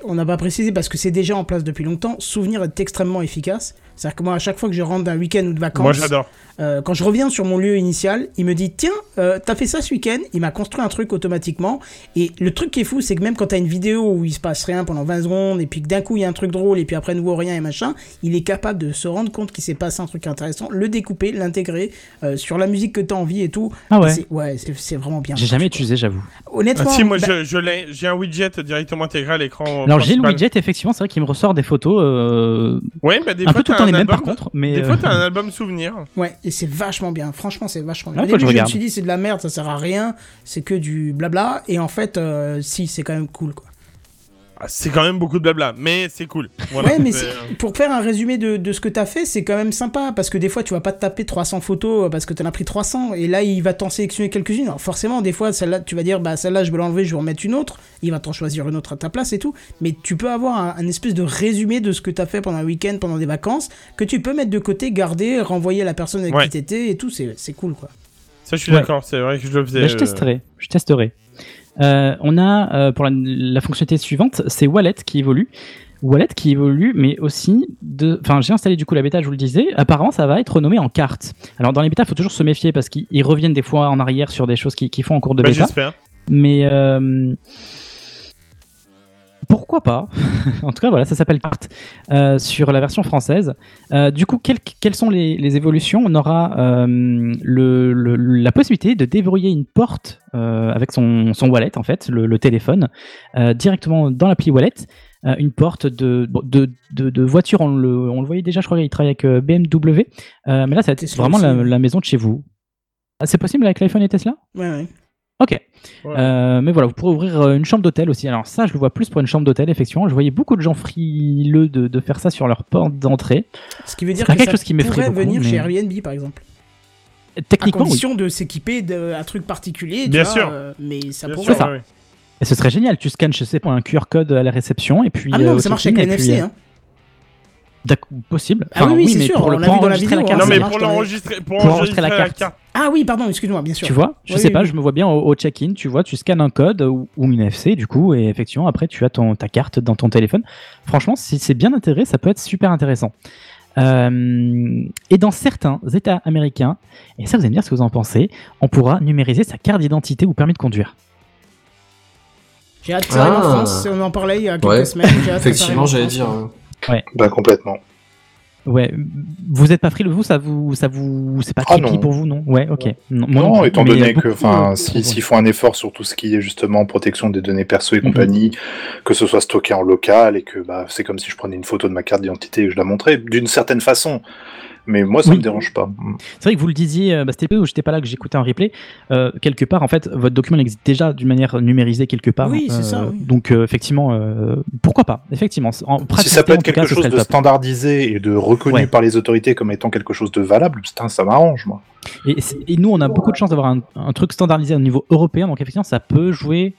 on n'a pas précisé parce que c'est déjà en place depuis longtemps. Souvenir est extrêmement efficace. C'est-à-dire que moi, à chaque fois que je rentre d'un week-end ou de vacances, Moi, j'adore. euh, quand je reviens sur mon lieu initial, il me dit tiens, euh, t'as fait ça ce week-end? Il m'a construit un truc automatiquement. Et le truc qui est fou, c'est que même quand t'as une vidéo où il se passe rien pendant 20 secondes et puis que d'un coup il y a un truc drôle et puis après nouveau rien et machin, il est capable de se rendre compte qu'il s'est passé un truc intéressant, le découper, l'intégrer euh, sur la musique que t'as envie et tout. Ah ouais. C'est- Ouais, c'est c'est vraiment bien. J'ai jamais utilisé, j'avoue. Honnêtement, Ah, si, moi, bah- je, je l'ai. J'ai un widget directement intégré à l'écran. Alors j'ai le widget, effectivement, c'est vrai qu'il me ressort des photos. euh, Ouais, bah, des un fois, peu tout les par contre, mais. Des euh, fois, t'as un album souvenir. Ouais, et c'est vachement bien. Franchement, c'est vachement bien. Ah, Au début, je je me suis dit, c'est de la merde, ça sert à rien, c'est que du blabla. Et en fait, euh, si, c'est quand même cool, quoi. Ah, c'est quand même beaucoup de blabla, mais c'est cool. Voilà, ouais, mais c'est- *laughs* c'est- pour faire un résumé de, de ce que t'as fait, c'est quand même sympa. Parce que des fois, tu vas pas te taper 300 photos euh, parce que t'en as pris 300. Et là, il va t'en sélectionner quelques-unes. Alors, forcément, des fois, celle-là, tu vas dire, bah, celle-là, je vais l'enlever, je vais en mettre une autre. Il va t'en choisir une autre à ta place et tout. Mais tu peux avoir un, un espèce de résumé de ce que t'as fait pendant un week-end, pendant des vacances, que tu peux mettre de côté, garder, renvoyer à la personne avec Ouais. qui t'étais et tout. C'est c'est cool, quoi. Ça, je suis Ouais. d'accord. C'est vrai que je le faisais. Bah, je euh, testerai. Je testerai. Euh, on a euh, pour la, la fonctionnalité suivante, c'est Wallet qui évolue. Wallet qui évolue, mais aussi de. Enfin, j'ai installé du coup la bêta, je vous le disais. Apparemment, ça va être renommé en carte. Alors, dans les bêtas, il faut toujours se méfier parce qu'ils ils reviennent des fois en arrière sur des choses qu'ils qu'ils font en cours de Bah, bêta. j'espère. Mais euh, pourquoi pas *laughs* En tout cas, voilà, ça s'appelle carte euh, sur la version française. Euh, du coup, quelles, quelles sont les, les évolutions On aura euh, le, le- la possibilité de déverrouiller une porte avec son, son wallet, en fait, le, le téléphone, directement dans l'appli wallet. Une porte de, bon, de, de, de voiture, on le, on le voyait déjà, je crois qu'il travaille avec BMW. Mais là, Tesla vraiment la, maison de chez vous. Ah, C'est possible avec l'iPhone et Tesla? Ouais, ouais. Ok. Ouais. Euh, mais voilà, vous pourrez ouvrir euh, une chambre d'hôtel aussi. Alors ça, je le vois plus pour une chambre d'hôtel, effectivement. Je voyais beaucoup de gens frileux de, de faire ça sur leur porte d'entrée. Ce qui veut dire que quelque ça chose qui m'effraie pourrait beaucoup, venir mais- chez Airbnb, par exemple. À Techniquement, oui. condition de s'équiper d'un truc particulier, tu Bien vois, sûr. euh, mais ça Bien pourrait. sûr, ça. ouais, ouais. Et ce serait génial. Tu scannes, je sais pas, un QR code à la réception et puis. Ah non, euh, ça marche avec puis, NFC, euh, hein. Possible. Ah oui, oui, c'est sûr, pour on le l'a pour vu dans la enregistrer la carte. hein, Non, ça mais marche pour dans les- l'enregistrer, pour, Pour enregistrer la carte. Ah oui, pardon, excuse-moi, bien sûr. Tu vois, je Oui, sais oui, pas, oui. je me vois bien au, au check-in, tu vois, tu scannes un code ou, ou une FC du coup, et effectivement après tu as ton, ta carte dans ton téléphone. Franchement, si c'est bien intégré, ça peut être super intéressant. Euh, et dans certains États américains, et ça vous allez me dire ce que vous en pensez, on pourra numériser sa carte d'identité ou permis de conduire. J'ai hâte que ça arrive en Ah. France, on en parlait il y a quelques Ouais. semaines. hâte Effectivement, en j'allais dire. Ouais. Bah complètement. Ouais, vous êtes pas frileux, vous, ça vous, ça vous, c'est pas Ah creepy non. pour vous, non? Ouais, ok. Non, étant donné que, enfin, si- s'ils font un effort sur tout ce qui est justement protection des données perso et compagnie, que ce soit stocké en local et que bah, c'est comme si je prenais une photo de ma carte d'identité et que je la montrais d'une certaine façon. Mais moi, ça Oui. me dérange pas. C'est vrai que vous le disiez, euh, bah, c'était peu où j'étais pas là que j'écoutais un replay. Euh, quelque part, en fait, votre document existe déjà d'une manière numérisée quelque part. Oui, c'est Euh, ça, oui. Donc, euh, effectivement, euh, pourquoi pas? Effectivement, en Si ça peut être cas, quelque chose de standardisé et de reconnu Ouais. par les autorités comme étant quelque chose de valable, putain, ça m'arrange, moi. Et nous, on a beaucoup de chance d'avoir un, un truc standardisé au niveau européen, donc effectivement, ça peut jouer.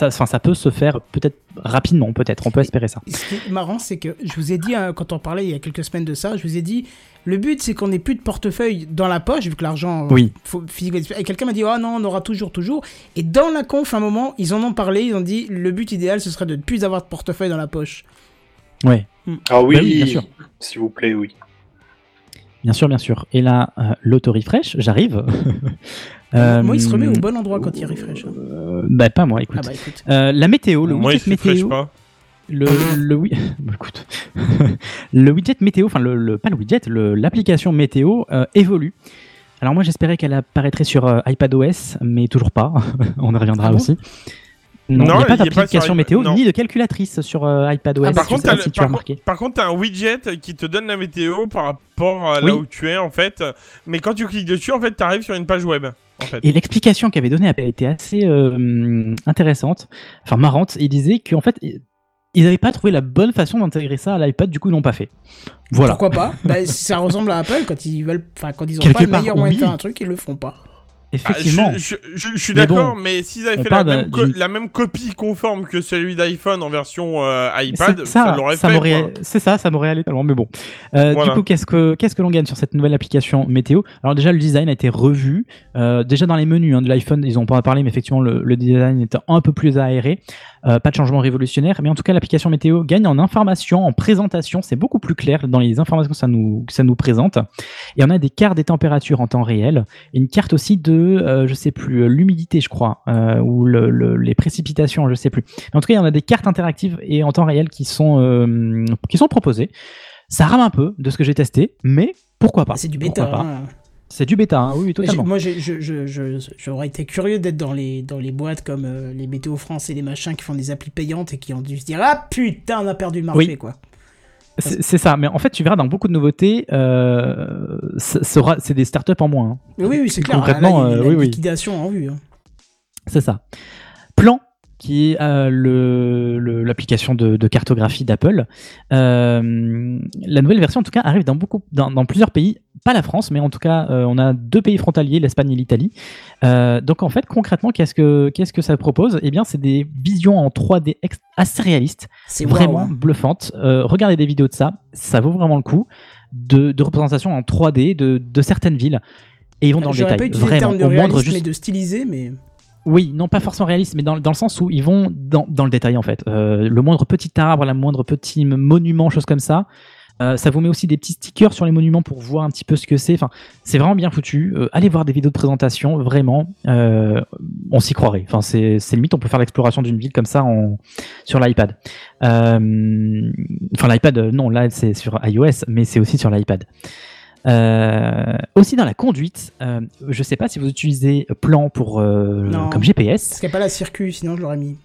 Ça, enfin, ça peut se faire peut-être rapidement, peut-être. On peut espérer ça. Ce qui est marrant, c'est que je vous ai dit, hein, quand on parlait il y a quelques semaines de ça, je vous ai dit, le but c'est qu'on n'ait plus de portefeuille dans la poche, vu que l'argent. euh, Oui. faut- physiquement- Et quelqu'un m'a dit, oh non, on aura toujours, toujours. Et dans la conf, à un moment, ils en ont parlé, ils ont dit, le but idéal ce serait de ne plus avoir de portefeuille dans la poche. Ouais. Ah oui, Bah oui, bien sûr. s'il vous plaît, oui. Bien sûr, bien sûr. Et là, euh, l'auto-refresh, j'arrive. *laughs* Euh, Moi, il se remet au bon endroit quand il refresh. hein. euh, bah, pas moi, écoute. Ah bah, écoute. Euh, la météo, le Moi, widget météo. pas. Le, le, wi- *laughs* Bah, écoute. *laughs* le widget météo, enfin, le, le- pas le widget, l'application météo euh, évolue. Alors, moi, j'espérais qu'elle apparaîtrait sur euh, iPadOS, mais toujours pas. On y reviendra Ah bon aussi. Non, Non, il n'y a pas d'application météo non. ni de calculatrice sur euh, iPadOS. Ah, par contre, le- si tu par as contre- remarqué. Par contre, t'as un widget qui te donne la météo par rapport à Oui. là où tu es, en fait. Mais quand tu cliques dessus, en fait, t'arrives sur une page web. En fait. Et l'explication qu'avait donnée avait été assez euh, intéressante, enfin marrante. Il disait qu'en fait, ils n'avaient pas trouvé la bonne façon d'intégrer ça à l'iPad, du coup, ils l'ont pas fait. Voilà. Pourquoi pas? Bah, Ça ressemble à Apple quand ils veulent, enfin quand ils ont Quelque pas le meilleur moyen de faire un truc, ils le font pas. Effectivement. Ah, je, je- je- je suis Mais d'accord, bon, mais s'ils avaient fait la même, la copie conforme que celui d'iPhone en version euh, iPad, ça, l'aurait fait. C'est ça, ça m'aurait allé tellement. Mais bon. Euh, Voilà. Du coup, qu'est-ce que qu'est-ce que l'on gagne sur cette nouvelle application météo? Alors déjà, le design a été revu. Euh, déjà dans les menus hein, de l'iPhone, ils n'ont pas parlé, mais effectivement, le, le design est un peu plus aéré. Euh, pas de changement révolutionnaire, mais en tout cas, l'application météo gagne en information, en présentation. C'est beaucoup plus clair dans les informations que ça nous que ça nous présente. Et on a des cartes des températures en temps réel, et une carte aussi de, euh, je sais plus, euh, l'humidité, je crois, euh, ou le- le- les précipitations, je sais plus. Mais en tout cas, il y en a des cartes interactives et en temps réel qui sont qui sont proposées. Ça rame un peu de ce que j'ai testé, mais pourquoi pas? C'est du Pourquoi bêta. pas? hein. C'est du bêta, hein, oui, totalement. Moi, j'aurais été curieux d'être dans les, dans les boîtes comme euh, les Météo France et les machins qui font des applis payantes et qui ont dû se dire Ah putain, on a perdu le marché, Oui. quoi. C'est ça, mais en fait, tu verras dans beaucoup de nouveautés, euh, c'est des startups en moins. hein. Oui, oui, c'est clair. Concrètement, Là, il y a oui. liquidation en vue. hein. C'est ça. Plan, qui est euh, le- le- l'application de, de cartographie d'Apple. Euh, la nouvelle version, en tout cas, arrive dans, beaucoup, dans, dans plusieurs pays. Pas la France, mais en tout cas, euh, on a deux pays frontaliers, l'Espagne et l'Italie. Euh, donc, en fait, concrètement, qu'est-ce que, qu'est-ce que ça propose? Eh bien, c'est des visions en 3D ex- assez réalistes, C'est vraiment wow, hein. bluffantes. Regardez des vidéos de ça, ça vaut vraiment le coup. De, de représentation en 3D de, de certaines villes. Et ils vont dans le détail. pas utilisé le vraiment, terme de au moindre juste- mais de stylisé, mais. Oui, non pas forcément réaliste, mais dans, dans le sens où ils vont dans, dans le détail en fait. Euh, le moindre petit arbre, la moindre petit monument, chose comme ça. Euh, ça vous met aussi des petits stickers sur les monuments pour voir un petit peu ce que c'est. Enfin, c'est vraiment bien foutu. Euh, allez voir des vidéos de présentation, vraiment. on s'y croirait. Enfin, c'est limite, on peut faire l'exploration d'une ville comme ça en, sur l'iPad. Enfin, l'iPad, non, là c'est sur iOS, mais c'est aussi sur l'iPad. Euh, aussi dans la conduite, euh, je sais pas si vous utilisez Plan pour euh, Non. comme GPS. Parce qu'il n'y a pas la circuit, sinon je l'aurais mis.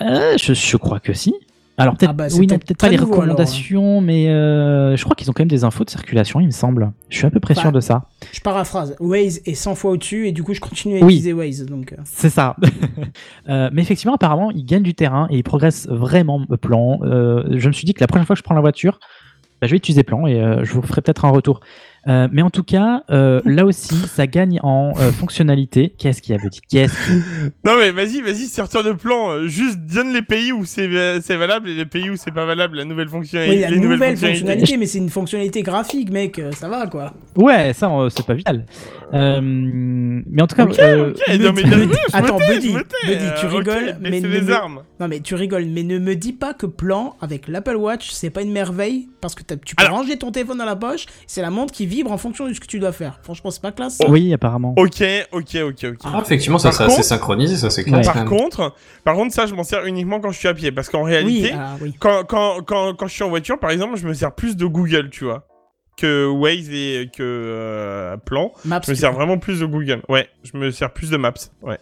Euh, je, je crois que si. Alors peut-être Ah bah, c'est oui, non, peut-être peut-être pas très les nouveau, alors, recommandations, mais euh, je crois qu'ils ont quand même des infos de circulation, il me semble. Je suis à peu près sûr de ça. Je paraphrase. Waze est 100 fois au-dessus et du coup, je continue à Oui. utiliser Waze. Donc, euh. C'est ça. *laughs* Euh, mais effectivement, apparemment, ils gagnent du terrain et ils progressent vraiment euh, plan. Euh, je me suis dit que la prochaine fois que je prends la voiture, bah, je vais utiliser plan et euh, je vous ferai peut-être un retour. Euh, mais en tout cas, euh, là aussi, ça gagne en euh, fonctionnalité. Qu'est-ce qu'il y avait dit? Qu'est-ce qu'il- *laughs* Non mais vas-y, vas-y, sortir de plan. Juste donne les pays où c'est euh, c'est valable et les pays où c'est pas valable. La nouvelle fonctionnalité. Oui, la les nouvelle nouvelles fonctionnalités. fonctionnalité, mais c'est une fonctionnalité graphique, mec, euh, ça va quoi. Ouais, ça, euh, c'est pas vital. Euh, mais en tout cas, non, mais Attends, Buddy, tu rigoles, mais les me- armes. Non mais tu rigoles, mais ne me dis pas que plan avec l'Apple Watch, c'est pas une merveille parce que t'as- tu peux ranger ton téléphone dans la poche, c'est la montre qui vibre en fonction de ce que tu dois faire. Franchement, c'est pas classe. ça. oui, apparemment. Ok, ok, ok, ok. Ah, effectivement, ça, c'est assez contre- synchronisé, ça, c'est clair. Par contre, par contre, ça, je m'en sers uniquement quand je suis à pied, parce qu'en réalité, ah oui. quand, quand, quand, quand je suis en voiture, par exemple, je me sers plus de Google, tu vois, que Waze et que euh, Plan. Maps, je me sers vraiment plus de Google. Ouais, je me sers plus de Maps. Ouais.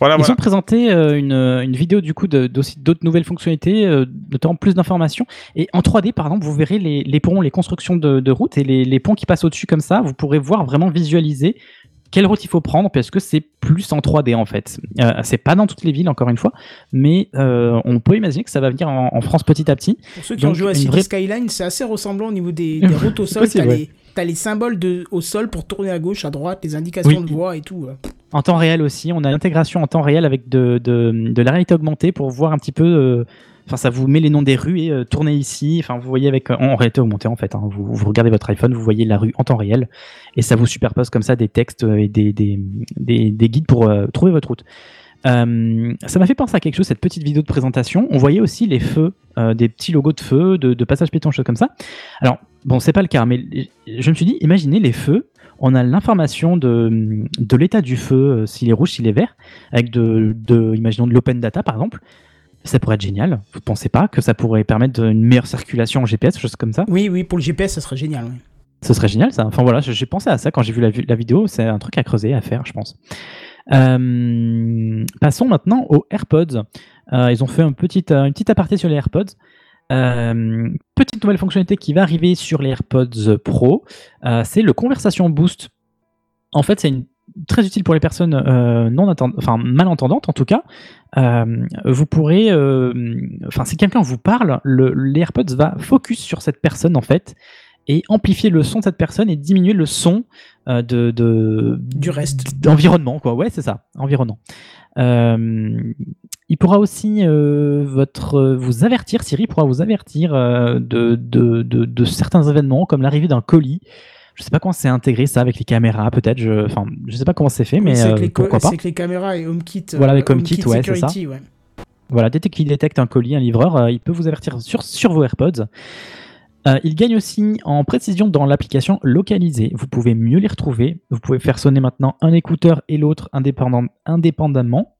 Voilà, Ils voilà. ont présenté euh, une, une vidéo du coup d'autres nouvelles fonctionnalités, euh, notamment plus d'informations. Et en 3D, par exemple, vous verrez les, les ponts, les constructions de, de routes et les, les ponts qui passent au-dessus comme ça. Vous pourrez voir vraiment visualiser quelle route il faut prendre parce que c'est plus en 3D en fait. Euh, c'est pas dans toutes les villes encore une fois, mais euh, on peut imaginer que ça va venir en, en France petit à petit. Pour ceux qui Donc, ont joué à une City vraie- Skyline, c'est assez ressemblant au niveau des, *laughs* des routes au sol. Possible, T'as ouais. les, t'as les symboles de, au sol pour tourner à gauche, à droite, les indications Oui. de voie et tout. euh. En temps réel aussi, on a l'intégration en temps réel avec de, de, de la réalité augmentée pour voir un petit peu. euh, Enfin, ça vous met les noms des rues et euh, tournez ici. Enfin, vous voyez avec en réalité augmentée en fait. hein. vous, vous regardez votre iPhone, vous voyez la rue en temps réel et ça vous superpose comme ça des textes euh, et des, des, des, des guides pour euh, trouver votre route. Euh, ça m'a fait penser à quelque chose, cette petite vidéo de présentation. On voyait aussi les feux, euh, des petits logos de feux, de, de passage piéton, choses comme ça. Alors, bon, c'est pas le cas, mais je me suis dit, imaginez les feux. On a l'information de, de l'état du feu, euh, s'il est rouge, s'il est vert, avec de, de imaginons de l'open data par exemple. Ça pourrait être génial. Vous pensez pas que ça pourrait permettre une meilleure circulation en GPS, choses comme ça? Oui, oui, pour le GPS, ça serait génial. ce serait génial ça. Enfin voilà, j'ai pensé à ça quand j'ai vu la, la vidéo. C'est un truc à creuser, à faire, je pense. Euh, passons maintenant aux AirPods. Euh, ils ont fait un petit, euh, une petite aparté sur les AirPods. Petite nouvelle fonctionnalité qui va arriver sur les AirPods Pro, euh, c'est le Conversation Boost. En fait, c'est une- très utile pour les personnes euh, non enfin malentendantes en tout cas. Euh, vous pourrez, euh, enfin si quelqu'un vous parle, le, les AirPods va focus sur cette personne en fait et amplifier le son de cette personne et diminuer le son euh, de, de- Du reste. d'environnement quoi. Ouais, c'est ça, environnement. Euh, il pourra aussi euh, votre, euh, vous avertir, Siri pourra vous avertir euh, de, de, de, de certains événements comme l'arrivée d'un colis. Je sais pas comment c'est intégré ça avec les caméras, peut-être. Je, enfin, je sais pas comment c'est fait, mais c'est pourquoi pas. c'est que les caméras et HomeKit. Voilà, avec HomeKit, ouais, c'est ça. Ouais. Voilà, dès qu'il détecte un colis, un livreur, il peut vous avertir sur, sur vos AirPods. Euh, il gagne aussi en précision dans l'application localisée. Vous pouvez mieux les retrouver. Vous pouvez faire sonner maintenant un écouteur et l'autre indépendamment.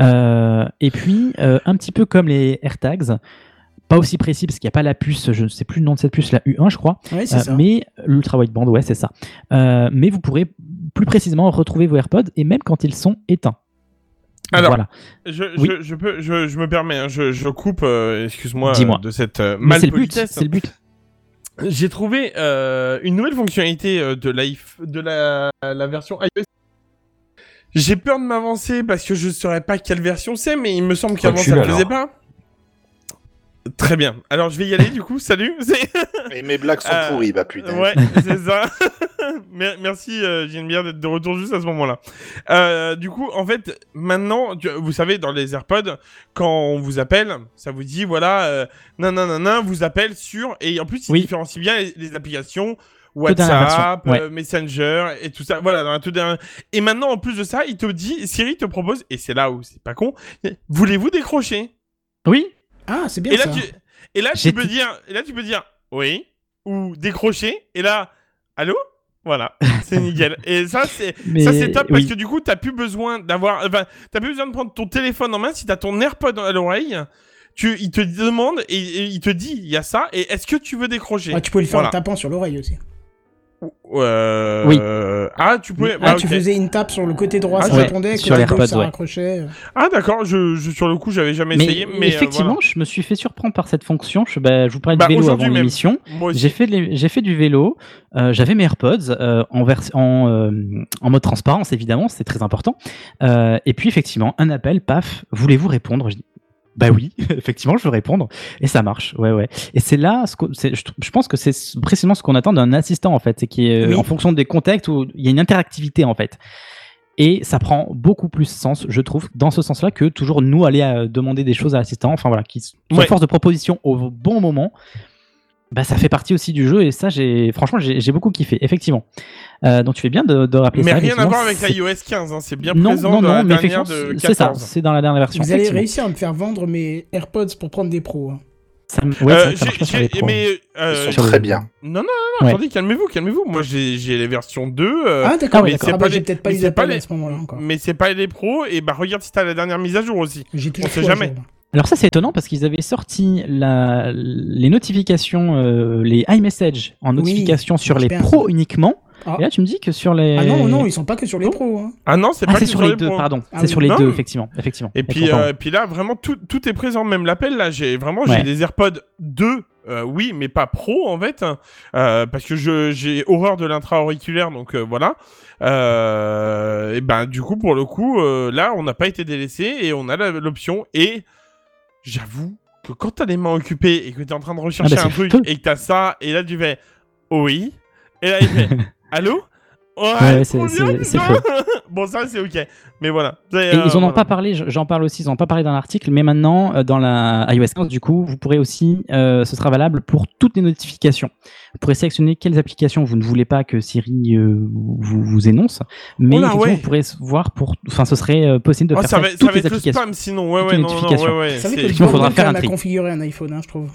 Euh, et puis, euh, un petit peu comme les AirTags, pas aussi précis parce qu'il n'y a pas la puce, je ne sais plus le nom de cette puce, la U1 je crois, Ouais, c'est Euh, ça. mais l'ultra wideband, ouais c'est ça. Euh, mais vous pourrez plus précisément retrouver vos AirPods et même quand ils sont éteints. Alors, voilà. je, Oui. je, je peux, je, je me permets, hein, je, je coupe, euh, excuse-moi, Dis-moi. de cette euh, Mais c'est le but, malpolitesse. c'est le but. J'ai trouvé euh, une nouvelle fonctionnalité euh, de, l'iPh- de la, la version iOS. J'ai peur de m'avancer parce que je ne saurais pas quelle version c'est, mais il me semble qu'avant ça ne faisait pas. Très bien. Alors je vais y aller du coup. Salut. *laughs* Et mes blagues sont Euh, pourries, bah putain. Ouais, c'est ça. *laughs* Mer- Merci, euh, Geneviève, d'être de retour juste à ce moment-là. Euh, du coup, en fait, maintenant, tu- vous savez, dans les AirPods, quand on vous appelle, ça vous dit, voilà, euh, nan, nan, nan, nan, vous appelle sur... Et en plus, il Oui. différencie bien les, les applications WhatsApp, version, ouais. euh, Messenger et tout ça. Voilà, dans la toute dernière- Et maintenant, en plus de ça, il te dit, Siri te propose, et c'est là où c'est pas con, voulez-vous décrocher? Oui. Ah, c'est bien et là, ça. tu, et là, tu peux dire, et là, tu peux dire oui ou décrocher. Et là, allô, voilà, c'est nickel. *laughs* Et ça, c'est Mais ça, c'est top parce que du coup, t'as plus besoin d'avoir, enfin, t'as plus besoin de prendre ton téléphone en main si t'as ton AirPod à l'oreille. Tu, il te demande et, et il te dit, il y a ça. Et est-ce que tu veux décrocher? Ouais, tu peux le faire Voilà. en tapant sur l'oreille aussi. Euh, Oui. Ah, tu pouvais. Ah, bah, tu faisais une tape sur le côté droit, Ah, ça ouais, répondait, sur les AirPods, ça ouais. raccrochait. Ah, d'accord. Je, je- sur le coup, j'avais jamais Mais, essayé. Mais euh, effectivement, voilà. je me suis fait surprendre par cette fonction. Je, bah, je vous parlais Bah, du vélo avant l'émission. J'ai fait, j'ai fait du vélo. euh, J'avais mes AirPods euh, en, vers- en, euh, en mode transparence, évidemment, c'est très important. Euh, et puis, effectivement, un appel, paf, voulez-vous répondre? Je dis, Bah oui, *laughs* effectivement, je veux répondre et ça marche. Ouais, ouais. Et c'est là, ce que- c'est- je, je pense que c'est précisément ce qu'on attend d'un assistant en fait, c'est qui est Oui. en fonction des contextes où il y a une interactivité en fait. Et ça prend beaucoup plus sens, je trouve, dans ce sens-là, que toujours nous aller euh, demander des choses à l'assistant. Enfin voilà, qui sont Ouais. force de proposition au bon moment. Bah, ça fait partie aussi du jeu et ça, j'ai franchement, j'ai beaucoup kiffé, effectivement. Euh, donc tu fais bien de, de rappeler Mais ça. rien à voir avec l'iOS 15, hein, c'est bien non, présent non, dans non, la mais dernière de 14. c'est ça, c'est dans la dernière version. Vous allez réussir à me faire vendre mes AirPods pour prendre des pros. hein. Ça, me- ouais, Euh, ça sur les pros. mais, euh, Ils sont très bien. Non, non, non, Ouais. attendez, calmez-vous, calmez-vous. Moi, j'ai j'ai les versions 2. euh, Ah d'accord, oui, mais c'est Ah bah, pas j'ai les- peut-être pas mais les- à ce moment-là encore. Mais c'est pas les pros, et bah regarde si t'as la dernière mise à jour aussi. On sait jamais. Alors ça c'est étonnant parce qu'ils avaient sorti la, les notifications, euh, les iMessage en notification sur les pros uniquement. Ah. Et là tu me dis que sur les... Ah non, non, ils sont pas que sur les pros. Hein. Ah non, c'est Ah, pas que sur les les deux, pros. pardon. Ah c'est oui. sur les Non. deux, effectivement. effectivement. Et puis, Effectivement. euh, puis là, vraiment, tout, tout est présent. Même l'appel, là, j'ai vraiment j'ai Ouais. des AirPods 2, euh, oui, mais pas pro, en fait. hein, euh, parce que je- j'ai horreur de l'intra-auriculaire, donc euh, voilà. Euh, et ben, du coup, pour le coup, euh, là, on n'a pas été délaissé et on a l'option. Et j'avoue que quand t'as les mains occupées et que t'es en train de rechercher bah, un truc et que t'as ça, et là, tu fais oui. Et là, il fait *laughs* allô? Ouais, Ouais, c'est- feu. *laughs* bon, ça, c'est ok. Mais voilà. C'est, Et ils en ont voilà. pas parlé, je- j'en parle aussi, ils en ont pas parlé dans l'article, mais maintenant euh, dans la iOS 15, du coup, vous pourrez aussi, euh, ce sera valable pour toutes les notifications. Vous pourrez sélectionner quelles applications vous ne voulez pas que Siri euh, vous, vous énonce, mais Oh là, effectivement, ouais. vous pourrez voir pour, enfin, ce serait possible de Oh, faire ça ça va, avec ça toutes va les être le applications. spam sinon, ouais, Toutes ouais, non, non, ouais, ouais. Ça veut c'est- que effectivement, faudra faire un tri. configurer un iPhone, hein, je trouve.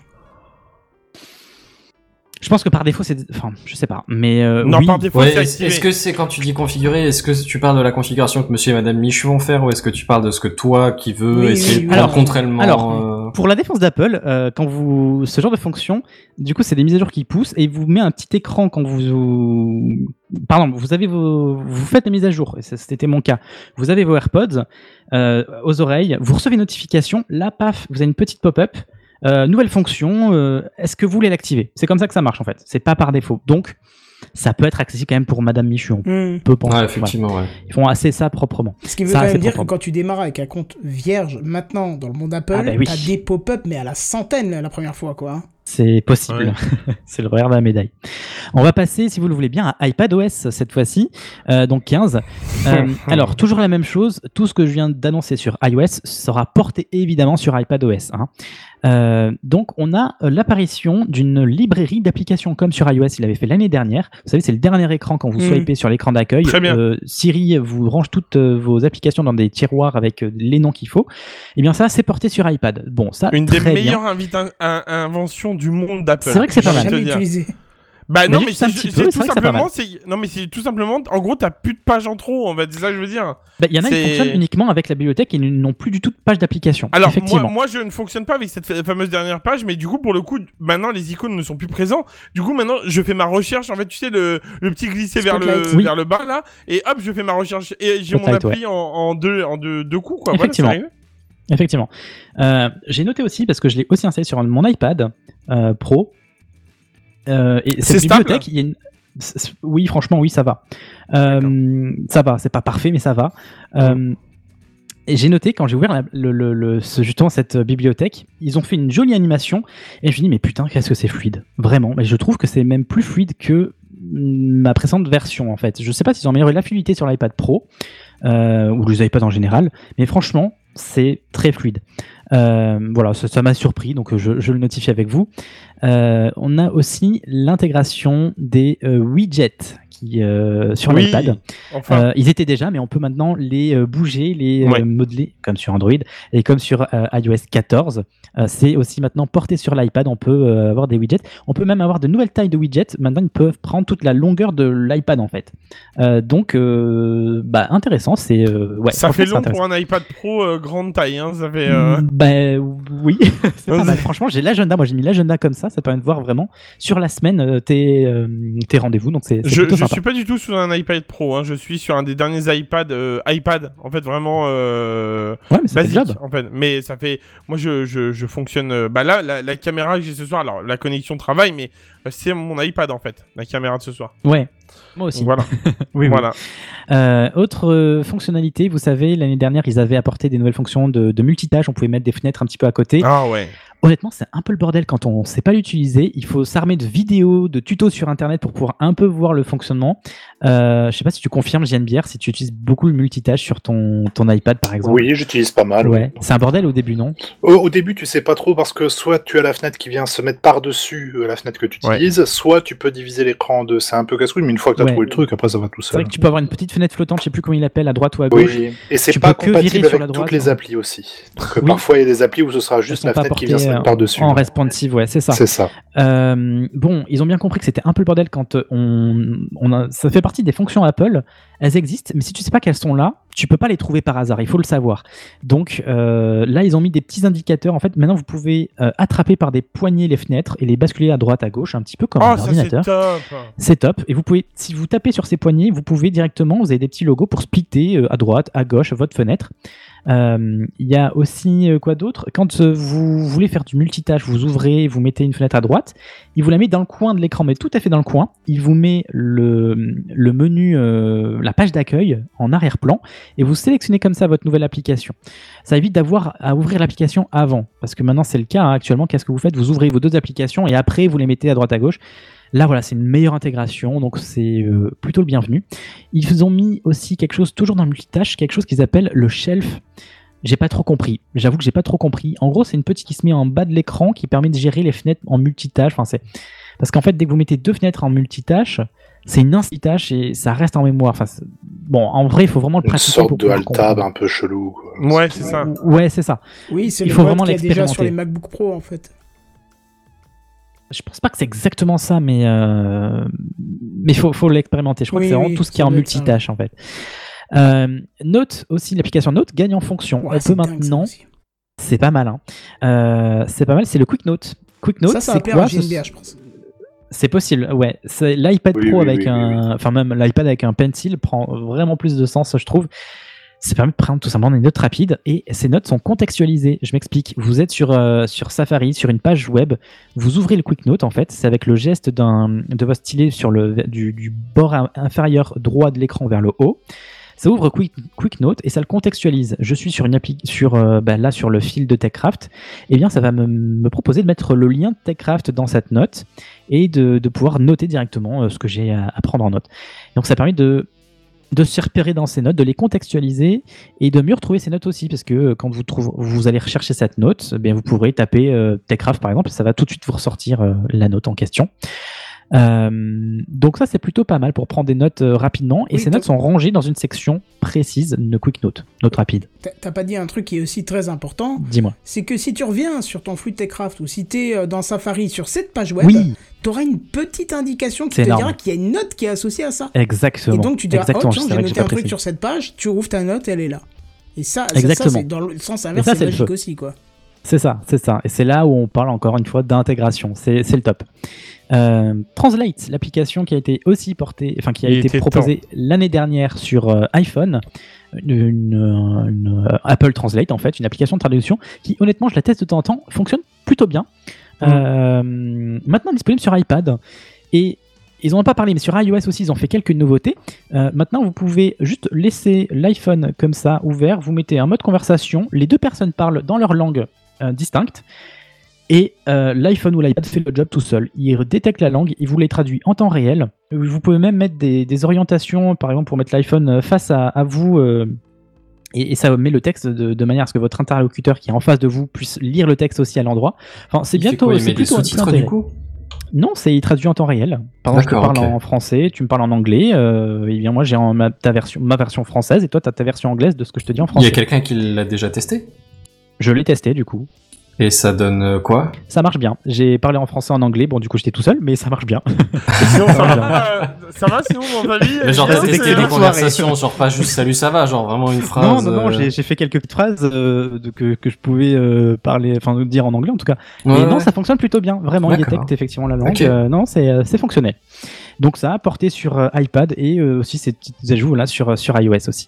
Je pense que par défaut, c'est, enfin, je sais pas, mais euh, Non, oui. par défaut, Ouais, c'est est-ce que c'est quand tu dis configurer, est-ce que tu parles de la configuration que monsieur et madame Michu vont faire ou est-ce que tu parles de ce que toi qui veux Oui, essayer oui, Alors, contrairement alors, euh, Pour la défense d'Apple, euh, quand vous ce genre de fonction, du coup, c'est des mises à jour qui poussent et il vous met un petit écran quand vous, pardon, vous avez vos, vous faites la mise à jour. Et ça, c'était mon cas. Vous avez vos AirPods euh, aux oreilles, vous recevez une notification, là, paf, vous avez une petite pop-up. Euh, nouvelle fonction, euh, est-ce que vous voulez l'activer? C'est comme ça que ça marche en fait. C'est pas par défaut. Donc, ça peut être accessible quand même pour Madame Michu. On Hmm. peut penser. Voilà. effectivement, ouais. Ils font assez ça proprement. Ce qui veut Ça, quand même dire que quand tu démarres avec un compte vierge, maintenant, dans le monde Apple, Ah bah oui. t'as des pop-up, mais à la centaine la, première fois, quoi. hein. C'est possible. *laughs* c'est le revers de la médaille. On va passer, si vous le voulez bien, à iPadOS cette fois-ci, euh, donc 15. Euh, *laughs* alors, toujours la même chose. Tout ce que je viens d'annoncer sur iOS sera porté évidemment sur iPadOS. Hein. Euh, donc, on a euh, l'apparition d'une librairie d'applications comme sur iOS. Il avait fait l'année dernière. Vous savez, c'est le dernier écran quand vous Mhm. swipez sur l'écran d'accueil. Très bien. Euh, Siri vous range toutes vos applications dans des tiroirs avec les noms qu'il faut. Et bien ça, c'est porté sur iPad. Bon, ça, Une des très meilleures invita- in- inventions du monde d'Apple. C'est vrai que c'est pas mal. Jamais utilisé. Bah Mais non, mais c'est tout simplement, c'est non mais c'est tout simplement, en gros, t'as plus de pages en trop, en fait, c'est ça que je veux dire. Bah, Il y en a qui fonctionnent uniquement avec la bibliothèque et n'ont plus du tout de page d'application. Alors moi, moi, je ne fonctionne pas avec cette fa- fameuse dernière page, mais du coup, pour le coup, maintenant les icônes ne sont plus présents. Du coup, maintenant, je fais ma recherche. En fait, tu sais le, le petit glissé vers le. Oui. vers le bas là, et hop, je fais ma recherche et j'ai mon appli en, en deux en deux, deux coups quoi. Effectivement. Effectivement. Euh, J'ai noté aussi, parce que je l'ai aussi installé sur mon iPad euh, Pro, euh, et C'est cette bibliothèque, il y a une... c- c- Oui, franchement, oui, ça va. Euh, ça va, c'est pas parfait, mais ça va. Euh, et j'ai noté quand j'ai ouvert la- le, le- le- ce- justement cette bibliothèque, ils ont fait une jolie animation et je me suis dit mais putain qu'est-ce que c'est fluide, vraiment. Mais je trouve que c'est même plus fluide que mm, ma précédente version en fait. Je sais pas s'ils ont amélioré la fluidité sur l'iPad Pro euh, ou les iPads en général, mais franchement c'est très fluide. Euh, voilà, ça m'a surpris, donc euh, je, le notifie avec vous. Euh, on a aussi l'intégration des widgets qui euh, sur Oui, l'iPad. enfin. Euh, ils étaient déjà, mais on peut maintenant les euh, bouger, les Ouais. modeler, comme sur Android et comme sur iOS 14. Euh, c'est aussi maintenant porté sur l'iPad. On peut avoir des widgets. On peut même avoir de nouvelles tailles de widgets. Maintenant, ils peuvent prendre toute la longueur de l'iPad en fait. Donc, bah intéressant. C'est ouais. ça fait long pour un iPad Pro grande taille, hein. Ça fait. Ben oui, *laughs* c'est pas mal. Franchement, j'ai l'agenda. Moi, j'ai mis l'agenda comme ça. Ça permet de voir vraiment sur la semaine tes, tes rendez-vous. Donc, c'est plutôt sympa. Suis pas du tout sur un iPad Pro, hein. je suis sur un des derniers iPad, euh, iPad, en fait vraiment euh, Ouais, mais ça fait basique, job. en fait. Mais ça fait, moi je, je, je fonctionne, euh, bah là la, la caméra que j'ai ce soir, alors la connexion travaille, mais euh, c'est mon iPad en fait, la caméra de ce soir. Ouais, Moi aussi. Voilà. *laughs* Oui, oui. voilà. Euh, autre euh, fonctionnalité, vous savez, l'année dernière, ils avaient apporté des nouvelles fonctions de, de multitâche. On pouvait mettre des fenêtres un petit peu à côté. Ah ouais. Honnêtement, c'est un peu le bordel quand on ne sait pas l'utiliser. Il faut s'armer de vidéos, de tutos sur Internet pour pouvoir un peu voir le fonctionnement. Euh, je sais pas si tu confirmes, JNBR, si tu utilises beaucoup le multitâche sur ton, ton iPad, par exemple. Oui, j'utilise pas mal. Ouais. C'est un bordel au début, non? Au, au début, tu sais pas trop parce que soit tu as la fenêtre qui vient se mettre par-dessus euh, la fenêtre que tu utilises, soit tu peux diviser l'écran en deux. C'est un peu casse-couille, mais une fois que tu as Ouais. trouvé le truc, après ça va tout C'est seul. vrai que tu peux avoir une petite fenêtre flottante, je sais plus comment il l'appelle, à droite ou à gauche. Oui, et c'est pas compatible sur avec la droite, toutes les hein. applis aussi. Donc euh, Oui. parfois il y a des applis où ce sera juste la fenêtre qui vient se mettre euh, par-dessus. En responsive, ouais, c'est ça. C'est ça. Euh, bon, ils ont bien compris que c'était un peu le bordel quand euh, on, on a, ça fait partie des fonctions Apple. Elles existent, mais si tu sais pas qu'elles sont là, tu peux pas les trouver par hasard. Il faut le savoir. Donc euh, là, ils ont mis des petits indicateurs. En fait, maintenant, vous pouvez euh, attraper par des poignées les fenêtres et les basculer à droite, à gauche, un petit peu comme Oh, un ça c'est ordinateur. top. C'est top. Et vous pouvez, si vous tapez sur ces poignées, vous pouvez directement, vous avez des petits logos pour splitter euh, à droite, à gauche, votre fenêtre. Euh, Il y a aussi euh, quoi d'autre? Quand euh, vous voulez faire du multitâche, vous ouvrez, vous mettez une fenêtre à droite, il vous la met dans le coin de l'écran, mais tout à fait dans le coin. Il vous met le, menu, la page d'accueil en arrière-plan, et vous sélectionnez comme ça votre nouvelle application. Ça évite d'avoir à ouvrir l'application avant, parce que maintenant c'est le cas hein, actuellement. Qu'est-ce que vous faites? Vous ouvrez vos deux applications et après vous les mettez à droite à gauche. Là, voilà, c'est une meilleure intégration, donc c'est euh, plutôt le bienvenu. Ils ont mis aussi quelque chose, toujours dans le multitâche, quelque chose qu'ils appellent le shelf. J'ai pas trop compris. J'avoue que j'ai pas trop compris. En gros, c'est une petite qui se met en bas de l'écran qui permet de gérer les fenêtres en multitâche. Enfin, c'est parce qu'en fait, dès que vous mettez deux fenêtres en multitâche, c'est une incitâche et ça reste en mémoire. Enfin, bon, en vrai, il faut vraiment le Une pratiquer. sorte pour de comprendre. un peu chelou. quoi. Ouais, c'est ça. Ouais, c'est ça. Oui, c'est Il le faut mode vraiment qu'il y a déjà sur les MacBook Pro en fait. Je pense pas que c'est exactement ça, mais euh... mais faut faut l'expérimenter. Je crois Oui, que c'est vraiment oui, tout ce qui est en ça, multitâche en fait. Euh, Note aussi l'application Note gagne en fonction. Ouais, On peut maintenant, c'est pas mal. Hein. Euh, c'est pas mal. C'est le Quick Note. Quick Note, c'est quoi JNBR, je pense. C'est possible, ouais. C'est l'iPad Oui, Pro oui, avec oui, oui, un, enfin même l'iPad avec un pencil prend vraiment plus de sens, je trouve. Ça permet de prendre tout simplement des notes rapides et ces notes sont contextualisées. Je m'explique. Vous êtes sur, euh, sur Safari, sur une page web, vous ouvrez le Quick Note en fait, c'est avec le geste de votre stylet sur le du, du bord in- inférieur droit de l'écran vers le haut. Ça ouvre Quick, Quick Note et ça le contextualise. Je suis sur une appli, sur euh, bah, là sur le fil de TechCraft. Et bien ça va me, me proposer de mettre le lien de TechCraft dans cette note et de, de pouvoir noter directement euh, ce que j'ai à prendre en note. Donc ça permet de de se repérer dans ces notes, de les contextualiser et de mieux retrouver ces notes aussi, parce que euh, quand vous, trouvez, vous allez rechercher cette note, eh bien vous pourrez taper euh, TechCraft par exemple, ça va tout de suite vous ressortir euh, la note en question. Euh, donc ça c'est plutôt pas mal pour prendre des notes euh, rapidement et Oui, ces notes sont rangées dans une section précise, une quick note, note rapide. T'as- pas dit un truc qui est aussi très important, Dis-moi. c'est que si tu reviens sur ton flux Techcraft ou si t'es euh, dans Safari sur cette page web, Oui. t'auras une petite indication qui te énorme. dira qu'il y a une note qui est associée à ça. Exactement. Et donc tu diras, Exactement, oh tiens, j'ai noté un truc sur cette page, tu ouvres ta note, elle est là. Et ça, ça- ça, Exactement. c'est dans le sens inverse, ça, c'est feu. aussi, quoi. C'est ça, c'est ça. Et c'est là où on parle encore une fois d'intégration. C'est le top. Euh, Translate, l'application qui a été aussi portée, enfin qui a Il été proposée l'année dernière sur euh, iPhone, une, une- une, euh, Apple Translate en fait, une application de traduction qui honnêtement, je la teste de temps en temps, fonctionne plutôt bien. Euh, maintenant disponible sur iPad et ils n'en ont pas parlé, mais sur iOS aussi, ils ont fait quelques nouveautés. Maintenant, vous pouvez juste laisser l'iPhone comme ça ouvert. Vous mettez un mode conversation. Les deux personnes parlent dans leur langue distincte. Et euh, l'iPhone ou l'iPad fait le job tout seul. Il détecte la langue, il vous les traduit en temps réel. Vous pouvez même mettre des, des orientations, par exemple, pour mettre l'iPhone euh, face à, à vous. euh, et, et ça met le texte de, de manière à ce que votre interlocuteur qui est en face de vous puisse lire le texte aussi à l'endroit. Enfin, c'est bientôt. c'est plutôt- plutôt du coup? Non, c'est il traduit en temps réel. Par exemple, je te parle en français, tu me parles en anglais. Euh, et bien moi, j'ai ma, ta version, ma version française et toi, tu as ta version anglaise de ce que je te dis en Il y français. a quelqu'un qui l'a déjà testé? Je l'ai testé du coup. Et ça donne euh, quoi? Ça marche bien. J'ai parlé en français en anglais. Bon, du coup, j'étais tout seul, mais ça marche bien. *laughs* Sinon, ça marche va, bien. euh, ça va sinon ta vie Mais genre, euh, t'as testé des conversations, genre pas juste salut, ça va, genre vraiment une phrase. Non, non, non, euh, j'ai j'ai fait quelques petites phrases euh, que, que je pouvais euh, parler, enfin dire en anglais en tout cas. ouais, Mais non, ouais. ça fonctionne plutôt bien. Vraiment, il détecte effectivement la langue. Euh, non, c'est c'est fonctionnel. Donc ça a porté sur iPad et euh, aussi ces petites ajouts là sur, sur iOS aussi.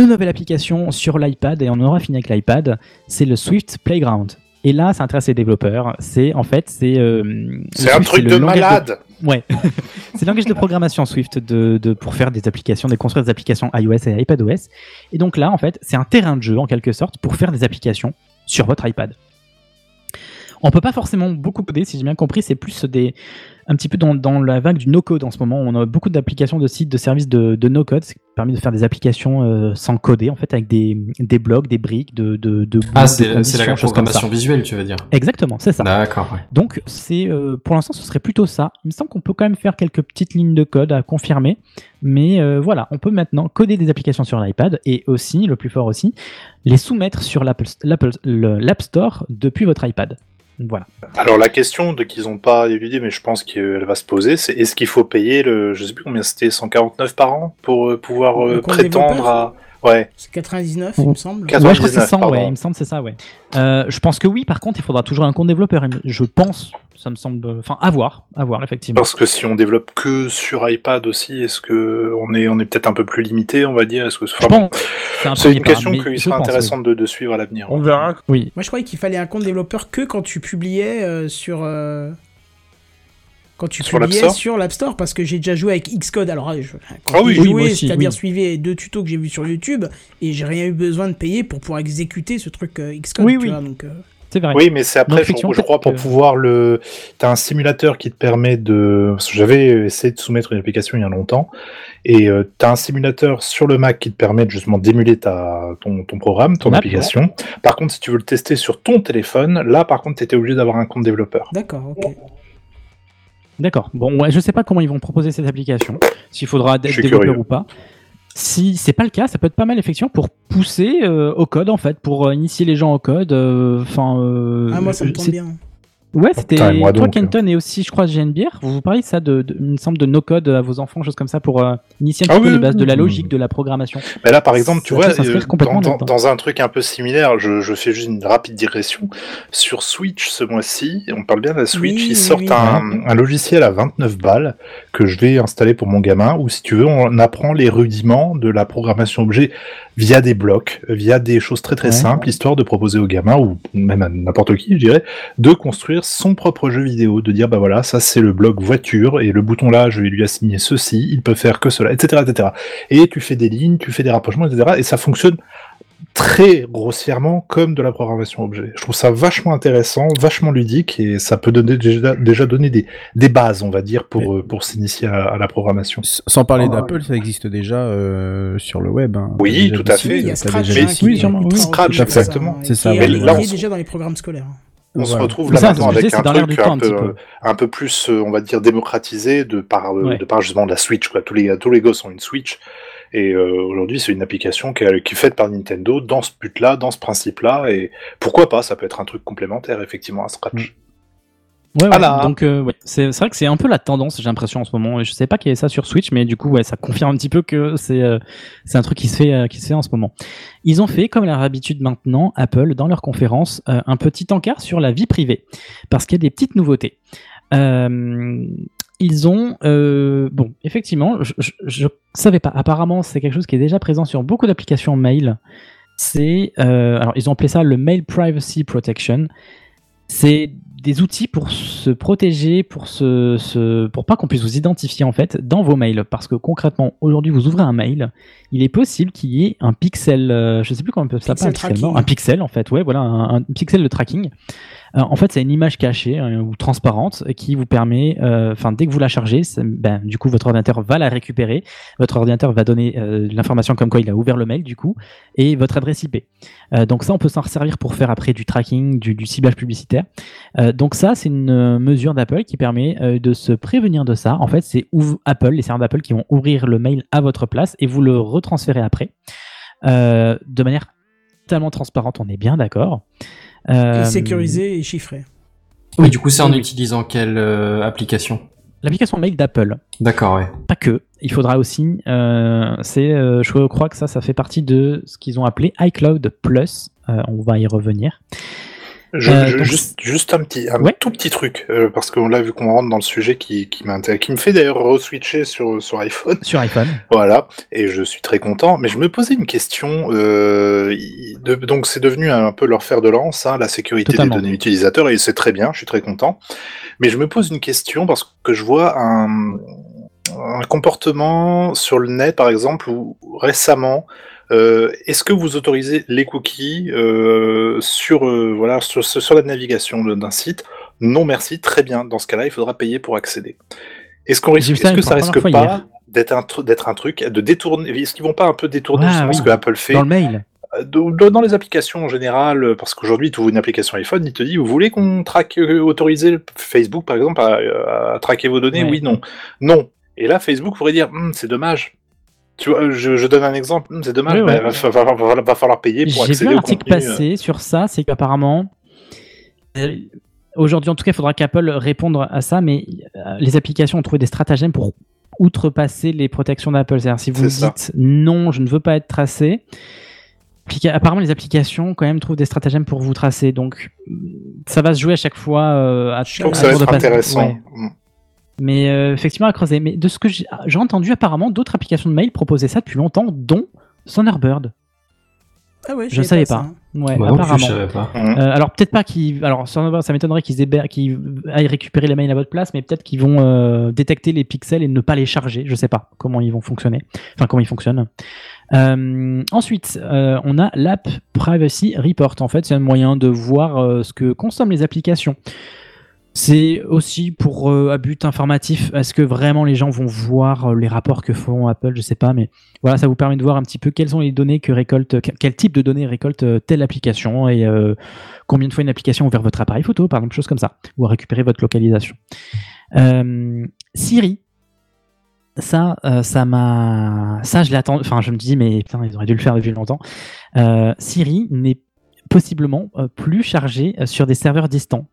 Une nouvelle application sur l'iPad et on aura fini avec l'iPad, c'est le Swift Playground. Et là, ça intéresse les développeurs. C'est en fait, c'est. euh, C'est un truc de malade. Ouais. *laughs* c'est langage de programmation Swift de, de, pour faire des applications, de construire des applications iOS et iPadOS. Et donc là, en fait, c'est un terrain de jeu en quelque sorte pour faire des applications sur votre iPad. On peut pas forcément beaucoup coder, si j'ai bien compris, c'est plus des un petit peu dans, dans la vague du no-code en ce moment. On a beaucoup d'applications de sites, de services de, de no-code, ce qui permet de faire des applications euh, sans coder, en fait, avec des, des blocs, des briques, de, de, de Ah, c'est la programmation visuelle, tu veux dire? Exactement, c'est ça. D'accord, ouais. Donc, c'est euh, pour l'instant, ce serait plutôt ça. Il me semble qu'on peut quand même faire quelques petites lignes de code à confirmer, mais euh, voilà, on peut maintenant coder des applications sur l'iPad et aussi, le plus fort aussi, les soumettre sur l'App Store depuis votre iPad. Voilà. Alors la question de qu'ils n'ont pas éludée, mais je pense qu'elle va se poser, c'est est-ce qu'il faut payer le, je sais plus combien c'était, 149 par an pour euh, pouvoir euh, prétendre à, ouais, C'est 99, il me semble. Quatre- Ouais, je crois que c'est 99, 100, pardon. ouais, il me semble c'est ça, ouais. Euh, je pense que oui, par contre, il faudra toujours un compte développeur. Je pense, ça me semble, enfin, à voir, à voir, effectivement. parce que si on développe que sur iPad aussi, est-ce que on est, on est peut-être un peu plus limité, on va dire, est-ce que Je enfin, c'est un c'est une question serait pense, intéressante de, de suivre à l'avenir. On verra. Oui. Moi, je croyais qu'il fallait un compte développeur que quand tu publiais euh, sur. euh, Quand tu Sur publiais Store sur l'App Store, parce que j'ai déjà joué avec Xcode. Alors, euh, je- quand Ah oui. j'ai Oui, joué, aussi, c'est-à-dire oui. suivi les deux tutos que j'ai vus sur YouTube, et j'ai rien eu besoin de payer pour pouvoir exécuter ce truc euh, Xcode. Oui, tu oui. vois, donc, euh, C'est vrai. Oui, mais c'est après, je, effectivement, je crois, pour pouvoir le. T'as un simulateur qui te permet de. J'avais essayé de soumettre une application il y a longtemps, et euh, t'as un simulateur sur le Mac qui te permet de, justement d'émuler ta ton, ton programme, ton Ton app, application. Par contre, si tu veux le tester sur ton téléphone, là, par contre, t'étais obligé d'avoir un compte développeur. D'accord, ok. D'accord. Bon, ouais, je sais pas comment ils vont proposer cette application, s'il faudra être développeur curieux. ou pas. Si c'est pas le cas, ça peut être pas mal effectivement pour pousser euh, au code en fait, pour euh, initier les gens au code. euh, Enfin. euh, Ah, moi, ça me c'est- bien. Ouais, c'était toi donc, Kenton et aussi je crois JNBR. Vous vous parlez de ça de, de il me semble de no code à vos enfants, choses comme ça pour euh, initier un Ah petit peu oui, les bases de la oui. logique de la programmation. Mais là, par exemple, tu vois, euh, complètement dans, dans- dans un truc un peu similaire, je, je fais juste une rapide digression. Sur Switch ce mois-ci, on parle bien de la Switch, Oui, ils oui, sortent oui. un, un logiciel à 29 balles que je vais installer pour mon gamin, où si tu veux, on apprend les rudiments de la programmation objet via des blocs, via des choses très très Ouais. simples, histoire de proposer au gamin, ou même à n'importe qui, je dirais, de construire son propre jeu vidéo, de dire, bah voilà, ça c'est le bloc voiture, et le bouton là, je vais lui assigner ceci, il peut faire que cela, etc., etc. Et tu fais des lignes, tu fais des rapprochements, etc. Et ça fonctionne très grossièrement comme de la programmation objet. Je trouve ça vachement intéressant, vachement ludique, et ça peut donner déjà, déjà donner des, des bases, on va dire, pour, euh, pour s'initier à, à la programmation. Sans parler Ah, d'Apple, ça existe déjà euh, sur le web. hein. Oui, tout à fait. Il y a Scratch, déjà hein, Oui, oui. Scratch, exactement. C'est ça, est s- déjà dans les programmes scolaires. On se retrouve là ça, maintenant avec un truc temps un peu, un peu plus, euh, on va dire, démocratisé de par, euh, Ouais. de par justement de la Switch. Quoi. Tous, les, tous les gosses ont une Switch. Et euh, aujourd'hui, c'est une application qui, est- qui est faite par Nintendo dans ce but-là, dans ce principe-là. Et pourquoi pas, ça peut être un truc complémentaire, effectivement, à Scratch. Ouais, ouais. Donc euh, ouais, c'est vrai que c'est un peu la tendance, j'ai l'impression en ce moment. Je sais pas qu'il y ait ça sur Switch, mais du coup, ouais, ça confirme un petit peu que c'est euh, c'est un truc qui se fait euh, qui se fait en ce moment. Ils ont fait, comme leur habitude maintenant, Apple dans leur conférence, euh, un petit encart sur la vie privée, parce qu'il y a des petites nouveautés. Euh, ils ont, euh, bon, effectivement, je, je, je savais pas. Apparemment, c'est quelque chose qui est déjà présent sur beaucoup d'applications mail. C'est, euh, alors, ils ont appelé ça le Mail Privacy Protection. C'est des outils pour se protéger, pour se, se- pour pas qu'on puisse vous identifier en fait dans vos mails. Parce que concrètement, aujourd'hui, vous ouvrez un mail, il est possible qu'il y ait un pixel, euh, je sais plus comment on peut s'appeler, un Pixel un en fait, ouais, voilà, un, un pixel de tracking. Euh, en fait, c'est une image cachée euh, ou transparente qui vous permet, euh, enfin, dès que vous la chargez, ben, du coup, votre ordinateur va la récupérer. Votre ordinateur va donner euh, l'information comme quoi il a ouvert le mail, du coup, et votre adresse IP. Donc ça, on peut s'en servir pour faire après du tracking, du, ciblage publicitaire. Donc ça, c'est une mesure d'Apple qui permet de se prévenir de ça. En fait, c'est Apple, les serveurs d'Apple qui vont ouvrir le mail à votre place et vous le retransférer après de manière totalement transparente. On est bien d'accord. Euh, Et sécurisé et chiffré. Oui, du coup, c'est en utilisant quelle euh, application? L'application mail d'Apple. D'accord, ouais. Pas que. Il faudra aussi. euh, c'est, euh, je crois que ça, ça fait partie de ce qu'ils ont appelé iCloud Plus. Euh, on va y revenir. Je- Euh, je- donc- juste, juste un petit, un Ouais. tout petit truc, euh, parce qu'on l'a vu qu'on rentre dans le sujet qui, qui m'intéresse, qui me fait d'ailleurs re-switcher sur, sur iPhone. Sur iPhone. *laughs* Voilà, et je suis très content. Mais je me posais une question. euh, de- donc c'est devenu un peu leur fer de lance, hein, la sécurité Totalement. des données utilisateurs, et c'est très bien. Je suis très content. Mais je me pose une question parce que je vois un, un comportement sur le net, par exemple, où récemment. Euh, Est-ce que vous autorisez les cookies euh, sur, euh, voilà, sur, sur la navigation d'un site? Non, merci. Très bien. Dans ce cas-là, il faudra payer pour accéder. Est-ce qu'on risque, une que ça risque pas d'être un, d'être un truc, de détourner Est-ce qu'ils vont pas un peu détourner Ah, oui. ce que Apple fait? Dans le mail. dans les applications en général, parce qu'aujourd'hui, tu ouvres une application iPhone, il te dit, vous voulez qu'on traque, autoriser Facebook, par exemple, à, à traquer vos données? Ouais. Oui, non. Non. Et là, Facebook pourrait dire, Hum, c'est dommage. Tu vois, je, je donne un exemple, Hum, c'est dommage, Oui, ouais. bah, va, fa- va- va- va falloir payer pour J'ai vu accéder un article contenu. euh. passé sur ça, c'est qu'apparemment, euh, aujourd'hui en tout cas, il faudra qu'Apple réponde à ça, mais euh, les applications ont trouvé des stratagèmes pour outrepasser les protections d'Apple. C'est-à-dire si vous ça. dites non, je ne veux pas être tracé, apparemment les applications quand même trouvent des stratagèmes pour vous tracer. Donc ça va se jouer à chaque fois euh, à Donc à ça va être intéressant. ouais. Mais euh, effectivement à creuser. Mais de ce que j'ai j'ai entendu, apparemment, d'autres applications de mail proposaient ça depuis longtemps, dont Thunderbird. Ah ouais, Je savais pas. Ouais, non plus, apparemment. je savais pas. Hum. Euh, alors peut-être pas qu'ils, alors Thunderbird, ça m'étonnerait qu'ils qu'ils aillent récupérer les mails à votre place, mais peut-être qu'ils vont euh, détecter les pixels et ne pas les charger. Je sais pas comment ils vont fonctionner, enfin comment ils fonctionnent. Euh, ensuite, euh, on a l'app Privacy Report. En fait, c'est un moyen de voir euh, ce que consomment les applications. C'est aussi pour euh, à but informatif. Est-ce que vraiment les gens vont voir euh, les rapports que font Apple Je sais pas, mais voilà, ça vous permet de voir un petit peu quelles sont les données que récolte, quel type de données récolte euh, telle application et euh, combien de fois une application ouvert votre appareil photo, par exemple, chose comme ça, ou a récupéré votre localisation. Siri, ça, ça m'a, ça je l'attends. Enfin, je me dis, mais putain, ils auraient dû le faire depuis longtemps. Siri n'est possiblement plus chargé sur des serveurs distants.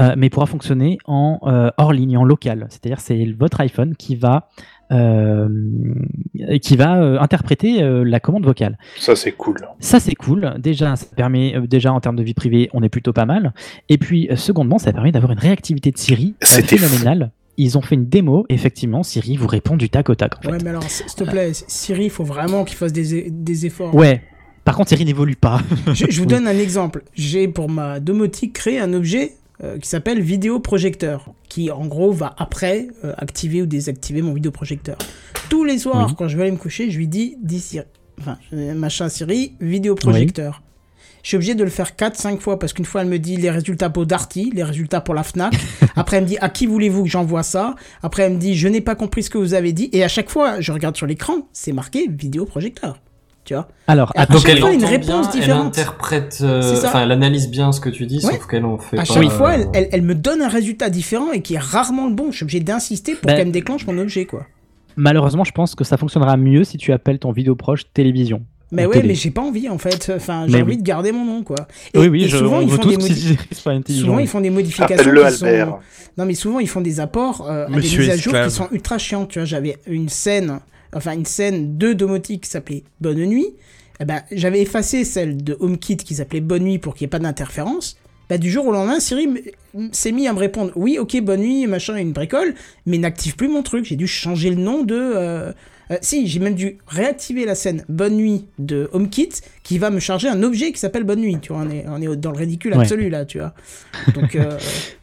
Euh, mais pourra fonctionner en euh, hors ligne, en local. C'est-à-dire c'est votre iPhone qui va euh, qui va euh, interpréter euh, la commande vocale. Ça, c'est cool. Ça c'est cool. Déjà, ça permet euh, déjà en termes de vie privée, on est plutôt pas mal. Et puis euh, secondement, ça permet d'avoir une réactivité de Siri euh, C'était fou. phénoménale. Ils ont fait une démo, effectivement, Siri vous répond du tac au tac en fait. Ouais, mais alors, s'il te plaît, Siri, il faut vraiment qu'il fasse des, des efforts. Ouais. Par contre, Siri n'évolue pas. Je, je vous *laughs* Oui. donne un exemple. J'ai pour ma domotique créé un objet euh, qui s'appelle vidéoprojecteur, qui en gros va après euh, activer ou désactiver mon vidéoprojecteur. Tous les soirs, Oui. quand je vais aller me coucher, je lui dis, dis Siri, enfin, euh, machin Siri, vidéoprojecteur. Je suis obligé de le faire 4-5 fois parce qu'une fois elle me dit les résultats pour Darty, les résultats pour la Fnac. *laughs* Après elle me dit à qui voulez-vous que j'envoie ça? Après elle me dit je n'ai pas compris ce que vous avez dit. Et à chaque fois, je regarde sur l'écran, c'est marqué vidéoprojecteur. Tu vois Alors, à Donc chaque elle fois, une réponse bien, différente. Elle interprète, euh, enfin, elle analyse bien ce que tu dis, Ouais. sauf qu'elle en fait À pas. chaque fois, euh, elle, me donne un résultat différent et qui est rarement le bon. Je suis obligé d'insister pour Ben- qu'elle me déclenche mon objet, quoi. Malheureusement, je pense que ça fonctionnera mieux si tu appelles ton vidéo proche télévision. Mais Ou ouais, télé. mais j'ai pas envie en fait. Enfin, j'ai envie oui. de garder mon nom, quoi. Et, oui, oui, et je, souvent on ils font des modi-. Souvent ils font des modifications. Qui sont- Albert. Non, mais souvent ils font des apports euh, à des mises à jour qui sont ultra chiantes. Tu vois, j'avais une scène, enfin une scène de domotique qui s'appelait Bonne Nuit. Eh ben, j'avais effacé celle de HomeKit qui s'appelait Bonne Nuit pour qu'il n'y ait pas d'interférence. Bah, du jour au lendemain, Siri s'est mis à me répondre oui, ok, bonne nuit, machin, une bricole, mais n'active plus mon truc. J'ai dû changer le nom de. euh, euh, si, j'ai même dû réactiver la scène Bonne nuit de HomeKit qui va me charger un objet qui s'appelle Bonne nuit. Tu vois, on est, on est dans le ridicule Ouais. absolu là, tu vois. Donc. euh, *laughs*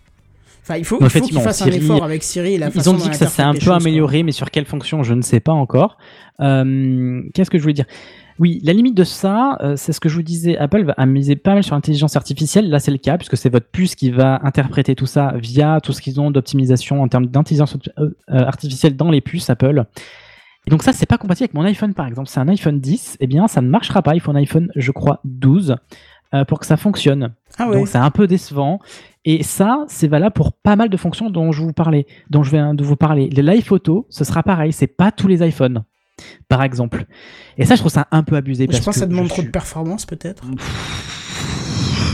Enfin, il faut, qu'il fasse un effort avec Siri. La Ils façon ont dit que ça s'est un peu quoi. amélioré, mais sur quelle fonction, je ne sais pas encore. Euh, Qu'est-ce que je voulais dire? Oui, la limite de ça, euh, c'est ce que je vous disais. Apple va a misé pas mal sur l'intelligence artificielle. Là, c'est le cas, puisque c'est votre puce qui va interpréter tout ça via tout ce qu'ils ont d'optimisation en termes d'intelligence euh, artificielle dans les puces Apple. Et donc ça, c'est pas compatible avec mon iPhone, par exemple. C'est un iPhone 10, eh bien, ça ne marchera pas. Il faut un iPhone, je crois, 12 euh, pour que ça fonctionne. Ah ouais. Donc c'est un peu décevant. Et ça, c'est valable pour pas mal de fonctions dont je vous parlais, dont je viens de vous parler. Les live photos, ce sera pareil, c'est pas tous les iPhones, par exemple. Et ça, je trouve ça un peu abusé. Je parce pense que ça demande trop de performance, peut-être.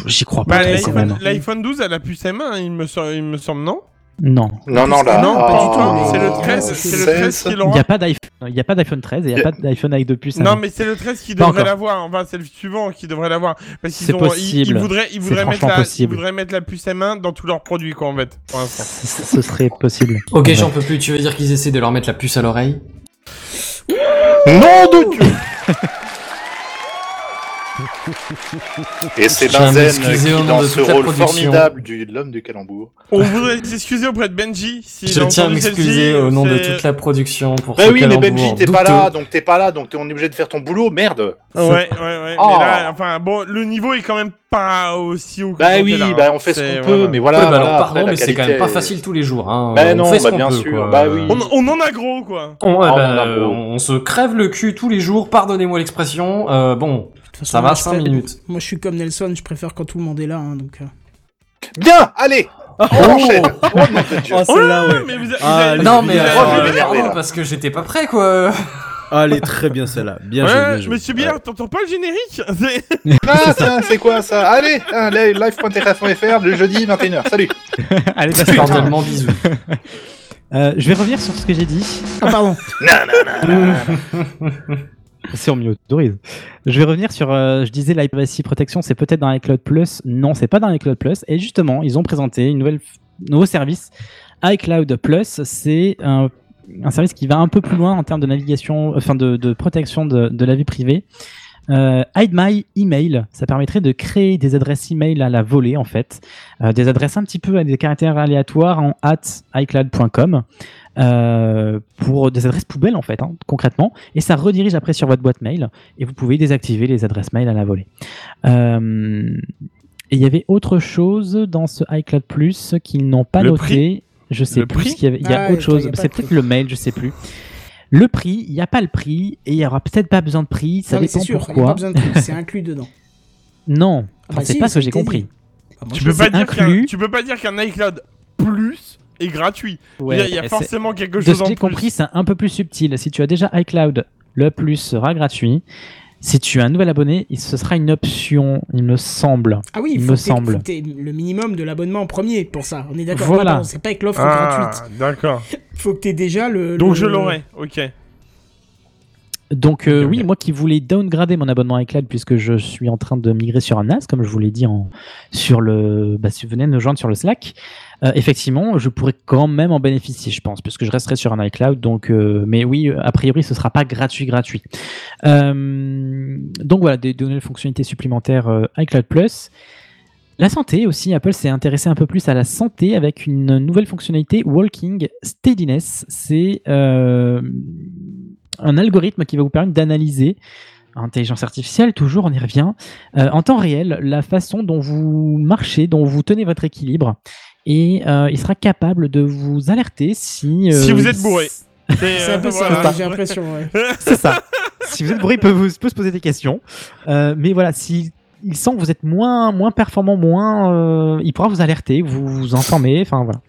J'y crois pas Bah, l'iPhone même. l'iPhone 12 a la puce M1, il me, sem- il me semble, non? Non. Non, non, là. Non, pas du tout. ah, C'est le 13, c'est le 13 qui Il l'aura. n'y a pas d'iPhone, il y a pas d'iPhone 13 et il n'y a pas d'iPhone avec deux puces. Non, mais c'est le 13 qui devrait l'avoir. Enfin, c'est le suivant qui devrait l'avoir. Parce qu'ils ils, voudraient, ils voudraient mettre la, ils voudraient mettre la puce M1 dans tous leurs produits, quoi, en fait, pour l'instant. Ce serait possible. Ok, j'en peux plus. Tu veux dire qu'ils essaient de leur mettre la puce à l'oreille? Nom de Dieu Et c'est Benzen qui, nom dans de ce rôle formidable du l'homme du calembour. On voudrait s'excuser auprès de Benji. Si Je tiens à m'excuser au nom de toute la production pour Bah ce oui, mais Benji, t'es pas là, donc t'es pas là, donc t'es on est obligé de faire ton boulot, merde Ouais, ouais, ouais. Oh. Mais là, enfin, bon, le niveau est quand même pas aussi haut que Bah oui, là, bah on fait ce qu'on peut, mais voilà. Ouais, bah voilà, alors, pardon, mais c'est quand même pas facile tous les jours. Hein. Bah on non, fait ce bah bien peut, sûr, quoi. bah oui. On, on en a gros, quoi. On, ouais, Ah, bah, on en a gros. on se crève le cul tous les jours, pardonnez-moi l'expression. Euh, bon, De façon, ça va, je 5 fais- minutes. Moi, je suis comme Nelson, je préfère quand tout le monde est là. hein, donc, euh. Bien, allez On enchaîne Oh Dieu Oh, celle-là, ouais. mais vous, Ah, avez- allez, Non, mais Oh, je euh, là. parce que j'étais pas prêt, quoi. Allez, très bien celle-là. Bien joué, bien Ouais, joué. monsieur Billard, t'entends pas le générique? *laughs* C'est- *laughs* Ah, tiens, c'est quoi ça? Allez, hein, live.rf.fr, le jeudi 21h, salut *laughs* Allez, basta. Cordialement bisous. Euh, je vais revenir sur ce que j'ai dit. Ah, pardon. C'est on m'y autorise. Je vais revenir sur. euh, je disais la privacy protection, c'est peut-être dans iCloud Plus. Non, c'est pas dans iCloud Plus. Et justement, ils ont présenté une nouvelle, nouveau service. iCloud Plus, c'est un, service qui va un peu plus loin en termes de navigation, enfin de, de protection de, de la vie privée. Euh, Hide My Email, ça permettrait de créer des adresses email à la volée en fait, Euh, des adresses un petit peu à des caractères aléatoires en at iCloud.com euh, pour des adresses poubelles en fait, hein, concrètement, et ça redirige après sur votre boîte mail et vous pouvez désactiver les adresses mail à la volée. Euh, et il y avait autre chose dans ce iCloud Plus qu'ils n'ont pas Le noté. prix je sais Le plus qu'il y avait. Il y a Ah, autre chose. il C'est peut-être le mail, je sais plus. Le prix, il n'y a pas le prix et il y aura peut-être pas besoin de prix. Ça Non, dépend sûr, il pourquoi. c'est inclus dedans. *laughs* Non, Ah enfin, bah c'est si, pas ça ce que j'ai compris. Bah, moi, Tu peux, pas dire inclus. tu peux pas dire qu'un iCloud Plus est gratuit. Ouais, il y a, il y a c'est- forcément quelque De chose ce en que j'ai plus. compris, c'est un peu plus subtil. Si tu as déjà iCloud, le plus sera gratuit. Si tu es un nouvel abonné, il- ce sera une option, il me semble. Ah oui, il faut me semble. faut que t'aies le minimum de l'abonnement en premier pour ça. On est d'accord. Voilà. C'est pas avec l'offre Ah, gratuite. d'accord. *laughs* Faut que t'aies déjà le. Donc le- je l'aurai, ok. Donc euh, oui, moi qui voulais downgrader mon abonnement iCloud puisque je suis en train de migrer sur un NAS, comme je vous l'ai dit en, sur le, bah, si vous venez de nous joindre sur le Slack, euh, effectivement, je pourrais quand même en bénéficier, je pense, puisque je resterai sur un iCloud. Donc, euh, mais oui, a priori, ce sera pas gratuit, gratuit. Donc voilà, des, des nouvelles fonctionnalités supplémentaires iCloud Plus. La santé aussi, Apple s'est intéressé un peu plus à la santé avec une nouvelle fonctionnalité Walking Steadiness. C'est euh, un algorithme qui va vous permettre d'analyser intelligence artificielle, toujours on y revient, euh, en temps réel, la façon dont vous marchez, dont vous tenez votre équilibre. Et euh, il sera capable de vous alerter si... euh, Si vous êtes bourré. *laughs* C'est un peu ça, voilà. j'ai l'impression. ouais. *laughs* c'est ça. si vous êtes bourré, il peut, vous, peut se poser des questions. Euh, mais voilà, si il sent que vous êtes moins, moins performant, moins, euh, il pourra vous alerter, vous vous informer. Enfin voilà.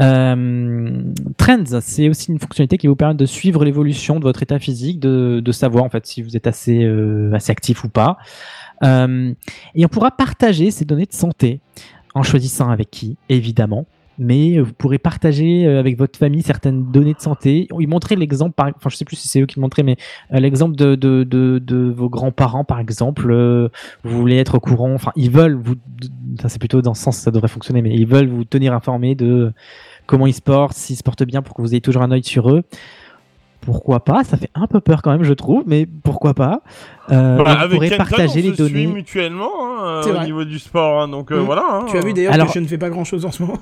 Euh, Trends, c'est aussi une fonctionnalité qui vous permet de suivre l'évolution de votre état physique, de, savoir en fait si vous êtes assez, euh, assez actif ou pas. Euh, et on pourra partager ces données de santé en choisissant avec qui, évidemment. Mais vous pourrez partager euh, avec votre famille certaines données de santé. Ils montraient l'exemple, par... enfin je sais plus si c'est eux qui le montraient, mais euh, l'exemple de, de, de, de vos grands-parents, par exemple. euh, vous voulez être au courant, enfin ils veulent vous, ça c'est plutôt dans ce sens que ça devrait fonctionner, mais ils veulent vous tenir informé de comment ils se portent, s'ils se portent bien pour que vous ayez toujours un œil sur eux. Pourquoi pas? Ça fait un peu peur quand même, je trouve, mais pourquoi pas? Euh, Bah, pourrez Kenton, partager on les se suit données. mutuellement hein, C'est au vrai. niveau du sport, hein, donc euh, Mm. voilà. hein. Tu as vu d'ailleurs Alors- que je ne fais pas grand chose en ce moment.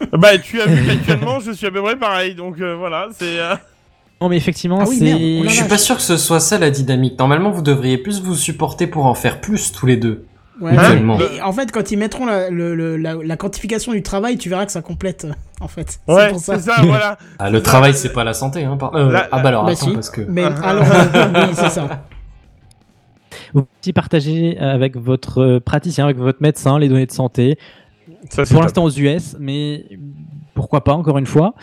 *laughs* Bah tu as vu qu'actuellement je suis à peu près pareil, donc euh, voilà, c'est. euh, Non, mais effectivement, Ah oui, c'est. Je suis pas sûr que ce soit ça la dynamique. Normalement, vous devriez plus vous supporter pour en faire plus tous les deux. Ouais, Mutuellement. mais en fait, quand ils mettront la, le- le- la, la quantification du travail, tu verras que ça complète. En fait, Ouais, c'est pour ça. c'est ça, voilà. *laughs* Ah, le travail, c'est pas la santé, hein. par- euh, La- ah bah alors, Bah attends, si. parce que. Mais alors, euh, oui, c'est ça. Vous pouvez aussi partager avec votre praticien, avec votre médecin, les données de santé. Ça, Pour l'instant aux US, mais pourquoi pas, encore une fois.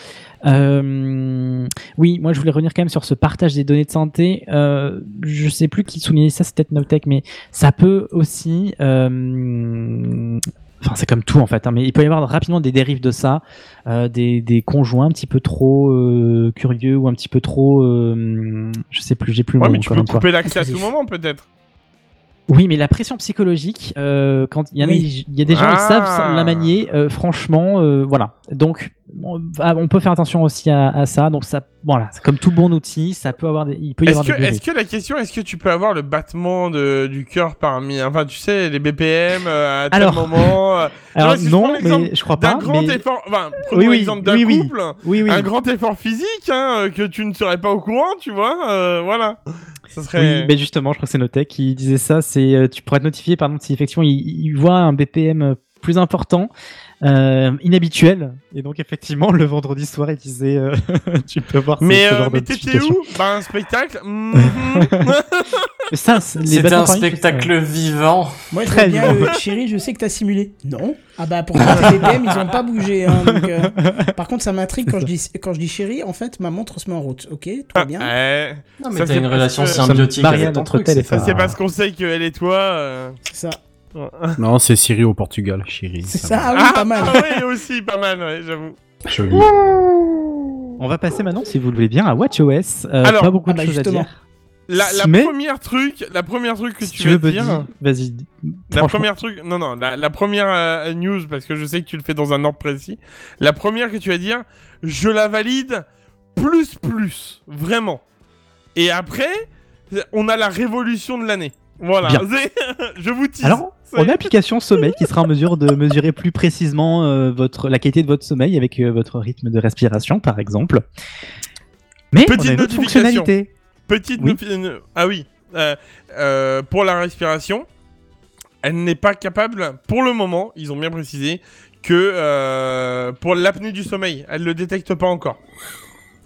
Euh, oui, moi je voulais revenir quand même sur ce partage des données de santé. Euh, je sais plus qui soulignait ça, c'est peut-être Nowtech, mais ça peut aussi euh, Enfin, c'est comme tout en fait, hein, mais il peut y avoir rapidement des dérives de ça, euh, des, des conjoints un petit peu trop euh, curieux ou un petit peu trop, euh, je sais plus, j'ai plus le Ouais, mot mais tu peux couper l'accès à tout moment, peut-être. Oui, mais la pression psychologique, euh, quand il y, a, Oui. il y a des gens qui Ah. savent ça- la manier, euh, franchement, euh, voilà. Donc, on, ah, on peut faire attention aussi à, à ça. Donc, ça, voilà, c'est comme tout bon outil, ça peut avoir, des, il peut y Est-ce avoir que, des est-ce que la question, est-ce que tu peux avoir le battement de, du cœur parmi, enfin, tu sais, les BPM euh, à tel Alors- moment euh, *laughs* Alors, je non, l'exemple mais je crois D'un pas, grand mais- effort, enfin, prenons Oui, oui, l'exemple d'un oui, couple, un grand effort physique, hein, euh, que tu ne serais pas au courant, tu vois, euh, voilà. Ça serait. Oui, mais justement, je crois que c'est Notech qui disait ça. C'est tu pourrais être notifié, par exemple, si effectivement il, il voit un BPM plus important, euh, inhabituel, et donc effectivement le vendredi soir il disait euh, *laughs* tu peux voir ce- Mais, ce euh, genre mais t'étais où Bah, un spectacle *laughs* ça, les C'était un spectacle vivant. Moi, je Très bien bien. le chéri, je sais que t'as simulé. Non. Ah bah pourtant tes BPM, ils ont pas bougé. hein, donc, euh, *laughs* Par contre, ça m'intrigue quand je dis quand je dis chéri. En fait, ma montre se met en route. Ok, tout va bien. Ouais. Non, mais Ça, t'as c'est une relation que- symbiotique avec ton truc. c'est pas- C'est parce qu'on sait qu'elle et toi. euh, C'est ça. Non, c'est Siri au Portugal, chérie. C'est ça. Ah oui, Ah, pas mal. ah oui, aussi, pas mal, ouais, j'avoue. Joli. On va passer maintenant, si vous le voulez bien, à WatchOS. Euh, Alors, pas beaucoup ah de bah, choses justement. à dire. La, la Mais- première truc, la première truc que Si tu veux, Buddy, dire. vas-y. La première truc, non, non, la, la première euh, news, parce que je sais que tu le fais dans un ordre précis. La première que tu vas dire, je la valide plus, plus, vraiment. Et après, on a la révolution de l'année. Voilà, *laughs* je vous tease. Alors, on a l'application sommeil qui sera en mesure de mesurer plus précisément euh, votre, la qualité de votre sommeil avec euh, votre rythme de respiration, par exemple. Mais on Petite a une autre notification. fonctionnalité. Petite Oui. euh, Ah oui. Euh, euh, pour la respiration, elle n'est pas capable, pour le moment, ils ont bien précisé, que euh, pour l'apnée du sommeil, elle ne le détecte pas encore.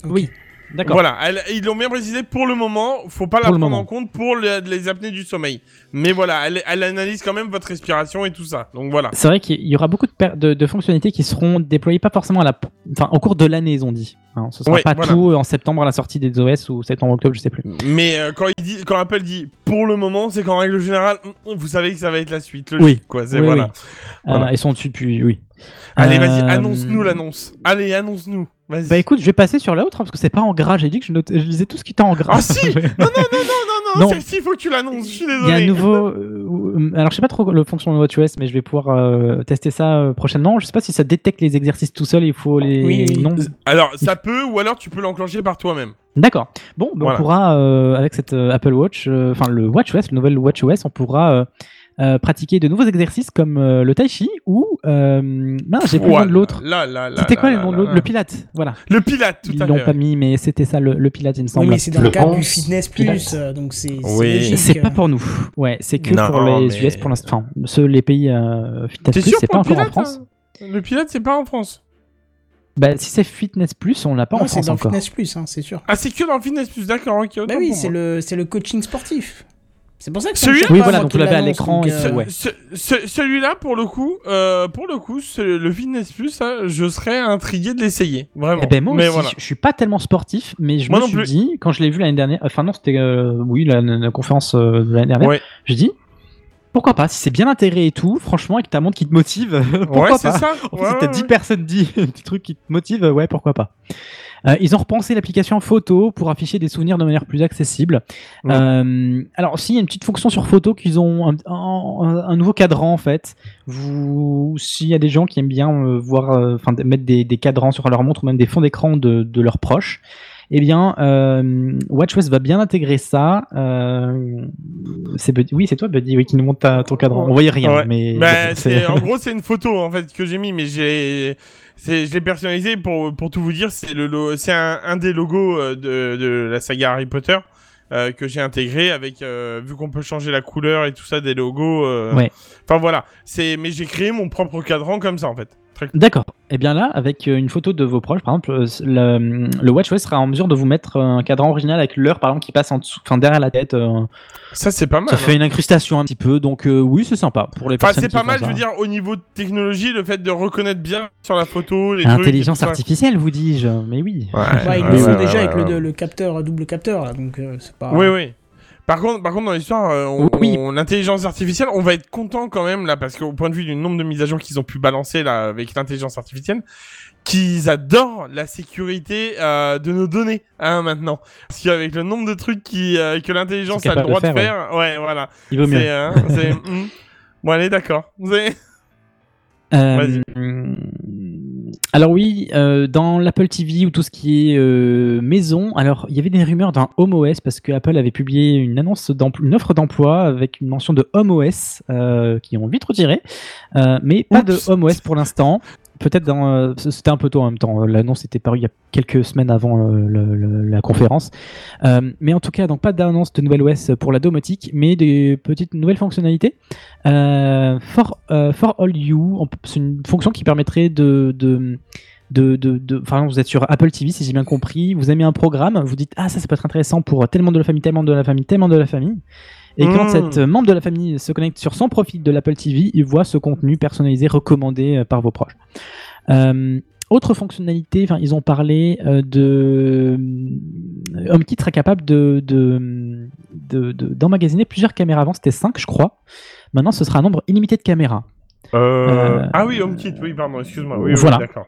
Oui, d'accord. Voilà, elle- ils l'ont bien précisé, pour le moment, faut pas la Pour le prendre moment. en compte pour le- les apnées du sommeil. Mais voilà, elle, elle analyse quand même votre respiration et tout ça. Donc voilà. C'est vrai qu'il y aura beaucoup de, per- de, de fonctionnalités qui seront déployées pas forcément à la, enfin, au cours de l'année, ils ont dit. Hein, ce sera Ouais, pas voilà. tout en septembre à la sortie des OS ou septembre-octobre, je sais plus. Mais euh, quand, il dit, quand Apple dit pour le moment, c'est qu'en règle générale, mm, vous savez que ça va être la suite. Logique, Oui. quoi. C'est Oui, voilà. oui. Voilà. Euh, ils sont dessus depuis, oui. Allez, vas-y, Euh, annonce-nous l'annonce. Allez, annonce-nous. Vas-y. Bah écoute, je vais passer sur l'autre hein, parce que c'est pas en gras. J'ai dit que je, note- je lisais tout ce qui était en gras. Ah si *laughs* Non, non, non, non, non, non, *laughs* Non. celle-ci, il faut que tu l'annonces. Je suis désolé. Il y a un nouveau. *laughs* euh, alors, je sais pas trop le fonctionnement de WatchOS, mais je vais pouvoir euh, tester ça euh, prochainement. Je sais pas si ça détecte les exercices tout seul. Il faut les. Oui, oui. Non. Alors, ça peut, ou alors tu peux l'enclencher par toi-même. D'accord. Bon, Voilà. on pourra euh, avec cette euh, Apple Watch, euh, enfin le WatchOS, le nouvel WatchOS, on pourra euh, pratiquer de nouveaux exercices comme euh, le Tai Chi ou euh, mince, j'ai plus le nom de l'autre. Là, là, là. C'était quoi le nom de l'autre? Le Pilate. Voilà. Le Pilate, tout Ils à l'ont pas mis, mais c'était ça le, le Pilate, il me semble. Oui, mais c'est dans Le le cadre du. Fitness Plus, euh, donc c'est c'est Oui. C'est pas pour nous. Ouais, c'est que Non, pour les mais- US pour l'instant. Enfin, ceux, les pays euh, Fitness Plus, c'est pas encore en France. hein? Le Pilate, c'est pas en France. Bah, si c'est Fitness Plus, on l'a pas Non, en c'est France dans le encore. Fitness Plus, hein, c'est sûr. Ah, c'est que dans le Fitness Plus, d'accord, ok. autant Bah oui, c'est le, c'est le coaching sportif. C'est pour ça que ça Celui-là Oui, voilà, donc vous l'avez à l'écran euh, c'est- ouais. Ce- ce- Celui-là, pour le coup, euh, pour le coup, ce- le Fitness Plus, ça, je serais intrigué de l'essayer, vraiment. Eh ben moi Mais aussi, voilà. je- je suis pas tellement sportif, mais je Moi me suis plus. dit, quand je l'ai vu l'année dernière, enfin non, c'était, euh, oui, la, la conférence euh, de l'année dernière, Ouais. je dis, pourquoi pas, si c'est bien intégré et tout, franchement, et que ta montre qui te motive, *laughs* pourquoi Ouais, c'est pas ça. En Ouais, fait, si t'as ouais, 10 ouais. personnes dit un *laughs* petit truc qui te motive, euh, ouais, pourquoi pas. Euh, ils ont repensé l'application photo pour afficher des souvenirs de manière plus accessible. Ouais. Euh, alors aussi, il y a une petite fonction sur photo qu'ils ont un, un- un nouveau cadran en fait. Vous, s'il y a des gens qui aiment bien euh, voir, enfin mettre des, des cadrans sur leur montre ou même des fonds d'écran de, de leurs proches, eh bien, euh, WatchOS va bien intégrer ça. Euh, oui, c'est toi, Buddy, oui, qui nous montre ta- ton cadran. On voyait rien, Ouais. mais Bah, en gros, c'est une photo en fait que j'ai mis, mais j'ai, je l'ai personnalisé pour pour tout vous dire. C'est le, c'est un, un des logos euh, de, de la saga Harry Potter euh, que j'ai intégré avec, euh, vu qu'on peut changer la couleur et tout ça des logos. euh, Ouais. Enfin voilà, c'est, mais j'ai créé mon propre cadran comme ça en fait. D'accord. Et bien là, avec euh, une photo de vos proches, par exemple, euh, le, le WatchOS sera en mesure de vous mettre euh, un cadran original avec l'heure, par exemple, qui passe en dessous, enfin derrière la tête. Ça c'est pas mal. ça hein. fait une incrustation un petit peu, donc euh, oui, c'est sympa pour les Enfin, personnes c'est pas mal, je veux dire, au niveau de technologie, le fait de reconnaître bien sur la photo les trucs et Intelligence artificielle, vous dis-je. Mais oui. Ouais, Ouais, ils ouais, le font ouais, déjà ouais, avec ouais. le, le capteur, double capteur, là, donc euh, c'est pas. Oui, oui. Par contre, par contre, dans l'histoire, euh, Oui. l'intelligence artificielle, on va être content quand même là, parce qu'au point de vue du nombre de mises à jour qu'ils ont pu balancer là avec l'intelligence artificielle, qu'ils adorent la sécurité euh, de nos données hein, maintenant. Parce qu'avec le nombre de trucs qui, euh, que l'intelligence a le droit de de faire, faire, ouais, voilà. Il vaut mieux. Hein, *laughs* hmm. Bon, allez, d'accord. C'est- Euh, alors oui, euh, dans l'Apple TV ou tout ce qui est euh, maison, alors il y avait des rumeurs d'un Home OS parce que Apple avait publié une annonce d'emploi, une offre d'emploi avec une mention de Home OS euh, qui ont vite retiré, Euh, mais pas de Home OS pour l'instant. Peut-être dans, euh, c'était un peu tôt en même temps. L'annonce était parue il y a quelques semaines avant euh, la conférence. Euh, mais en tout cas, donc pas d'annonce de nouvelle OS pour la domotique, mais des petites nouvelles fonctionnalités. Euh, for, euh, for All You, c'est une fonction qui permettrait de, de de, de, enfin, vous êtes sur Apple TV, si j'ai bien compris, vous aimez un programme, vous dites, ah, ça, ça peut être intéressant pour tel membre de la famille, tel membre de la famille, tel membre de la famille. Et quand Mm. cet euh, membre de la famille se connecte sur son profil de l'Apple TV, il voit ce contenu personnalisé recommandé euh, par vos proches. Euh, autre fonctionnalité, enfin, ils ont parlé euh, de HomeKit sera capable de, de, de- de- d'emmagasiner plusieurs caméras. Avant, c'était 5, je crois. Maintenant, ce sera un nombre illimité de caméras. Euh, Euh, Ah oui, HomeKit, oui, pardon, excuse-moi. Oui, oui, voilà. d'accord.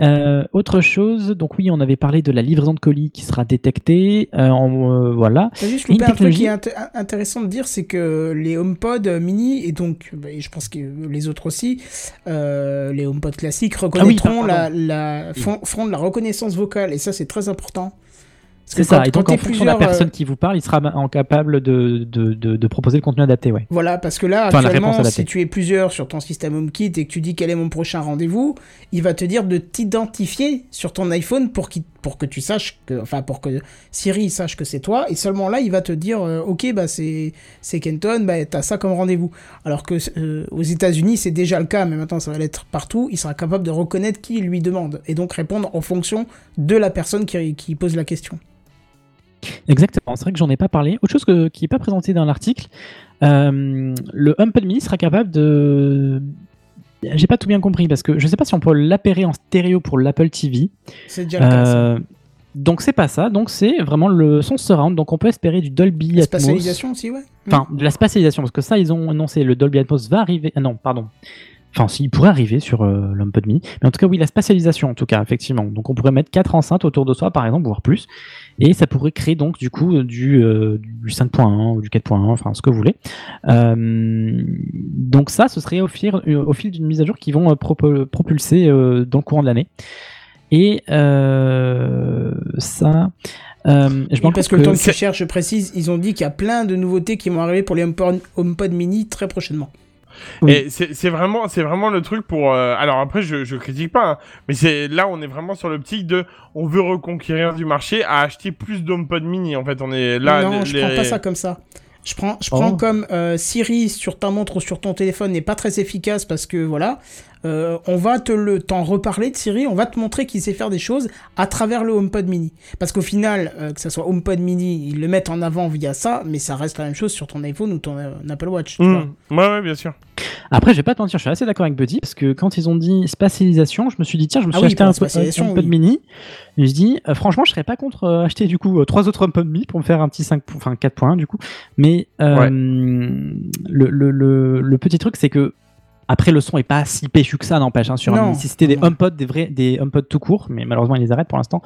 Euh, autre chose, donc oui, on avait parlé de la livraison de colis qui sera détectée. euh, euh, voilà. Juste loupé un truc qui technologie- est int- intéressant de dire, c'est que les HomePod mini, et donc bah, et je pense que les autres aussi, euh, les HomePod classiques reconnaîtront pardon. la, la, font, feront de la reconnaissance vocale, et ça c'est très important. C'est ça. Et donc, en fonction de la personne euh, qui vous parle, il sera ma- en capable de, de, de, de proposer le contenu adapté. Ouais. Voilà, parce que là, Enfin, actuellement, si tu es plusieurs sur ton système HomeKit et que tu dis quel est mon prochain rendez-vous, il va te dire de t'identifier sur ton iPhone pour, qu'il- pour que tu saches que, enfin, pour que Siri sache que c'est toi, et seulement là, il va te dire, euh, ok, bah c'est Kenton, bah t'as ça comme rendez-vous. Alors que euh, aux États-Unis, c'est déjà le cas, mais maintenant ça va l'être partout. Il sera capable de reconnaître qui il lui demande et donc répondre en fonction de la personne qui, qui pose la question. Exactement, c'est vrai que j'en ai pas parlé. Autre chose que- qui n'est pas présentée dans l'article, euh, le HomePod mini sera capable de. J'ai pas tout bien compris parce que je sais pas si on peut l'appairer en stéréo pour l'Apple TV. C'est déjà le cas. ça. Euh, donc c'est pas ça, donc c'est vraiment le son surround. Donc on peut espérer du Dolby La Atmos. spatialisation aussi, ouais. Enfin, de la spatialisation, parce que ça, ils ont annoncé, le Dolby Atmos va arriver. Ah non, pardon. Enfin, si, il pourrait arriver sur euh, l'HomePod mini. Mais en tout cas, oui, la spatialisation, en tout cas, effectivement. Donc, on pourrait mettre quatre enceintes autour de soi, par exemple, voire plus. Et ça pourrait créer, donc, du coup, euh, du, euh, du 5.1 ou du 4.1, enfin, ce que vous voulez. Euh, donc, ça, ce serait au fil, euh, au fil d'une mise à jour qui vont euh, propulser euh, dans le courant de l'année. Et euh, ça. euh, je Oui, parce que le temps que tu cherches, je précise, ils ont dit qu'il y a plein de nouveautés qui vont arriver pour les HomePod, HomePod mini très prochainement. Et c'est c'est vraiment, c'est vraiment le truc pour. euh, alors après, je, je critique pas, hein, mais c'est là, on est vraiment sur l'optique de, on veut reconquérir du marché à acheter plus d'HomePod mini. En fait, on est là. non, les- je les- prends pas ça comme ça. Je prends, je prends Oh. comme euh, Siri sur ta montre ou sur ton téléphone n'est pas très efficace parce que voilà, euh, on va te le t'en reparler de Siri, on va te montrer qu'il sait faire des choses à travers le HomePod mini. Parce qu'au final, euh, que ça soit HomePod mini, ils le mettent en avant via ça, mais ça reste la même chose sur ton iPhone ou ton euh, Apple Watch. tu vois. Hmm. Ouais, ouais, bien sûr. Après, je vais pas te mentir, je suis assez d'accord avec Buddy parce que quand ils ont dit spatialisation, je me suis dit tiens, je me Ah suis acheté un, HomePod oui. mini. Et je dis euh, franchement, je serais pas contre euh, acheter du coup euh, trois autres HomePod mini pour me faire un petit 5 po- enfin 4.1 du coup. Mais euh, le, le, le, le petit truc c'est que après le son est pas si péchu que ça n'empêche hein, sur un Non, si c'était des HomePod des vrais des HomePod tout court, mais malheureusement ils les arrêtent pour l'instant.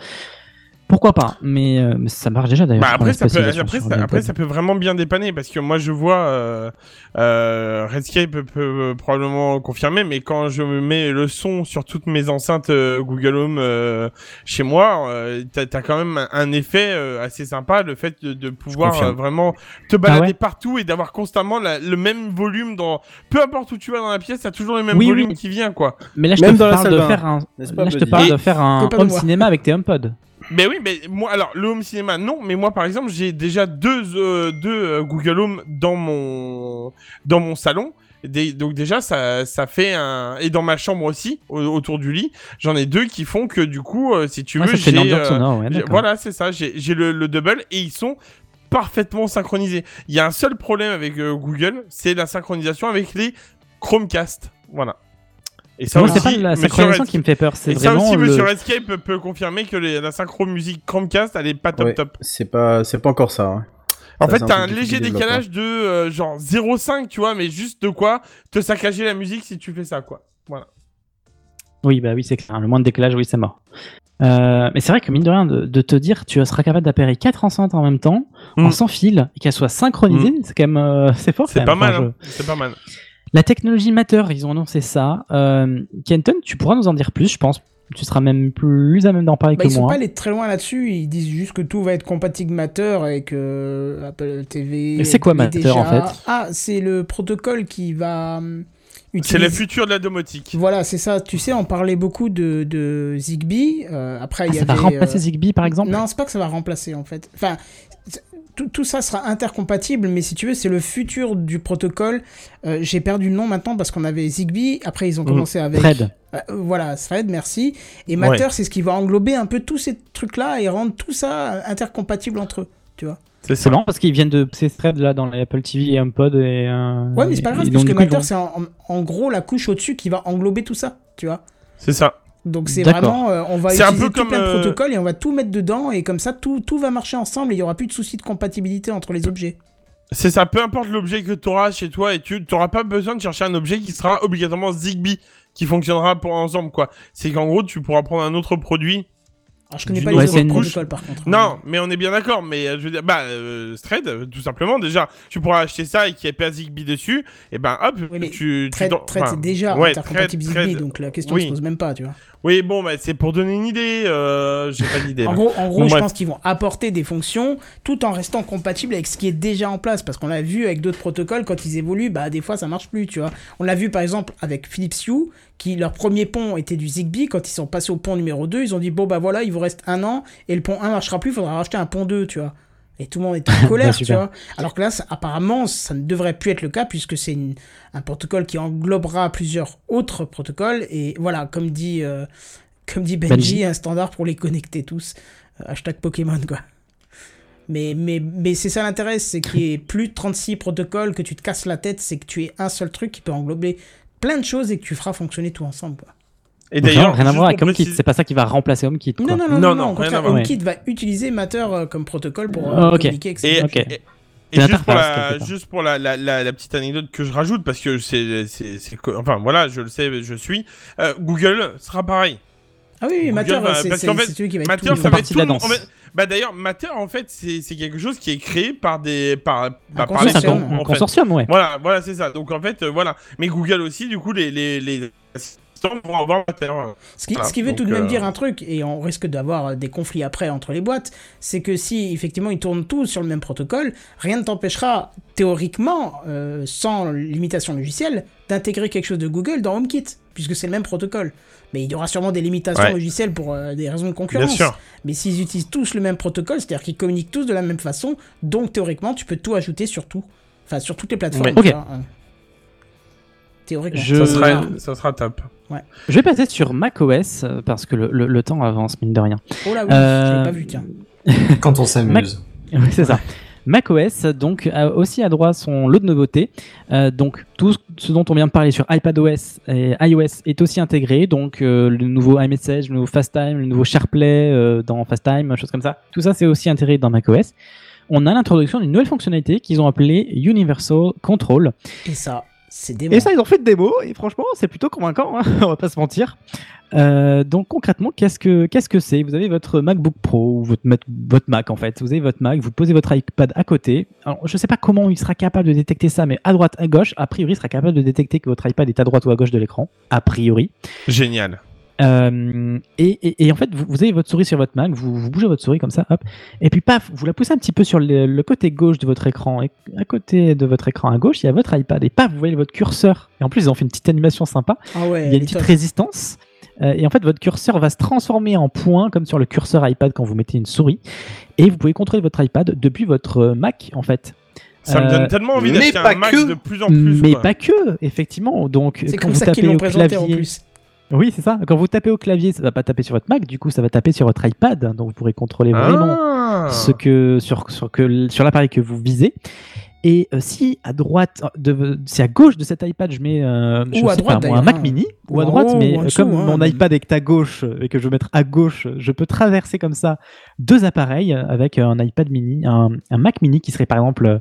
Pourquoi pas mais, euh, mais ça marche déjà d'ailleurs. Bah après, ça peut, spatialisation après, sur ça, les après, HomePod. ça peut vraiment bien dépanner parce que moi je vois euh, euh, Redscape peut, peut probablement confirmer, mais quand je me mets le son sur toutes mes enceintes euh, Google Home euh, chez moi, euh, t'as as quand même un, effet euh, assez sympa, le fait de, de pouvoir euh, vraiment te balader Ah ouais partout et d'avoir constamment la- le même volume dans peu importe où tu vas dans la pièce, t'as toujours le même Oui, volume oui. qui vient quoi. Mais là je Même te parle de faire un là je te parle de faire un home cinéma avec tes HomePod. Mais oui, mais moi, alors le home cinéma, non, mais moi par exemple, j'ai déjà deux, euh, deux euh, Google Home dans mon dans mon salon. Des- donc déjà, ça, ça fait un et dans ma chambre aussi, au- autour du lit, j'en ai deux qui font que du coup, euh, si tu veux, j'ai, sonore, ouais, d'accord. voilà, c'est ça, j'ai j'ai le, le double et ils sont parfaitement synchronisés. Il y a un seul problème avec euh, Google, c'est la synchronisation avec les Chromecast. Voilà. Et Moi, c'est aussi, pas la synchronisation qui me fait peur, c'est et ça vraiment aussi, le... Monsieur Redscape peut- peut confirmer que les- la synchro musique Chromecast, elle est pas top Ouais, top. C'est pas, c'est pas encore ça. hein. En Ça, fait, un t'as un faut léger décalage de euh, genre 0,5, tu vois, mais juste de quoi te saccager la musique si tu fais ça, quoi. Voilà. Oui, bah oui, c'est clair. Le moins de décalage, oui, c'est mort. Euh, mais c'est vrai que mine de rien, de, de te dire tu seras capable d'appairer quatre enceintes en même temps, en sans fil, et qu'elles soient synchronisées, c'est quand même euh, *laughs* c'est fort. C'est pas mal, hein. c'est pas mal. La technologie Matter, ils ont annoncé ça. Euh, Kenton, tu pourras nous en dire plus, je pense. Tu seras même plus à même d'en parler Bah, que ils sont moi. pas allés très loin là-dessus, ils disent juste que tout va être compatible Matter avec euh, Apple TV. Mais c'est quoi Matter, déjà- en fait? Ah, c'est le protocole qui va hum, C'est le futur de la domotique. Voilà, c'est ça. Tu sais, on parlait beaucoup de, de Zigbee. euh, après, Ah, il y ça va remplacer euh, Zigbee, par exemple? Non, c'est pas que ça va remplacer en fait. Enfin, c'est- tout, tout ça sera intercompatible, mais si tu veux, c'est le futur du protocole. Euh, J'ai perdu le nom maintenant parce qu'on avait Zigbee. Après, ils ont Mm. commencé avec. Thread. Euh, voilà, Thread, merci. Et Matter, Ouais. c'est ce qui va englober un peu tous ces trucs-là et rendre tout ça intercompatible entre eux. Tu vois C'est marrant parce qu'ils viennent de ces threads là dans les Apple TV et HomePod et. euh, Ouais, mais c'est pas grave, et parce que Matter, c'est en, en- en gros la couche au-dessus qui va englober tout ça. Tu vois C'est ça. Donc c'est vraiment, euh, on va C'est un utiliser peu tout comme, plein de euh, protocoles et on va tout mettre dedans et comme ça tout, tout va marcher ensemble et il y aura plus de soucis de compatibilité entre les objets. C'est ça, peu importe l'objet que tu auras chez toi et tu n'auras pas besoin de chercher un objet qui sera obligatoirement Zigbee, qui fonctionnera pour ensemble, quoi. C'est qu'en gros, tu pourras prendre un autre produit. Alors je connais pas les autres protocoles par contre. Non, mais on est bien d'accord. Mais euh, je veux dire, bah, euh, Thread, tout simplement, déjà, tu pourras acheter ça et qu'il n'y ait pas Zigbee dessus. Et ben, hop, Oui, mais tu. Thread, t'en- Thread, enfin, c'est déjà ouais, intercompatible Thread, Zigbee, Thread. donc la question Oui. se pose même pas, tu vois. Oui, bon, bah, c'est pour donner une idée. Euh, J'ai pas d'idée. En gros, en gros Bon, je bref. pense qu'ils vont apporter des fonctions tout en restant compatibles avec ce qui est déjà en place. Parce qu'on l'a vu avec d'autres protocoles, quand ils évoluent, bah des fois ça marche plus, tu vois. On l'a vu par exemple avec Philips Hue, qui leur premier pont était du Zigbee. Quand ils sont passés au pont numéro 2, ils ont dit bon bah voilà, il vous reste un an et le pont 1 marchera plus, il faudra racheter un pont 2, tu vois. Et tout le monde était en *laughs* colère, tu vois. Alors que là, ça- apparemment, ça ne devrait plus être le cas puisque c'est un protocole qui englobera plusieurs autres protocoles. Et voilà, comme dit, euh, comme dit Benji, Benji. un standard pour les connecter tous. Euh, hashtag Pokémon, quoi. Mais, mais, mais c'est ça l'intérêt, c'est qu'il y ait plus de 36 protocoles, que tu te casses la tête, c'est que tu aies un seul truc qui peut englober plein de choses et que tu feras fonctionner tout ensemble, quoi. Et d'ailleurs, rien à voir avec HomeKit, c'est pas ça qui va remplacer HomeKit. quoi. Non, non, non, Non. HomeKit va utiliser Matter euh, comme protocole pour euh, Ah, communiquer, etc. Et, juste, pour la, juste pour la, la, la, la petite anecdote que je rajoute, parce que c'est, enfin voilà, je le sais, je suis. euh, Google sera pareil. Ah oui, oui, Matter, c'est celui qui va être Matter, tout ça va être tout la danse. Bah d'ailleurs, Matter en fait, c'est, quelque chose qui est créé par des, par, bah, par les un en fait. consortium, ouais. Voilà, voilà, c'est ça. Donc en fait, euh, voilà. Mais Google aussi, du coup, les, les, les vont avoir. Ce qui, Voilà, ce qui veut donc, tout de même euh, dire un truc, et on risque d'avoir des conflits après entre les boîtes, c'est que si effectivement ils tournent tous sur le même protocole, rien ne t'empêchera théoriquement, euh, sans limitation logicielle, d'intégrer quelque chose de Google dans HomeKit, puisque c'est le même protocole. Mais il y aura sûrement des limitations Ouais. logicielles pour euh, des raisons de concurrence. Bien sûr. Mais s'ils utilisent tous le même protocole, c'est-à-dire qu'ils communiquent tous de la même façon, donc théoriquement tu peux tout ajouter sur tout. Enfin, sur toutes les plateformes. Ouais. hein. Théoriquement. Je- Ça serait, Ah. ça sera top. Je vais passer sur macOS euh, parce que le, le- le temps avance, mine de rien. Oh là oui, Euh, je l'ai pas vu, tiens. Quand on s'amuse. Oui, c'est ça. macOS donc a aussi à droit son lot de nouveautés. Euh, donc tout ce dont on vient de parler sur iPadOS et iOS est aussi intégré. Donc euh, le nouveau iMessage, le nouveau FaceTime, le nouveau SharePlay euh, dans FaceTime, choses comme ça. Tout ça c'est aussi intégré dans macOS. On a l'introduction d'une nouvelle fonctionnalité qu'ils ont appelée Universal Control. Et ça. Et ça, ils ont fait de démo, et franchement, c'est plutôt convaincant, hein, *laughs* on va pas se mentir. Euh, donc concrètement, qu'est-ce que qu'est-ce que c'est? Vous avez votre MacBook Pro ou votre, Mac- votre Mac en fait. Vous avez votre Mac, vous posez votre iPad à côté. Alors, je sais pas comment il sera capable de détecter ça, mais à droite, à gauche, a priori, il sera capable de détecter que votre iPad est à droite ou à gauche de l'écran, a priori. Génial. Euh, et, et- et en fait, vous, vous avez votre souris sur votre Mac, vous, vous bougez votre souris comme ça, hop, et puis paf, vous la poussez un petit peu sur le, le côté gauche de votre écran, et à côté de votre écran à gauche, il y a votre iPad, et paf, vous voyez votre curseur. Et en plus, ils ont fait une petite animation sympa. Ah ouais, il y a une petite top. résistance. euh, et en fait, votre curseur va se transformer en point, comme sur le curseur iPad quand vous mettez une souris, et vous pouvez contrôler votre iPad depuis votre euh, Mac, en fait. Ça me Euh, donne tellement envie mais d'acheter pas un Mac que. de plus en plus. mais quoi. pas que, effectivement. Donc, quand comme vous ça qu'ils tapez l'ont au présenté en clavier, plus. Oui, c'est ça. Quand vous tapez au clavier, ça va pas taper sur votre Mac, du coup, ça va taper sur votre iPad, donc vous pourrez contrôler vraiment Ah. ce que sur sur que sur l'appareil que vous visez. Et euh, si à droite, de, si à gauche de cet iPad, je mets euh, je Ou à sais droite, pas, moi, un Mac. Mini, ou à en droite, mais euh, comme hein. mon iPad est à gauche euh, et que je veux mettre à gauche, je peux traverser comme ça deux appareils euh, avec un iPad Mini, un, un Mac Mini qui serait par exemple, euh,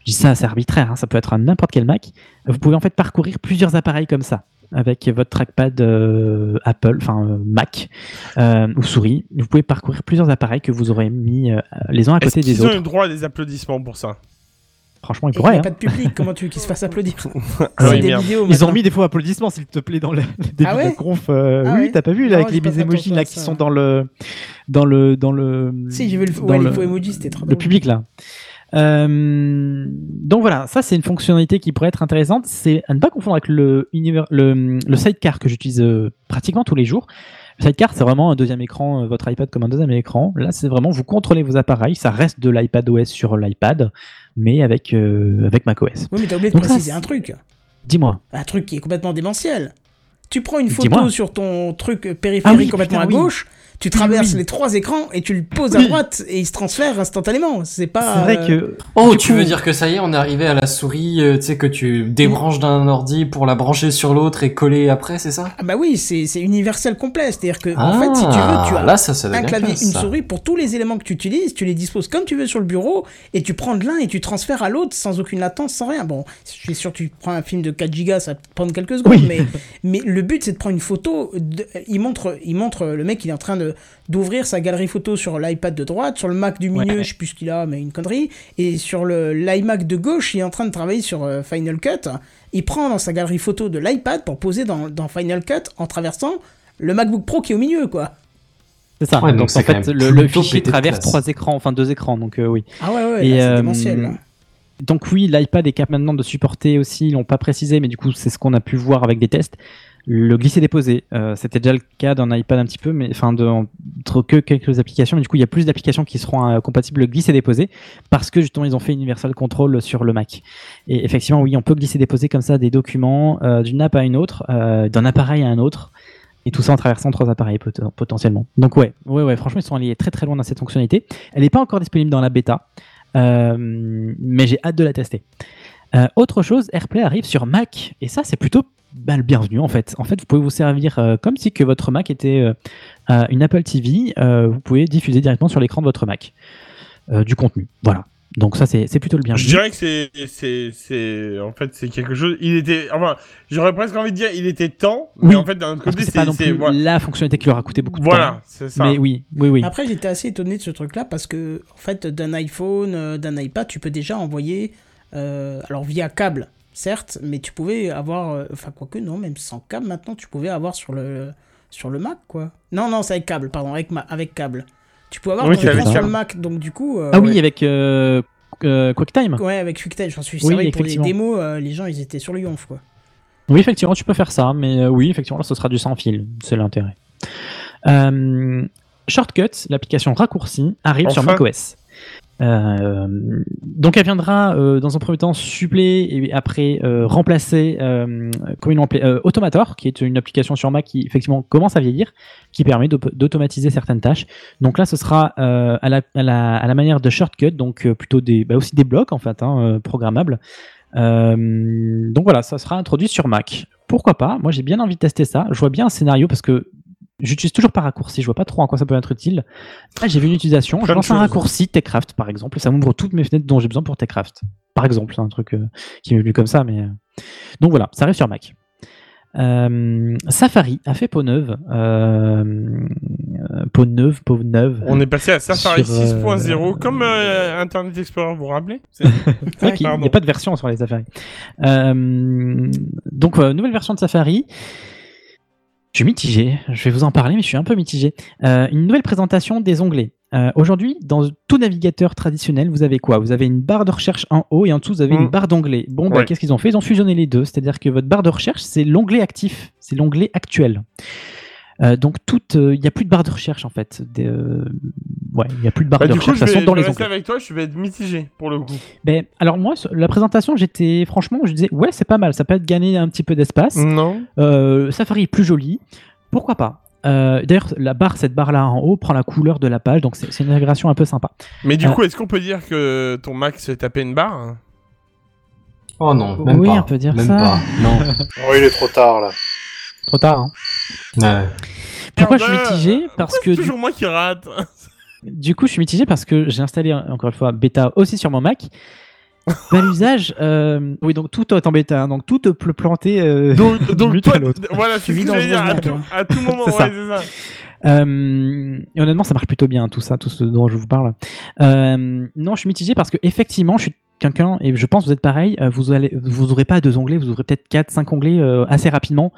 je dis ça, c'est arbitraire, hein, ça peut être n'importe quel Mac. Vous pouvez en fait parcourir plusieurs appareils comme ça avec votre trackpad euh, Apple, enfin euh, Mac euh, ou souris. Vous pouvez parcourir plusieurs appareils que vous aurez mis euh, les uns à côté des qu'ils ont autres. eu droit à des applaudissements pour ça? Franchement, ils Et Il n'y pourraient. a hein. pas de public, comment tu veux qu'ils se fassent applaudir *laughs* Ah C'est oui, des vidéos Ils ont mis des fois applaudissements, s'il te plaît, dans le le début Ah de la conf. euh, Ah oui, ouais t'as pas vu là, Non, avec les emojis là qui sont dans le dans le dans le Si, j'ai vu le, dans ouais, le- l'info emoji, c'était trop le drôle. public là. Euh, donc voilà, ça c'est une fonctionnalité qui pourrait être intéressante. C'est à ne pas confondre avec le, univers- le, le sidecar que j'utilise euh, pratiquement tous les jours. Le sidecar, c'est vraiment un deuxième écran, euh, votre iPad comme un deuxième écran. Là, c'est vraiment vous contrôlez vos appareils. Ça reste de l'iPad OS sur l'iPad, mais avec avec macOS. Oui, mais t'as oublié de Donc préciser un truc. Dis-moi. Un truc qui est complètement démentiel. Tu prends une photo sur ton truc périphérique Ah oui, complètement putain, à oui. Tu traverses oui. les trois écrans et tu le poses à droite et il se transfère instantanément. C'est pas. C'est vrai euh, que Oh, tu coup- veux dire que ça y est, on est arrivé à la souris, euh, tu sais, que tu débranches d'un ordi pour la brancher sur l'autre et coller après, c'est ça? Ah bah oui, c'est c'est universel complet. C'est-à-dire que, Ah, en fait, si tu veux, tu as là, ça, ça un clavier, classe, une ça. souris pour tous les éléments que tu utilises, tu les disposes comme tu veux sur le bureau et tu prends de l'un et tu transfères à l'autre sans aucune latence, sans rien. Bon, je suis sûr que tu prends un film de 4 gigas, ça va te prendre quelques secondes, Oui. mais, mais le but c'est de prendre une photo. de- il, montre, il montre le mec, il est en train de d'ouvrir sa galerie photo sur l'iPad de droite, sur le Mac du milieu, Ouais. je sais plus ce qu'il a, mais une connerie, et sur le l'iMac de gauche, il est en train de travailler sur euh, Final Cut. Il prend dans sa galerie photo de l'iPad pour poser dans, dans Final Cut en traversant le MacBook Pro qui est au milieu, quoi. c'est ça. Ouais, donc donc en fait, le, fichier traverse trois écrans, enfin deux écrans, donc euh, oui. Ah ouais, ouais, c'est euh, démentiel. là. Donc oui, l'iPad est capable maintenant de supporter aussi, ils l'ont pas précisé, mais du coup c'est ce qu'on a pu voir avec des tests, le glisser-déposer. Euh, C'était déjà le cas d'un iPad un petit peu, mais enfin entre que quelques applications, mais du coup il y a plus d'applications qui seront euh, compatibles glisser-déposer parce que justement ils ont fait Universal Control sur le Mac. Et effectivement oui, on peut glisser-déposer comme ça des documents euh, d'une app à une autre, d'un appareil à un autre. Et tout ça en traversant trois appareils pot- potentiellement. Donc ouais, ouais, ouais, franchement ils sont allés très très loin dans cette fonctionnalité. Elle n'est pas encore disponible dans la bêta. Mais j'ai hâte de la tester. Autre chose, AirPlay arrive sur Mac et ça c'est plutôt bah, le bienvenu en fait. En fait, vous pouvez vous servir euh, comme si que votre Mac était euh, une Apple TV. euh, vous pouvez diffuser directement sur l'écran de votre Mac euh, du contenu. Voilà. Donc ça c'est plutôt le bienvenu. Je dirais que c'est, c'est, c'est, en fait, c'est quelque chose. Il était, enfin, j'aurais presque envie de dire, il était temps, mais Oui, en fait, d'un autre côté, c'est pas non c'est, plus voilà. la fonctionnalité qui leur a coûté beaucoup de temps. Voilà, c'est ça. Mais oui, oui, oui. Après, j'étais assez étonné de ce truc-là parce que, en fait, d'un iPhone, d'un iPad, tu peux déjà envoyer, euh, alors via câble, certes, mais tu pouvais avoir, euh, enfin, quoique, non, même sans câble, maintenant, tu pouvais avoir sur le, sur le Mac, quoi. Non, non, c'est avec câble, pardon, avec, ma- avec câble. Tu peux avoir Oui, ton écran sur le Mac, donc du coup. euh, ah oui, ouais. avec euh, euh, QuickTime. Ouais, avec QuickTime, j'en suis Oui, servi pour effectivement. démos, euh, les gens, ils étaient sur le yonf, quoi. Oui, effectivement, tu peux faire ça, mais euh, oui, effectivement, là, ce sera du sans fil, c'est l'intérêt. Euh, Shortcut, l'application raccourci, arrive sur macOS. Euh, donc elle viendra euh, dans un premier temps suppléer et après euh, remplacer euh, comme ils euh, Automator, qui est une application sur Mac qui effectivement commence à vieillir, qui permet d'au- d'automatiser certaines tâches. Donc là, ce sera à, la, à, la, à la manière de Shortcut, donc plutôt des, bah, aussi des blocs en fait, hein, programmables. Donc voilà, ça sera introduit sur Mac. Pourquoi pas? Moi, j'ai bien envie de tester ça. Je vois bien un scénario parce que j'utilise toujours par raccourci. Je vois pas trop en quoi ça peut être utile. Là, j'ai vu une utilisation. Plein Je lance un raccourci Techcraft, par exemple. Ça m'ouvre toutes mes fenêtres dont j'ai besoin pour Techcraft. Par exemple, c'est un truc euh, qui m'est venu comme ça. Mais euh, donc voilà, ça arrive sur Mac. Euh, Safari a fait peau neuve. Euh, peau neuve, peau neuve. On est passé à Safari Sur, euh, 6.0, comme Internet Explorer, vous vous rappelez? C'est- *laughs* vrai qu'il n'y a pas de version sur les Safari. Donc, nouvelle version de Safari. Je suis mitigé, je vais vous en parler, mais je suis un peu mitigé. Euh, une nouvelle présentation des onglets. Euh, Aujourd'hui, dans tout navigateur traditionnel, vous avez quoi? Vous avez une barre de recherche en haut et en dessous, vous avez Mm. une barre d'onglets. Bon, bah, Ouais. qu'est-ce qu'ils ont fait? Ils ont fusionné les deux. C'est-à-dire que votre barre de recherche, c'est l'onglet actif, c'est l'onglet actuel. Euh, donc, il n'y a plus de barre de recherche en fait. Des, ouais, il n'y a plus de barre Bah, de du coup, recherche. je ça vais, sont dans je vais les onglets. avec toi, je vais être mitigé pour le coup. Ben, alors moi, la présentation, j'étais franchement, je disais ouais, c'est pas mal, ça peut être gagner un petit peu d'espace. Non. Euh, Safari est plus joli, pourquoi pas? Euh, D'ailleurs, la barre, cette barre-là en haut, prend la couleur de la page, donc c'est une intégration un peu sympa. Mais du Euh, coup, est-ce qu'on peut dire que ton Mac s'est tapé une barre? Oh non, même oui, pas. on peut dire même ça. Pas. Non. *laughs* Oh, il est trop tard là. Trop tard. hein. Ouais. Pourquoi je suis mitigé? Parce que C'est du, toujours moi qui rate? Du coup, je suis mitigé parce que j'ai installé encore une fois bêta aussi sur mon Mac. *laughs* Bah, l'usage, euh, oui, donc tout est en bêta, hein, donc tout peut planter euh, Donc, *laughs* donc toi, à l'autre. voilà, c'est ce vis que j'allais dire. À tout, à tout moment, *laughs* C'est ouais, ça. c'est ça. Euh, et honnêtement, ça marche plutôt bien, tout ça, tout ce dont je vous parle. Euh, non, je suis mitigé parce que effectivement, je suis quelqu'un, et je pense que vous êtes pareil, euh, vous allez, vous aurez pas deux onglets, vous aurez peut-être quatre, cinq onglets euh, assez rapidement.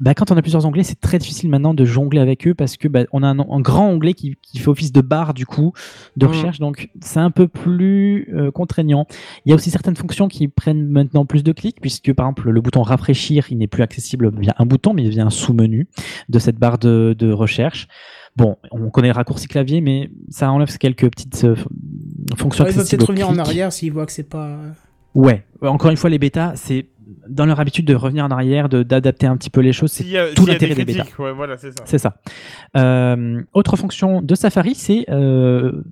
Bah, quand on a plusieurs onglets, c'est très difficile maintenant de jongler avec eux parce que bah, on a un, un grand onglet qui, qui fait office de barre du coup de Mm. recherche, donc c'est un peu plus euh, contraignant. Il y a aussi certaines fonctions qui prennent maintenant plus de clics puisque par exemple le bouton rafraîchir, il n'est plus accessible via un bouton, mais via un sous-menu de cette barre de, de recherche. Bon, on connaît le raccourci clavier, mais ça enlève quelques petites euh, fonctions Ouais, il va accessibles peut-être revenir en arrière s'il voit que c'est pas. Ouais, encore une fois, les bêtas, c'est dans leur habitude de revenir en arrière, de d'adapter un petit peu les choses. C'est tout l'intérêt des, critiques, bêtas. Ouais, voilà, c'est ça. Euh, autre fonction de Safari, c'est euh,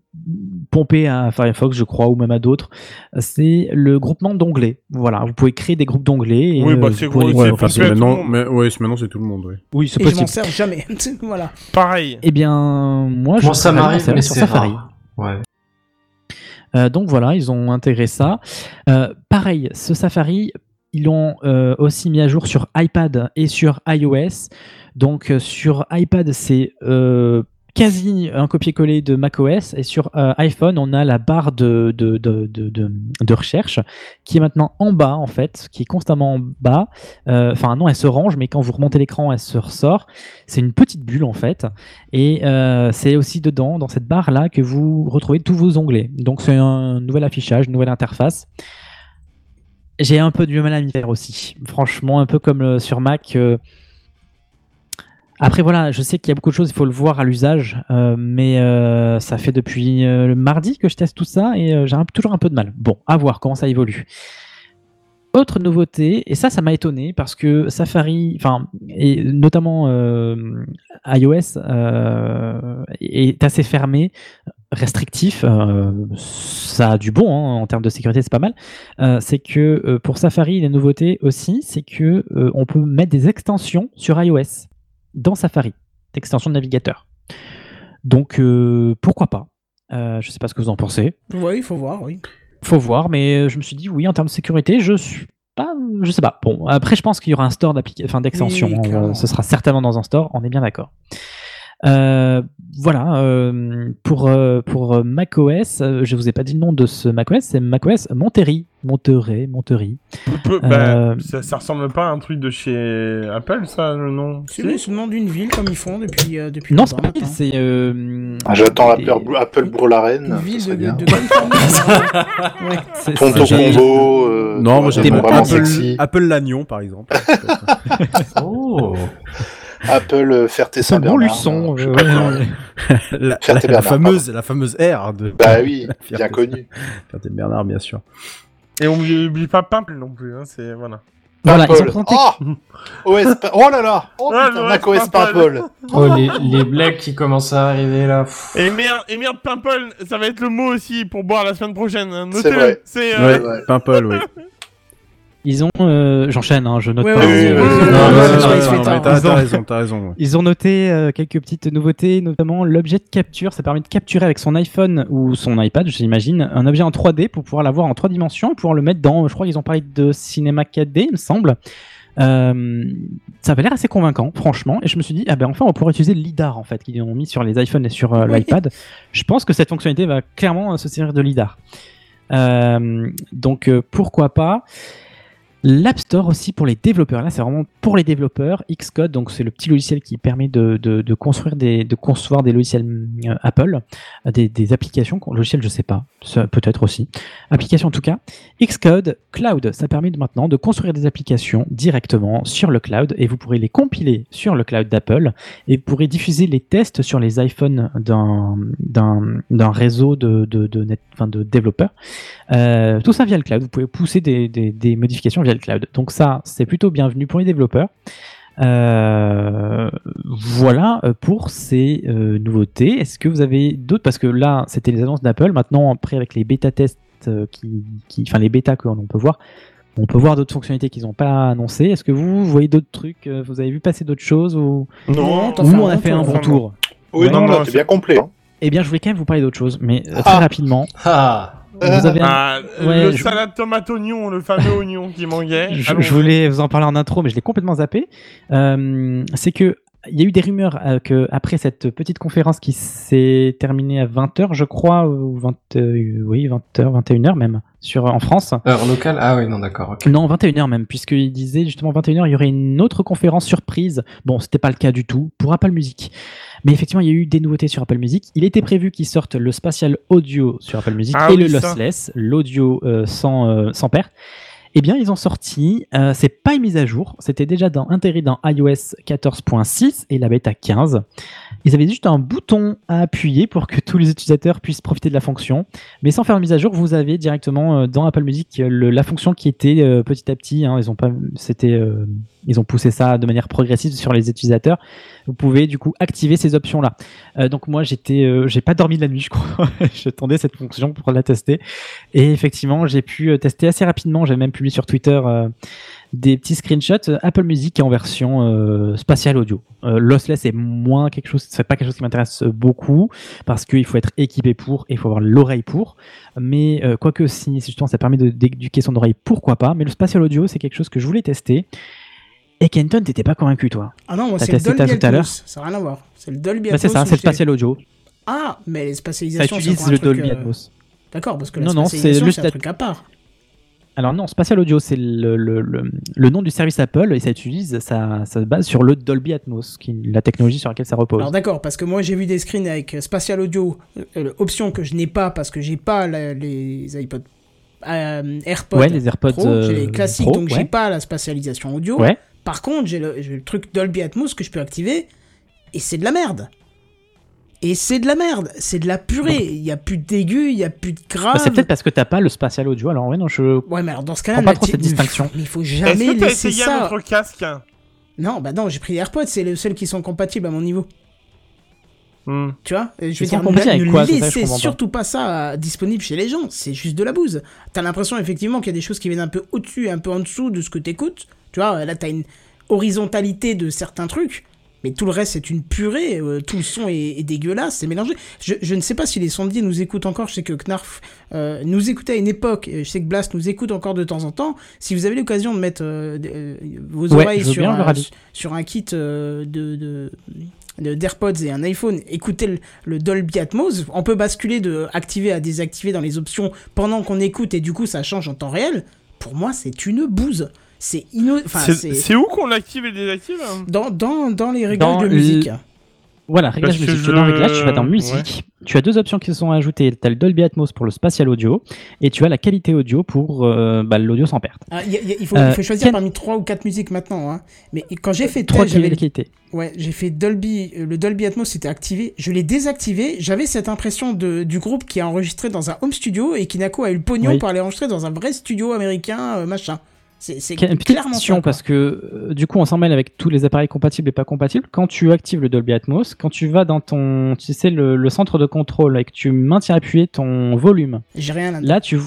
pomper à Firefox, je crois, ou même à d'autres. C'est le groupement d'onglets. Voilà, vous pouvez créer des groupes d'onglets. et, Oui, bah, euh, c'est le maintenant, monde. mais, ouais, c'est- maintenant c'est tout le monde, oui. Oui, c'est Et je m'en possible. sers jamais. *laughs* voilà. Pareil. Eh bien, moi, je ça m'arrive, sur mais sur Safari. Ouais. Euh, donc voilà, ils ont intégré ça. Euh, pareil, ce Safari, ils l'ont euh, aussi mis à jour sur iPad et sur iOS. Donc euh, sur iPad, c'est euh, quasi un copier-coller de macOS et sur euh, iPhone, on a la barre de, recherche qui est maintenant en bas en fait, qui est constamment en bas. Euh, Enfin non, elle se range, mais quand vous remontez l'écran, elle se ressort. C'est une petite bulle en fait. Et euh, c'est aussi dedans, dans cette barre-là, que vous retrouvez tous vos onglets. Donc c'est un nouvel affichage, une nouvelle interface. J'ai un peu du mal à m'y faire aussi. Franchement, un peu comme sur Mac. Après voilà, je sais qu'il y a beaucoup de choses, il faut le voir à l'usage, euh, mais euh, ça fait depuis euh, le mardi que je teste tout ça et j'ai toujours un peu de mal. Bon, à voir comment ça évolue. Autre nouveauté, et ça, ça m'a étonné parce que Safari, enfin, et notamment iOS, est assez fermé, restrictif. ça a du bon hein, en termes de sécurité, c'est pas mal. C'est que pour Safari, les nouveautés aussi, c'est que on peut mettre des extensions sur iOS dans Safari, d'extensions de navigateur. Donc euh, pourquoi pas? Euh, Je sais pas ce que vous en pensez Oui, il faut voir, oui. faut voir, mais euh, je me suis dit oui en termes de sécurité, je suis pas, je sais pas. Bon, après je pense qu'il y aura un store enfin. Oui, clairement. ce sera certainement dans un store, on est bien d'accord. Euh, voilà euh, pour euh, pour euh, macOS, euh, je vous ai pas dit le nom de ce macOS, c'est macOS Monterey, Monterey, Monterey. Peu- bah, ça, ça ressemble pas à un truc de chez Apple, ça, le nom C'est le c'est nom d'une ville comme ils font depuis. euh, depuis Non, c'est pas maintenant. c'est euh, Ah, J'attends des- Apple, Apple Bourg-la-Reine. Une ville de, de, de *laughs* c'est- c'est- Combo. euh, Non, moi j'aime Apple, sexy. Apple Lannion, par exemple. *laughs* Oh. Apple euh, je sais euh, ouais, quoi. ouais. *laughs* la, la- Ferté-Bernard, la fameuse, la fameuse R de. Bah oui, *laughs* bien fierté. connu. Bernard, bien sûr. Et on n'oublie pas Pimple non plus, hein, c'est... Voilà. Voilà, ils ont présenté Oh OS Oh là là Oh Ah, putain, l'OS macOS Pimple. Pimple Oh, les, les blagues qui commencent à arriver là. Et merde, et merde, Pimple, ça va être le mot aussi pour boire la semaine prochaine. hein. C'est vrai. C'est... euh, Ouais, ouais. Pimple, oui. Ils ont, euh, j'enchaîne, hein, je note Ouais, pas. ouais, ouais, t'as Ils ont- t'as raison, t'as raison. Ils ont noté euh, quelques petites nouveautés, notamment l'objet de capture. Ça permet de capturer avec son iPhone ou son iPad, j'imagine, un objet en 3D pour pouvoir l'avoir en trois dimensions et pouvoir le mettre dans. Je crois qu'ils ont parlé de cinéma 4D, il me semble. Euh, ça avait l'air assez convaincant, franchement. Et je me suis dit, ah ben enfin, on pourrait utiliser le lidar en fait qu'ils ont mis sur les iPhones et sur euh, Oui. l'iPad. Je pense que cette fonctionnalité va clairement euh, se servir de lidar. Euh, donc euh, pourquoi pas. L'App Store aussi pour les développeurs. Là, c'est vraiment pour les développeurs. Xcode, donc c'est le petit logiciel qui permet de, de, construire des, de concevoir des logiciels euh, Apple, euh, des, applications, logiciels, je sais pas, peut-être aussi. Applications en tout cas. Xcode Cloud, ça permet maintenant de construire des applications directement sur le cloud et vous pourrez les compiler sur le cloud d'Apple et vous pourrez diffuser les tests sur les iPhones d'un réseau de, de, de, net, de développeurs. Euh, tout ça via le cloud. Vous pouvez pousser des, des, des modifications via cloud. Donc ça, c'est plutôt bienvenu pour les développeurs. Euh, voilà euh, pour ces euh, nouveautés. Est-ce que vous avez d'autres? Parce que là, c'était les annonces d'Apple. Maintenant, après, avec les bêta tests, euh, qui, qui, enfin les bêtas que l'on peut voir, On peut voir d'autres fonctionnalités qu'ils n'ont pas annoncées. Est-ce que vous, vous voyez d'autres trucs euh, Vous avez vu passer d'autres choses ou... Non, fais on a fait un bon tour Oui, Ouais, non, non, c'est bien complet. hein. Eh bien, je voulais quand même vous parler d'autre chose, mais euh, très Ah. rapidement. Ah Vous avez un- Ah, Ouais, le je- salade tomate oignon, le fameux oignon qui manquait. je voulais vous en parler en intro, mais je l'ai complètement zappé. Euh, c'est que il y a eu des rumeurs euh, que après cette petite conférence qui s'est terminée à 20h, je crois, ou 20, euh, oui, 20h, 21h même, sur, en France. Heure locale? Ah oui, non, d'accord. Non, 21h même, puisqu'il disait justement 21h, il y aurait une autre conférence surprise. Bon, c'était pas le cas du tout pour Apple Music. Mais effectivement, il y a eu des nouveautés sur Apple Music. Il était prévu qu'ils sortent le spatial audio sur Apple Music Ah et oui, le lossless, l'audio euh, sans, euh, sans perte. Eh bien, ils ont sorti, euh, c'est pas une mise à jour, c'était déjà dans, intégré dans iOS 14.6 et la bêta 15. Ils avaient juste un bouton à appuyer pour que tous les utilisateurs puissent profiter de la fonction. Mais sans faire une mise à jour, vous avez directement euh, dans Apple Music euh, la fonction qui était euh, petit à petit. hein, ils ont pas, c'était, ils ont poussé ça de manière progressive sur les utilisateurs. Vous pouvez du coup activer ces options là. donc moi j'étais, j'ai pas dormi de la nuit, *laughs* je crois. J'attendais cette fonction pour la tester. Et effectivement, j'ai pu tester assez rapidement. J'ai même publié sur Twitter des petits screenshots. Euh, Apple Music en version euh, spatiale audio. Euh, lossless est moins quelque chose, c'est pas quelque chose qui m'intéresse beaucoup parce qu'il faut être équipé pour et il faut avoir l'oreille pour. Mais euh, quoique si justement ça permet d'éduquer son oreille, pourquoi pas? Mais le spatial audio, c'est quelque chose que je voulais tester. Et Kenton, t'étais pas convaincu toi? Ah non, moi c'est le Dolby ça tout à l'heure? Ça n'a rien à voir. C'est le Dolby Bah, C'est Atmos. ça, où c'est le spatial audio. Ah, mais les Ça spatialisations. utilise encore un le Dolby euh, Atmos. D'accord, parce que Non, la non, c'est le c'est un truc à part. Alors non, Spatial Audio, c'est le, le, le, le nom du service Apple et ça utilise, ça, ça se base sur le Dolby Atmos, qui est la technologie sur laquelle ça repose. Alors d'accord, parce que moi j'ai vu des screens avec euh, Spatial Audio, euh, option que je n'ai pas parce que j'ai pas la- les iPods euh, AirPods. Ouais, les AirPods, Pro, j'ai les euh, classiques, Pro, donc j'ai ouais. pas la spatialisation audio. Ouais. Par contre, j'ai le, j'ai le truc Dolby Atmos que je peux activer et c'est de la merde. Et c'est de la merde, c'est de la purée. Il y a plus d'aigu, il y a plus de grave. Bah, c'est peut-être parce que t'as pas le Spatial Audio, alors ouais, non, je Ouais, mais alors dans ce cas-là, pas trop cette distinction. Mais il faut Est-ce jamais que t'as laisser essayé ça. un autre casque Non, bah non, j'ai pris les AirPods, c'est les seuls qui sont compatibles à mon niveau. Hmm. Tu vois Je Ils veux dire, ne, avec ne quoi, ça, je laissez surtout pas ça euh, disponible chez les gens, c'est juste de la bouse. T'as l'impression effectivement qu'il y a des choses qui viennent un peu au-dessus et un peu en dessous de ce que t'écoutes. Tu vois, là t'as une horizontalité de certains trucs, mais tout le reste c'est une purée, euh, tout le son est, est dégueulasse, c'est mélangé. Je, je ne sais pas si les sondiers nous écoutent encore, je sais que Knarf euh, nous écoutait à une époque, je sais que Blast nous écoute encore de temps en temps. Si vous avez l'occasion de mettre euh, vos Ouais, oreilles sur un, sur kit de, de, de- d'AirPods et un iPhone, écoutez le, le Dolby Atmos, on peut basculer de activer à désactiver dans les options pendant qu'on écoute et du coup ça change en temps réel. Pour moi, c'est une bouse. C'est inno... enfin, C'est c'est c'est où qu'on l'active et désactive hein dans, dans, dans les réglages Dans de musique. l- Voilà, que musique. je- Dans réglages, tu vas dans ouais. musique. Tu as deux options qui se sont ajoutées. Tu as le Dolby Atmos pour le spatial audio et tu as la qualité audio pour euh, bah, l'audio sans perte. Ah, y a- y a- il, faut, Euh, il faut choisir parmi trois ou quatre musiques maintenant. Hein. Mais quand j'ai fait Trois j'avais qualité. Ouais, j'ai fait Dolby, euh, le Dolby Atmos c'était activé, je l'ai désactivé, j'avais cette impression de, du groupe qui a enregistré dans un home studio et qui n'a a eu le pognon Oui. pour aller enregistrer dans un vrai studio américain, euh, machin. C'est Une petite clairement question parce que euh, du coup on s'en mêle avec tous les appareils compatibles et pas compatibles. Quand tu actives le Dolby Atmos, quand tu vas dans ton, tu sais le, le centre de contrôle et que tu maintiens appuyé ton volume, J'ai rien là-dedans. là tu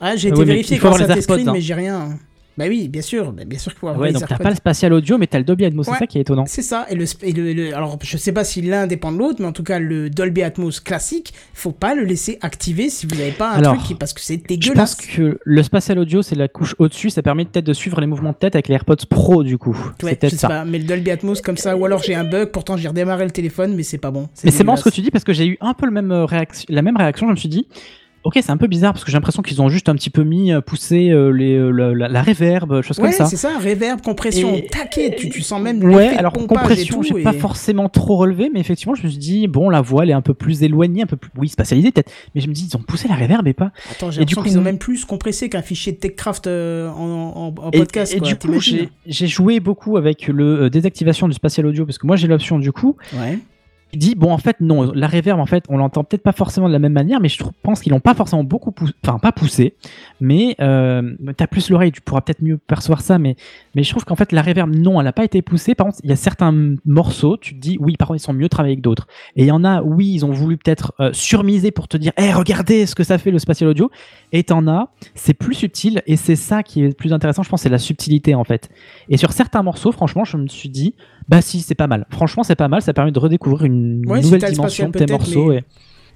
Ah, j'ai Ah été oui, vérifié les screen, AirPods, hein. mais j'ai rien. Bah oui, bien sûr, bien sûr faut avoir ouais donc t'as pas le spatial audio mais t'as le Dolby Atmos, Ouais. c'est ça qui est étonnant. C'est ça, et le, et le- le- alors je sais pas si l'un dépend de l'autre, mais en tout cas le Dolby Atmos classique, faut pas le laisser activer si vous n'avez pas un Alors, truc qui, parce que c'est Je pense dégueulasse. que le spatial audio c'est la couche au-dessus, ça permet peut-être de suivre les mouvements de tête avec les AirPods Pro du coup. Ouais, c'est je peut-être sais ça. pas, mais le Dolby Atmos comme ça, ou alors j'ai un bug, pourtant j'ai redémarré le téléphone, mais c'est pas bon. Mais c'est marrant ce que dégueulasse. tu dis parce que j'ai eu un peu le même euh, réaction, la même réaction. Je me suis dit, ok, c'est un peu bizarre parce que j'ai l'impression qu'ils ont juste un petit peu mis, euh, poussé euh, les, euh, la, la, la reverb, choses Ouais, comme ça. c'est ça, reverb, compression, Et- taquet, tu, tu sens même Ouais, de alors pompage compression, et j'ai et- pas forcément trop relevé, mais effectivement, je me suis dit, bon, la voix elle est un peu plus éloignée, un peu plus, oui, spatialisée peut-être, mais je me dis, ils ont poussé la reverb et pas. Attends, j'ai Et l'impression coup- qu'ils ont même plus compressé qu'un fichier de TechCraft euh, en, en- en Et, podcast. et quoi, du coup, j'ai joué beaucoup avec le euh, désactivation du spatial audio parce que moi j'ai l'option du coup. Ouais. Dis bon en fait non la reverb en fait on l'entend peut-être pas forcément de la même manière mais je pense qu'ils l'ont pas forcément beaucoup poussé enfin pas poussé. Mais euh, t'as plus l'oreille tu pourras peut-être mieux percevoir ça mais mais je trouve qu'en fait la reverb non elle a pas été poussée. Par contre il y a certains morceaux tu te dis oui par contre ils sont mieux travaillés que d'autres. Et il y en a oui ils ont voulu peut-être euh, surmiser pour te dire Eh regardez ce que ça fait le spatial audio. Et t'en as c'est plus subtil et c'est ça qui est le plus intéressant je pense c'est la subtilité en fait. Et sur certains morceaux franchement je me suis dit bah si c'est pas mal. Franchement c'est pas mal. Ça permet de redécouvrir une Ouais, nouvelle dimension de tes morceaux mais et-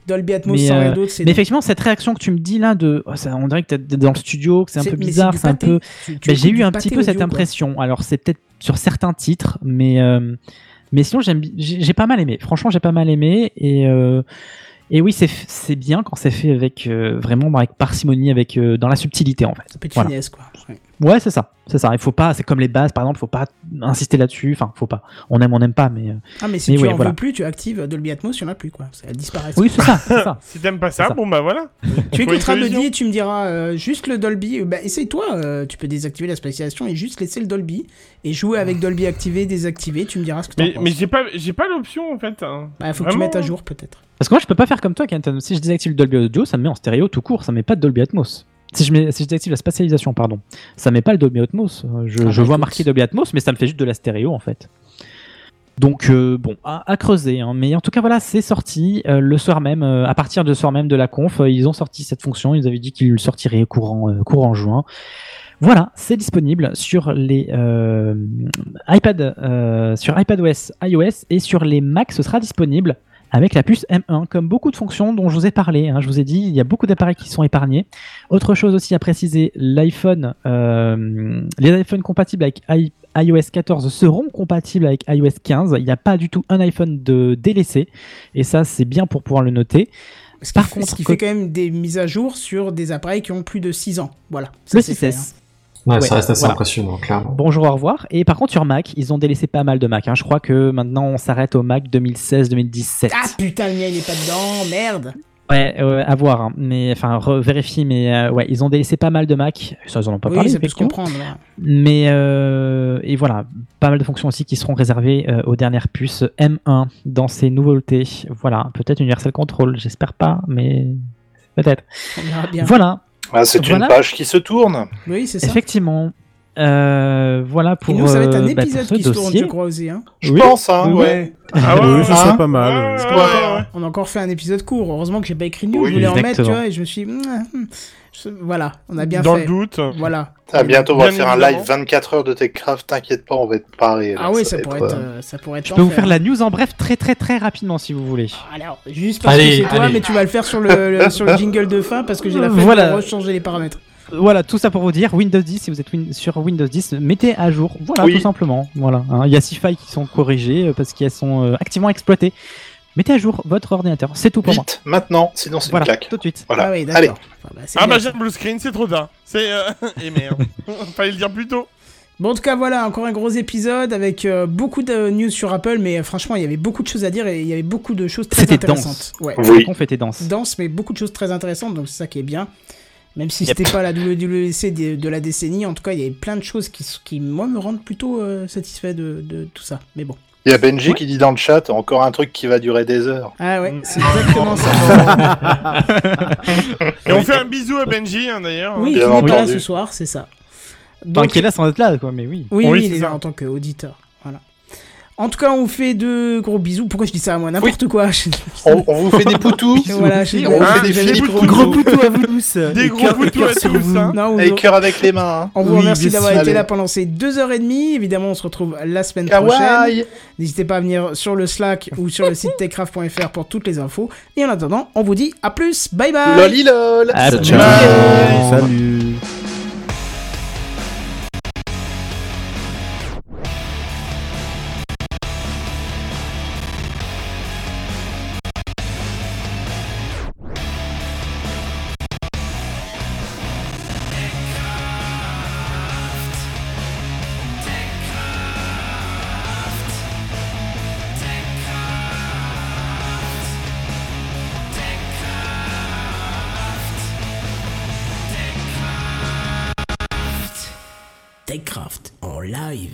Dolby Atmos mais, sans rien euh, d'autre, mais effectivement cette réaction que tu me dis là de oh, ça, on dirait que t'es dans le studio que c'est un peu bizarre c'est un peu j'ai eu un petit peu cette quoi. impression alors c'est peut-être sur certains titres mais euh, mais sinon j'ai pas mal aimé franchement j'ai pas mal aimé et euh, et oui c'est bien quand c'est fait avec euh, vraiment avec parcimonie avec euh, dans la subtilité en fait Un peu de Voilà. finesse, quoi. Ouais. Ouais, c'est ça, c'est ça. Il faut pas, c'est comme les bases, par exemple, faut pas insister là-dessus. Enfin, faut pas. On aime, on n'aime pas, mais. euh, Ah, mais si tu ouais, en voilà. veux plus, tu actives Dolby Atmos, il n'y en a plus, quoi. Elle disparaît. Oui, c'est ça, c'est ça. *laughs* Si t'aimes pas ça, bon bah voilà. Tu écouteras. Buddy et tu me diras euh, juste le Dolby. euh, Bah, essaye-toi, euh, tu peux désactiver la spatialisation et juste laisser le Dolby et jouer avec Dolby activé, désactivé. Tu me diras ce que t'en Mais, penses. mais j'ai pas, j'ai pas l'option en fait. hein. Bah, faut que tu mettes à jour, peut-être. Parce que moi, je peux pas faire comme toi, Kenton. Si je désactive le Dolby Audio, ça me met en stéréo tout court. Ça me met pas de Dolby Atmos. Si je, mets, si je désactive la spatialisation, pardon, ça met pas le Dolby Atmos. Euh, Je, Ah je bah, vois marqué Dolby Atmos, mais ça me fait juste de la stéréo en fait. Donc euh, bon, à, à creuser. hein. Mais en tout cas, voilà, c'est sorti euh, le soir même. euh, à partir de soir même de la conf, ils ont sorti cette fonction. Ils avaient dit qu'ils le sortiraient courant, courant juin. Voilà, c'est disponible sur les iPad, sur iPadOS, iOS et sur les Mac, ce sera disponible avec la puce M1, comme beaucoup de fonctions dont je vous ai parlé. hein. je vous ai dit, il y a beaucoup d'appareils qui sont épargnés. Autre chose aussi à préciser, l'iPhone, euh, les iPhones compatibles avec i- iOS 14 seront compatibles avec iOS 15. Il n'y a pas du tout un iPhone de délaissé, et ça c'est bien pour pouvoir le noter. Ce qui, Par fait, contre, ce qui fait quand même des mises à jour sur des appareils qui ont plus de 6 ans. Voilà. Ça, le c'est fait, 6S. Ouais, Ouais, ça reste assez voilà. impressionnant, clairement. Bonjour, au revoir. Et par contre, sur Mac, ils ont délaissé pas mal de Mac. hein. Je crois que maintenant, on s'arrête au Mac 2016-2017. Ah putain, le mien il est pas dedans, merde. Ouais, ouais, à voir. hein. Mais enfin, vérifie. Mais euh, ouais, ils ont délaissé pas mal de Mac. Ça, ils en ont pas oui, parlé. ça peut se comprendre. ouais. Mais euh, et voilà, pas mal de fonctions aussi qui seront réservées euh, aux dernières puces M1 dans ces nouveautés. Voilà, peut-être Universal Control, j'espère pas, mais peut-être. On verra bien. Voilà, Ah, c'est Voilà. une page qui se tourne. Oui, c'est ça. effectivement. Euh, voilà pour. Et nous, ça va être un euh, bah, épisode qui se tourne, je crois aussi. Hein. Je Oui. pense, hein, Oui, ouais. Ah ouais, oui, ouais, ça Hein serait pas mal. ouais, ouais. ouais, ouais, ouais. On a encore fait un épisode court. Heureusement que j'ai pas écrit news. Oui, je voulais en mettre, tu exactement. vois, et je me suis. Voilà, on a bien Dans fait. le doute. Voilà. Ah, bientôt, on va Bien faire un live 24 heures de TechCraft. T'inquiète pas, on va être paré. Ah oui, ça, pourrait être, être, euh, ça pourrait être. Je peux vous faire la news en bref très très très rapidement si vous voulez. Alors, juste parce Allez, que c'est toi, mais tu vas le faire sur le, le- *laughs* sur le jingle de fin parce que j'ai la flemme Voilà. de rechanger les paramètres. Voilà, tout ça pour vous dire, Windows 10, si vous êtes win- sur Windows 10, mettez à jour. Voilà, Oui. tout simplement. Voilà, hein. Il y a six failles qui sont corrigées euh, parce qu'elles sont euh, activement exploitées. Mettez à jour votre ordinateur, c'est tout pour moi. Vite, maintenant, sinon c'est Voilà, une claque. tout de suite. Voilà. Ah oui, Allez. d'accord. Enfin, bah, Ah bah j'ai un blue screen, c'est trop tard. C'est euh... *laughs* et merde. *laughs* Fallait le dire plus tôt. Bon, en tout cas, voilà, encore un gros épisode avec euh, beaucoup de news sur Apple, mais euh, franchement, il y avait beaucoup de choses à dire et il y avait beaucoup de choses très C'était intéressantes. dense. Ouais. Oui. La conf était dense. dense, mais beaucoup de choses très intéressantes, donc c'est ça qui est bien. Même si Yep. c'était pas la WWC de, de la décennie, en tout cas, il y avait plein de choses qui, qui moi, me rendent plutôt euh, satisfait de, de tout ça. Mais bon. Il y a Benji qui dit dans le chat encore un truc qui va durer des heures. Ah ouais, Mm. c'est exactement ça. Et on fait un bisou à Benji hein, d'ailleurs. Oui, Bien n'est pas là ce soir, c'est ça. Enfin, Donc, qui est là sans être là, quoi, mais oui. oui, Oui, il est ça. là en tant qu'auditeur. En tout cas, on fait de gros bisous. Pourquoi je dis ça à moi N'importe quoi. Je- On, on vous fait des poutous. *laughs* Voilà, je- on vous Hein, fait des poutous. Gros Rousseau. poutou à vous tous. Des gros poutous à tous, vous. hein. Non, on Et vous- cœur avec les mains. hein. On vous Oui, remercie d'avoir été là pendant ces deux heures et demie. Évidemment, on se retrouve la semaine prochaine. N'hésitez pas à venir sur le Slack ou sur le site techcraft.fr pour toutes les infos. Et en attendant, on vous dit à plus. Bye bye. Loli lol ciao. Salut.